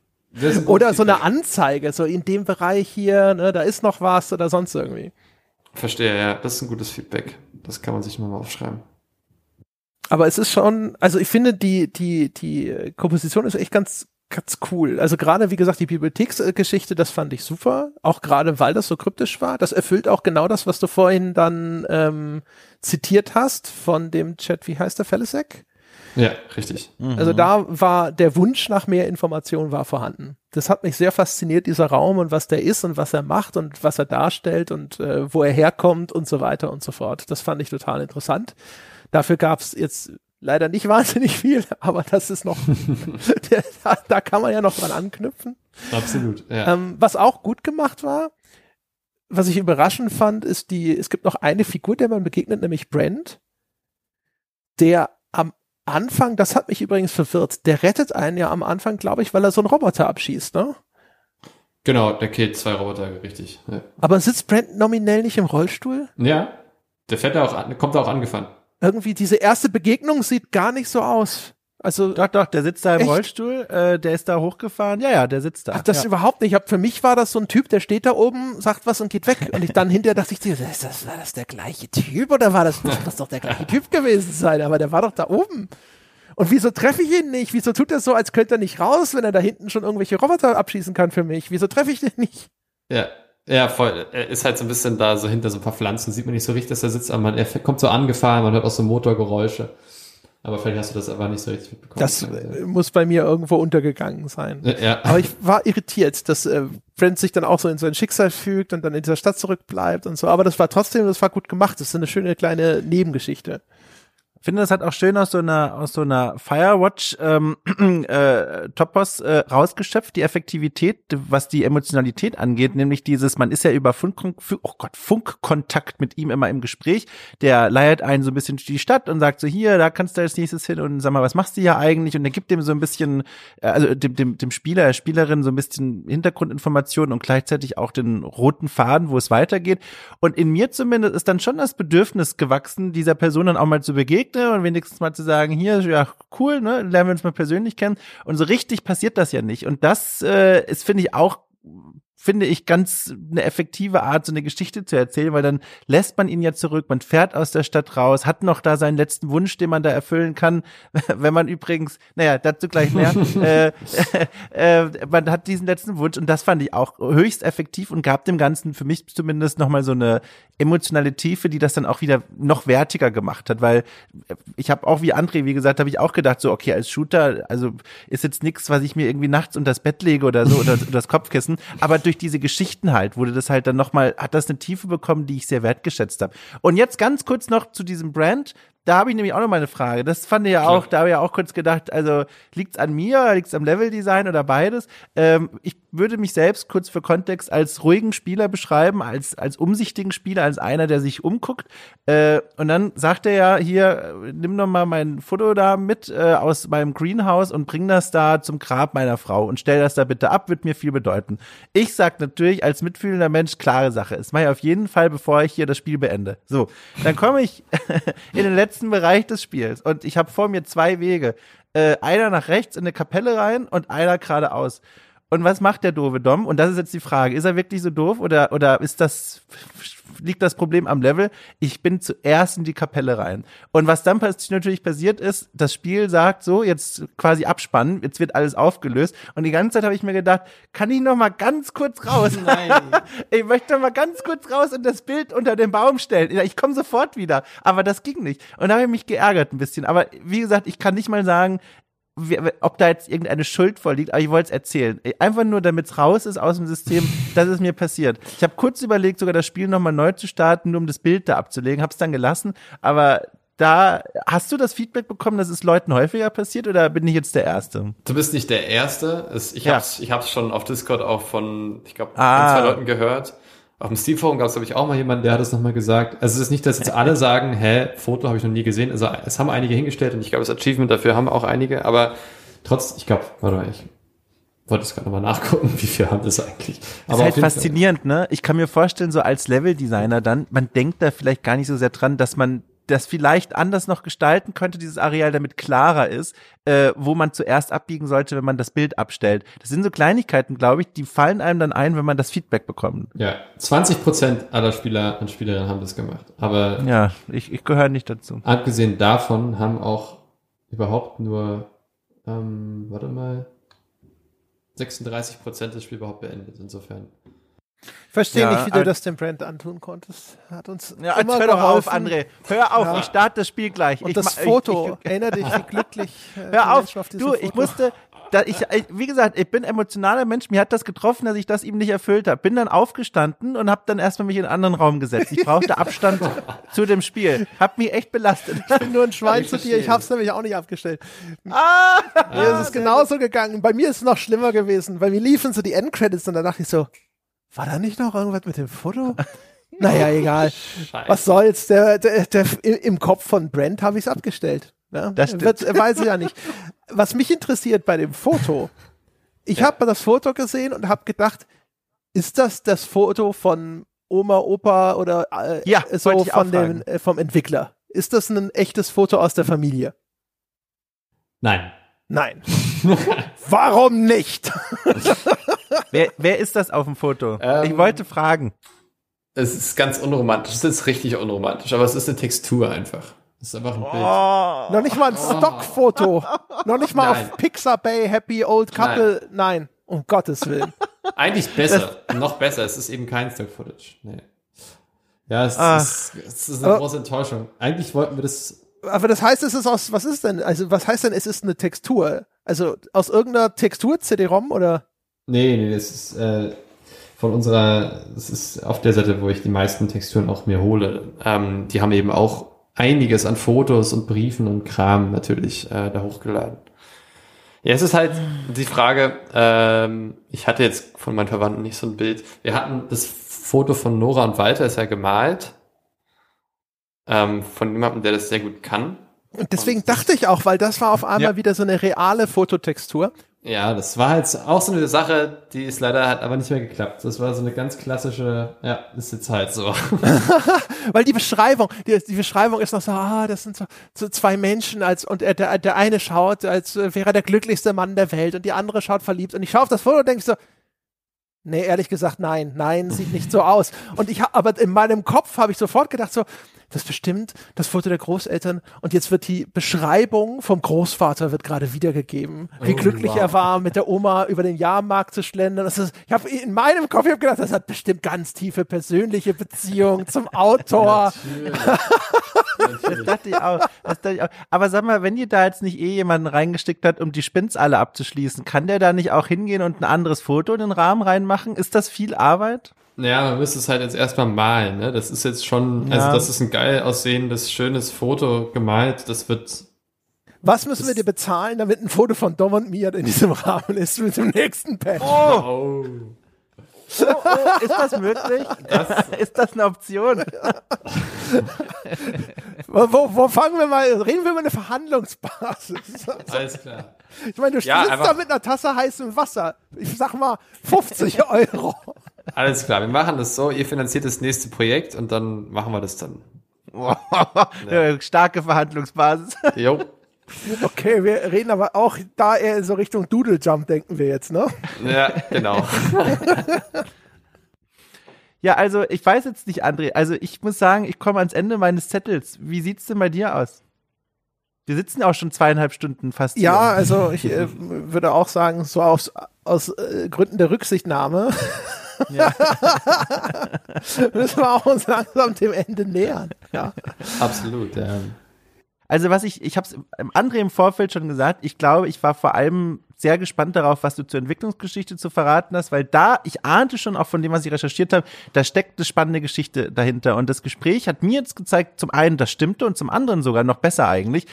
Oder so eine Anzeige, so in dem Bereich hier, ne, da ist noch was oder sonst irgendwie. Verstehe, ja. Das ist ein gutes Feedback. Das kann man sich mal aufschreiben. Aber es ist schon, also ich finde, die, die, die Komposition ist echt ganz, ganz cool. Also gerade, wie gesagt, die Bibliotheksgeschichte, das fand ich super. Auch gerade, weil das so kryptisch war. Das erfüllt auch genau das, was du vorhin dann ähm, zitiert hast von dem Chat, wie heißt der, Felisek? Ja, richtig. Mhm. Also da war der Wunsch nach mehr Informationen war vorhanden. Das hat mich sehr fasziniert, dieser Raum und was der ist und was er macht und was er darstellt und äh, wo er herkommt und so weiter und so fort. Das fand ich total interessant. Dafür gab es jetzt leider nicht wahnsinnig viel, aber das ist noch, der, da, da, kann man ja noch dran anknüpfen. Absolut. Ja. Ähm, was auch gut gemacht war, was ich überraschend fand, ist die, es gibt noch eine Figur, der man begegnet, nämlich Brent, der Anfang, das hat mich übrigens verwirrt, der rettet einen ja am Anfang, glaube ich, weil er so einen Roboter abschießt, ne? Genau, der killt zwei Roboter, richtig. Ja. Aber sitzt Brent nominell nicht im Rollstuhl? Ja, der fährt auch an, kommt auch angefahren. Irgendwie diese erste Begegnung sieht gar nicht so aus. Also doch, doch, der sitzt da im echt? Rollstuhl, äh, der ist da hochgefahren. Ja, ja, der sitzt da. Ach, das ja. überhaupt nicht. Hab, für mich war das so ein Typ, der steht da oben, sagt was und geht weg. Und ich dann hinterher dachte ich, ist das, war das der gleiche Typ oder war das, muss das doch der gleiche Typ gewesen sein? Aber der war doch da oben. Und wieso treffe ich ihn nicht? Wieso tut er so, als könnte er nicht raus, wenn er da hinten schon irgendwelche Roboter abschießen kann für mich? Wieso treffe ich den nicht? Ja, ja, voll. Er ist halt so ein bisschen da so hinter so ein paar Pflanzen, sieht man nicht so richtig, dass er sitzt, aber man, er kommt so angefahren, man hört auch so Motorgeräusche. Aber vielleicht hast du das aber nicht so richtig mitbekommen. Das äh, muss bei mir irgendwo untergegangen sein. Ja. Aber ich war irritiert, dass äh, Brent sich dann auch so in sein Schicksal fügt und dann in dieser Stadt zurückbleibt und so. Aber das war trotzdem, das war gut gemacht. Das ist eine schöne kleine Nebengeschichte finde, das hat auch schön aus so einer aus so einer Firewatch ähm, äh, Topos äh, rausgeschöpft, die Effektivität, was die Emotionalität angeht, nämlich dieses, man ist ja über Funk, oh Gott, Funkkontakt mit ihm immer im Gespräch. Der leiert einen so ein bisschen die Stadt und sagt so, hier, da kannst du als nächstes hin und sag mal, was machst du hier eigentlich? Und er gibt dem so ein bisschen, äh, also dem, dem, dem Spieler, Spielerin so ein bisschen Hintergrundinformationen und gleichzeitig auch den roten Faden, wo es weitergeht. Und in mir zumindest ist dann schon das Bedürfnis gewachsen, dieser Person dann auch mal zu begegnen begegne und wenigstens mal zu sagen, hier, ja, cool, ne, lernen wir uns mal persönlich kennen. Und so richtig passiert das ja nicht. Und das äh, ist, finde ich, auch finde ich, ganz eine effektive Art, so eine Geschichte zu erzählen, weil dann lässt man ihn ja zurück, man fährt aus der Stadt raus, hat noch da seinen letzten Wunsch, den man da erfüllen kann, wenn man übrigens, naja, dazu gleich mehr, äh, äh, man hat diesen letzten Wunsch und das fand ich auch höchst effektiv und gab dem Ganzen für mich zumindest nochmal so eine emotionale Tiefe, die das dann auch wieder noch wertiger gemacht hat, weil ich habe auch wie André, wie gesagt, habe ich auch gedacht, so, okay, als Shooter, also ist jetzt nichts, was ich mir irgendwie nachts unter das Bett lege oder so oder, oder das Kopfkissen, aber durch durch diese Geschichten halt wurde das halt dann nochmal, hat das eine Tiefe bekommen, die ich sehr wertgeschätzt habe. Und jetzt ganz kurz noch zu diesem Brand, da habe ich nämlich auch noch mal eine Frage. Das fand ich ja auch, da habe ich ja auch kurz gedacht, also liegt's an mir, liegt's am Leveldesign oder beides? Ähm, ich würde mich selbst kurz für Kontext als ruhigen Spieler beschreiben, als als umsichtigen Spieler, als einer, der sich umguckt. Äh, und dann sagt er ja hier, nimm doch mal mein Foto da mit äh, aus meinem Greenhouse und bring das da zum Grab meiner Frau und stell das da bitte ab, wird mir viel bedeuten. Ich sag natürlich als mitfühlender Mensch klare Sache. Es mache ich auf jeden Fall, bevor ich hier das Spiel beende. So, dann komme ich in den letzten letzten Bereich des Spiels und ich habe vor mir zwei Wege. Äh, einer nach rechts in eine Kapelle rein und einer geradeaus. Und was macht der doofe Dom? Und das ist jetzt die Frage. Ist er wirklich so doof oder, oder ist das, liegt das Problem am Level? Ich bin zuerst in die Kapelle rein. Und was dann natürlich passiert ist, das Spiel sagt so, jetzt quasi abspannen, jetzt wird alles aufgelöst. Und die ganze Zeit habe ich mir gedacht, kann ich noch mal ganz kurz raus? Nein. ich möchte mal ganz kurz raus und das Bild unter den Baum stellen. Ich komme sofort wieder. Aber das ging nicht. Und da habe ich mich geärgert ein bisschen. Aber wie gesagt, ich kann nicht mal sagen, ob da jetzt irgendeine Schuld vorliegt, aber ich wollte es erzählen. Einfach nur, damit es raus ist aus dem System, dass es mir passiert. Ich habe kurz überlegt, sogar das Spiel nochmal neu zu starten, nur um das Bild da abzulegen, habe es dann gelassen, aber da hast du das Feedback bekommen, dass es Leuten häufiger passiert oder bin ich jetzt der Erste? Du bist nicht der Erste. Ich ja. ich hab's schon auf Discord auch von, ich glaube, ah. zwei Leuten gehört. Auf dem Steam-Forum gab es, glaube ich, auch mal jemanden, der hat es nochmal gesagt. Also es ist nicht, dass jetzt alle sagen, hä, Foto habe ich noch nie gesehen. Also es haben einige hingestellt und ich glaube, das Achievement dafür haben auch einige, aber trotz, ich glaube, warte mal, ich wollte es gerade nochmal nachgucken, wie viel haben das eigentlich. Aber ist halt faszinierend, Fall. ne? Ich kann mir vorstellen, so als Level-Designer dann, man denkt da vielleicht gar nicht so sehr dran, dass man das vielleicht anders noch gestalten könnte, dieses Areal, damit klarer ist, äh, wo man zuerst abbiegen sollte, wenn man das Bild abstellt. Das sind so Kleinigkeiten, glaube ich, die fallen einem dann ein, wenn man das Feedback bekommt. Ja, 20 Prozent aller Spieler und Spielerinnen haben das gemacht. Aber ja, ich, ich gehöre nicht dazu. Abgesehen davon haben auch überhaupt nur, ähm, warte mal, 36 Prozent des Spiels überhaupt beendet. Insofern verstehe ja, nicht, wie du das dem Brand antun konntest. Hat uns ja, immer hör doch auf, André. Hör auf, ja. ich starte das Spiel gleich. Und ich, das Foto, ich, ich, erinnere dich, wie glücklich äh, Hör auf, auf du, Foto. ich musste, da, ich, wie gesagt, ich bin emotionaler Mensch, mir hat das getroffen, dass ich das ihm nicht erfüllt habe. Bin dann aufgestanden und habe dann erstmal mich in einen anderen Raum gesetzt. Ich brauchte Abstand zu dem Spiel. Hab mich echt belastet. Ich bin nur ein Schwein zu dir, ich hab's nämlich auch nicht abgestellt. Ah! Mir ist es genauso gegangen. Bei mir ist es noch schlimmer gewesen, weil wir liefen so die Endcredits und da dachte ich so, war da nicht noch irgendwas mit dem Foto? naja, egal. Scheiße. Was soll's? Der, der, der, Im Kopf von Brent habe ich es abgestellt. Ja? Das Wird, weiß ich ja nicht. Was mich interessiert bei dem Foto, ich ja. habe das Foto gesehen und habe gedacht, ist das das Foto von Oma, Opa oder äh, ja, so von dem, äh, vom Entwickler? Ist das ein echtes Foto aus der Familie? Nein. Nein. Warum nicht? wer, wer ist das auf dem Foto? Ähm, ich wollte fragen. Es ist ganz unromantisch. Es ist richtig unromantisch, aber es ist eine Textur einfach. Das ist einfach ein Bild. Oh. Noch nicht mal ein oh. Stockfoto. Noch nicht mal Nein. auf Pixabay Happy Old Couple. Nein. Nein. Um Gottes Willen. Eigentlich besser. noch besser. Es ist eben kein Stock-Footage. Nee. Ja, es, ah. ist, es ist eine große Enttäuschung. Eigentlich wollten wir das. Aber das heißt, es ist aus, was ist denn? Also, was heißt denn, es ist eine Textur? Also, aus irgendeiner Textur, CD-ROM oder? Nee, nee, das ist, äh, von unserer, das ist auf der Seite, wo ich die meisten Texturen auch mir hole. Ähm, die haben eben auch einiges an Fotos und Briefen und Kram natürlich äh, da hochgeladen. Ja, es ist halt die Frage, ähm, ich hatte jetzt von meinen Verwandten nicht so ein Bild. Wir hatten das Foto von Nora und Walter, ist ja gemalt. Ähm, von jemandem, der das sehr gut kann. Und deswegen dachte ich auch, weil das war auf einmal ja. wieder so eine reale Fototextur. Ja, das war halt auch so eine Sache, die ist leider hat aber nicht mehr geklappt. Das war so eine ganz klassische, ja, ist jetzt halt so. Weil die Beschreibung, die, die Beschreibung ist noch so, ah, das sind so, so zwei Menschen als und der, der eine schaut, als wäre er der glücklichste Mann der Welt und die andere schaut verliebt und ich schaue auf das Foto und denke so, Nee, ehrlich gesagt, nein, nein, sieht nicht so aus. Und ich habe, aber in meinem Kopf habe ich sofort gedacht so, das bestimmt das Foto der Großeltern und jetzt wird die Beschreibung vom Großvater wird gerade wiedergegeben, wie oh, glücklich wow. er war, mit der Oma über den Jahrmarkt zu schlendern. Das ist, ich habe in meinem Kopf ich hab gedacht, das hat bestimmt ganz tiefe persönliche Beziehung zum Autor. das dachte ich auch. Das dachte ich auch. Aber sag mal, wenn ihr da jetzt nicht eh jemanden reingesteckt hat, um die Spins alle abzuschließen, kann der da nicht auch hingehen und ein anderes Foto in den Rahmen reinmachen? Ist das viel Arbeit? Naja, man müsste es halt jetzt erstmal malen, ne? Das ist jetzt schon, also ja. also das ist ein geil aussehendes, schönes Foto gemalt. Das wird. Was müssen wir dir bezahlen, damit ein Foto von Dom und mir in diesem Rahmen ist mit dem nächsten Patch? Oh. oh. Oh, oh, ist das möglich? Das ist das eine Option? wo, wo, fangen wir mal? Reden wir über eine Verhandlungsbasis. Alles klar. Ich meine, du ja, da mit einer Tasse heißem Wasser. Ich sag mal 50 Euro. Alles klar, wir machen das so. Ihr finanziert das nächste Projekt und dann machen wir das dann. ja. Starke Verhandlungsbasis. Jo. Okay, wir reden aber auch da eher so Richtung Doodle Jump denken wir jetzt, ne? Ja, genau. ja, also ich weiß jetzt nicht, André. Also ich muss sagen, ich komme ans Ende meines Zettels. Wie sieht's denn bei dir aus? Wir sitzen auch schon zweieinhalb Stunden fast. Ja, hier. also ich äh, würde auch sagen, so aus, aus äh, Gründen der Rücksichtnahme ja. müssen wir auch uns langsam dem Ende nähern. Ja. Absolut, ja. Also was ich, ich habe es André im Vorfeld schon gesagt, ich glaube, ich war vor allem sehr gespannt darauf, was du zur Entwicklungsgeschichte zu verraten hast, weil da, ich ahnte schon auch von dem, was ich recherchiert habe, da steckt eine spannende Geschichte dahinter. Und das Gespräch hat mir jetzt gezeigt, zum einen, das stimmte und zum anderen sogar noch besser eigentlich,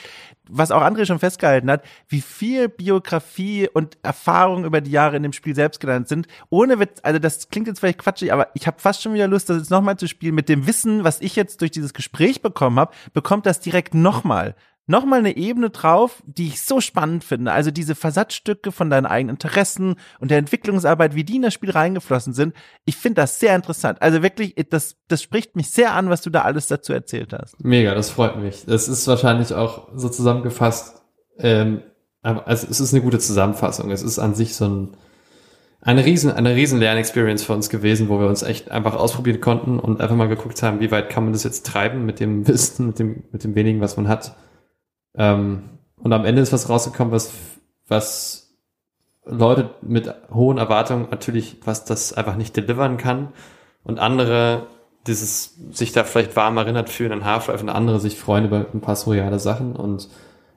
was auch André schon festgehalten hat, wie viel Biografie und Erfahrung über die Jahre in dem Spiel selbst genannt sind. Ohne Witz, also das klingt jetzt vielleicht quatschig, aber ich habe fast schon wieder Lust, das jetzt nochmal zu spielen. Mit dem Wissen, was ich jetzt durch dieses Gespräch bekommen habe, bekommt das direkt nochmal nochmal eine Ebene drauf, die ich so spannend finde. Also diese Versatzstücke von deinen eigenen Interessen und der Entwicklungsarbeit, wie die in das Spiel reingeflossen sind. Ich finde das sehr interessant. Also wirklich, das, das spricht mich sehr an, was du da alles dazu erzählt hast. Mega, das freut mich. Das ist wahrscheinlich auch so zusammengefasst, ähm, also es ist eine gute Zusammenfassung. Es ist an sich so ein, eine riesen, eine riesen Lernexperience für uns gewesen, wo wir uns echt einfach ausprobieren konnten und einfach mal geguckt haben, wie weit kann man das jetzt treiben mit dem Wissen, mit dem, mit dem wenigen, was man hat ähm, und am Ende ist was rausgekommen, was, was Leute mit hohen Erwartungen natürlich, was das einfach nicht delivern kann. Und andere dieses sich da vielleicht warm erinnert fühlen an Half-Life und andere sich freuen über ein paar surreale Sachen. Und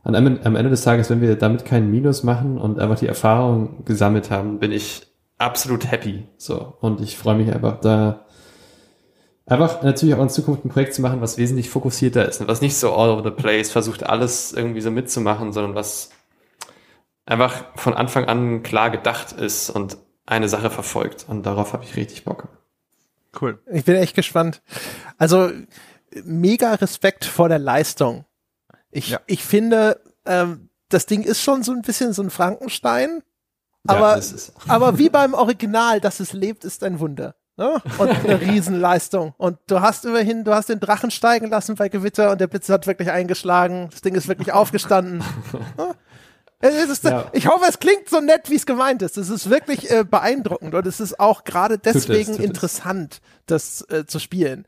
am Ende des Tages, wenn wir damit keinen Minus machen und einfach die Erfahrung gesammelt haben, bin ich absolut happy. So. Und ich freue mich einfach da einfach natürlich auch in Zukunft ein Projekt zu machen, was wesentlich fokussierter ist und was nicht so all over the place versucht, alles irgendwie so mitzumachen, sondern was einfach von Anfang an klar gedacht ist und eine Sache verfolgt. Und darauf habe ich richtig Bock. Cool. Ich bin echt gespannt. Also mega Respekt vor der Leistung. Ich, ja. ich finde, ähm, das Ding ist schon so ein bisschen so ein Frankenstein. Aber, ja, aber wie beim Original, dass es lebt, ist ein Wunder. Ne? Und eine Riesenleistung. Und du hast immerhin, du hast den Drachen steigen lassen bei Gewitter und der Blitz hat wirklich eingeschlagen. Das Ding ist wirklich aufgestanden. Ne? Ist, ja. Ich hoffe, es klingt so nett, wie es gemeint ist. Es ist wirklich äh, beeindruckend und es ist auch gerade deswegen tut es, tut interessant, es. das äh, zu spielen.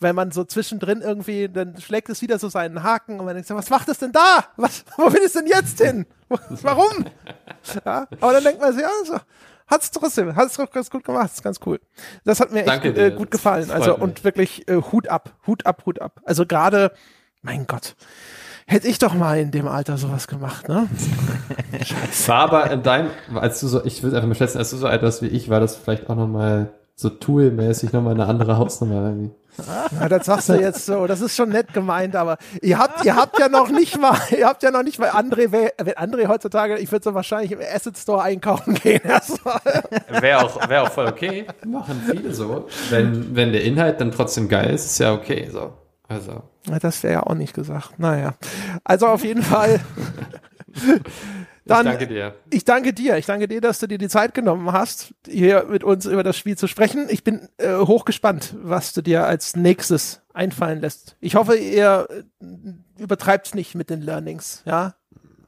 wenn man so zwischendrin irgendwie, dann schlägt es wieder so seinen Haken und man denkt, was macht es denn da? Was, wo will es denn jetzt hin? Warum? Ja, aber dann denkt man sich, ja, so, hat es trotzdem, hat es ganz gut gemacht, ist ganz cool. Das hat mir echt äh, gut gefallen. Also und wirklich äh, Hut ab, Hut ab, Hut ab. Also gerade, mein Gott, hätte ich doch mal in dem Alter sowas gemacht, ne? Scheiße. War aber in deinem, als du so, ich will einfach mal schätzen, als du so alt warst wie ich, war das vielleicht auch nochmal so Tool-mäßig nochmal eine andere Hausnummer irgendwie. Ja, das sagst du jetzt so, das ist schon nett gemeint, aber ihr habt, ihr habt ja noch nicht mal, ihr habt ja noch nicht mal André, wenn André heutzutage, ich würde so wahrscheinlich im Asset Store einkaufen gehen. Wäre auch, wäre auch voll okay. Machen viele so. Wenn, wenn der Inhalt dann trotzdem geil ist, ist ja okay, so. Also. Das wäre ja auch nicht gesagt. Naja. Also auf jeden Fall. Dann, ich danke dir. Ich danke dir. Ich danke dir, dass du dir die Zeit genommen hast, hier mit uns über das Spiel zu sprechen. Ich bin äh, hochgespannt, was du dir als nächstes einfallen lässt. Ich hoffe, ihr äh, übertreibt nicht mit den Learnings, ja?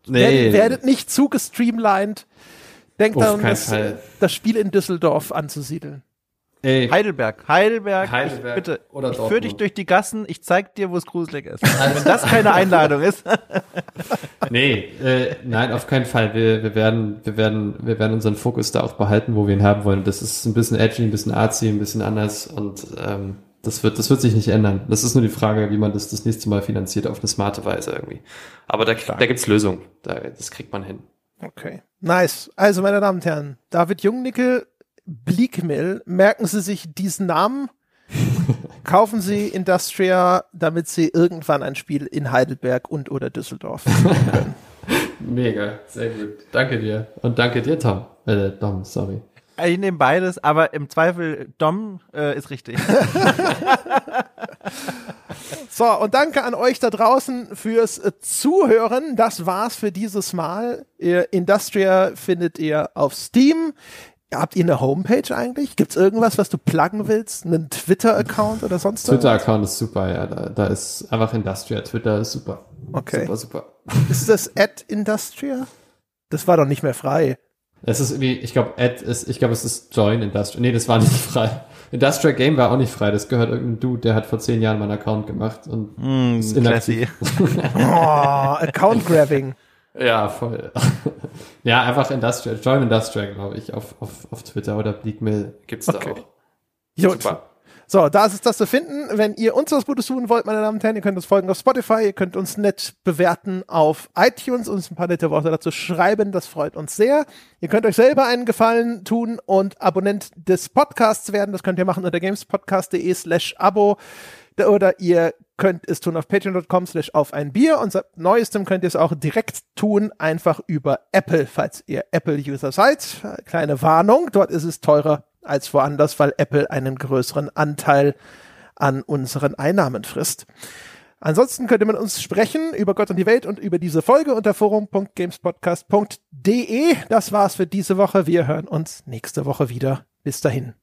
Nee. Werdet, werdet nicht zu gestreamlined. Denkt daran, das, das Spiel in Düsseldorf anzusiedeln. Ey. Heidelberg, Heidelberg, Heidelberg ich, bitte, oder ich führe dich durch die Gassen, ich zeig dir, wo es gruselig ist. Also, wenn das keine Einladung ist. nee, äh, nein, auf keinen Fall. Wir, wir, werden, wir, werden, wir werden unseren Fokus da auch behalten, wo wir ihn haben wollen. Das ist ein bisschen edgy, ein bisschen artsy, ein bisschen anders und ähm, das wird, das wird sich nicht ändern. Das ist nur die Frage, wie man das das nächste Mal finanziert auf eine smarte Weise irgendwie. Aber da, da gibt's Lösungen. Da, das kriegt man hin. Okay. Nice. Also, meine Damen und Herren, David Jungnickel Bleakmill, merken Sie sich diesen Namen, kaufen Sie Industria, damit Sie irgendwann ein Spiel in Heidelberg und oder Düsseldorf können. Mega, sehr gut. Danke dir. Und danke dir, Tom. Äh, Dom, sorry. Ich nehme beides, aber im Zweifel Dom äh, ist richtig. so, und danke an euch da draußen fürs Zuhören. Das war's für dieses Mal. Industria findet ihr auf Steam. Habt ihr eine Homepage eigentlich? Gibt es irgendwas, was du pluggen willst? Einen Twitter-Account oder sonst was? Twitter-Account ist super, ja. Da, da, ist einfach Industria. Twitter ist super. Okay. Super, super. Ist das at Industria? Das war doch nicht mehr frei. Es ist irgendwie, ich glaube, Ad ist, ich glaube, es ist Join Industria. Nee, das war nicht frei. Industria Game war auch nicht frei. Das gehört irgendein Dude, der hat vor zehn Jahren meinen Account gemacht und mm, ist inaktiv. oh, Account Grabbing. Ja, voll. ja, einfach Industrial, Join Industrial, glaube ich, auf, auf, auf Twitter oder Bleakmill gibt's da okay. auch. Gut. Super. So, da ist es das zu finden. Wenn ihr uns was Gutes tun wollt, meine Damen und Herren, ihr könnt uns folgen auf Spotify, ihr könnt uns nett bewerten auf iTunes, uns ein paar nette Worte dazu schreiben, das freut uns sehr. Ihr könnt euch selber einen Gefallen tun und Abonnent des Podcasts werden, das könnt ihr machen unter gamespodcast.de slash abo oder ihr könnt es tun auf patreon.com slash auf ein Bier und seit neuestem könnt ihr es auch direkt tun, einfach über Apple, falls ihr Apple-User seid. Kleine Warnung, dort ist es teurer als woanders, weil Apple einen größeren Anteil an unseren Einnahmen frisst. Ansonsten könnte man uns sprechen über Gott und die Welt und über diese Folge unter forum.gamespodcast.de. Das war's für diese Woche. Wir hören uns nächste Woche wieder. Bis dahin.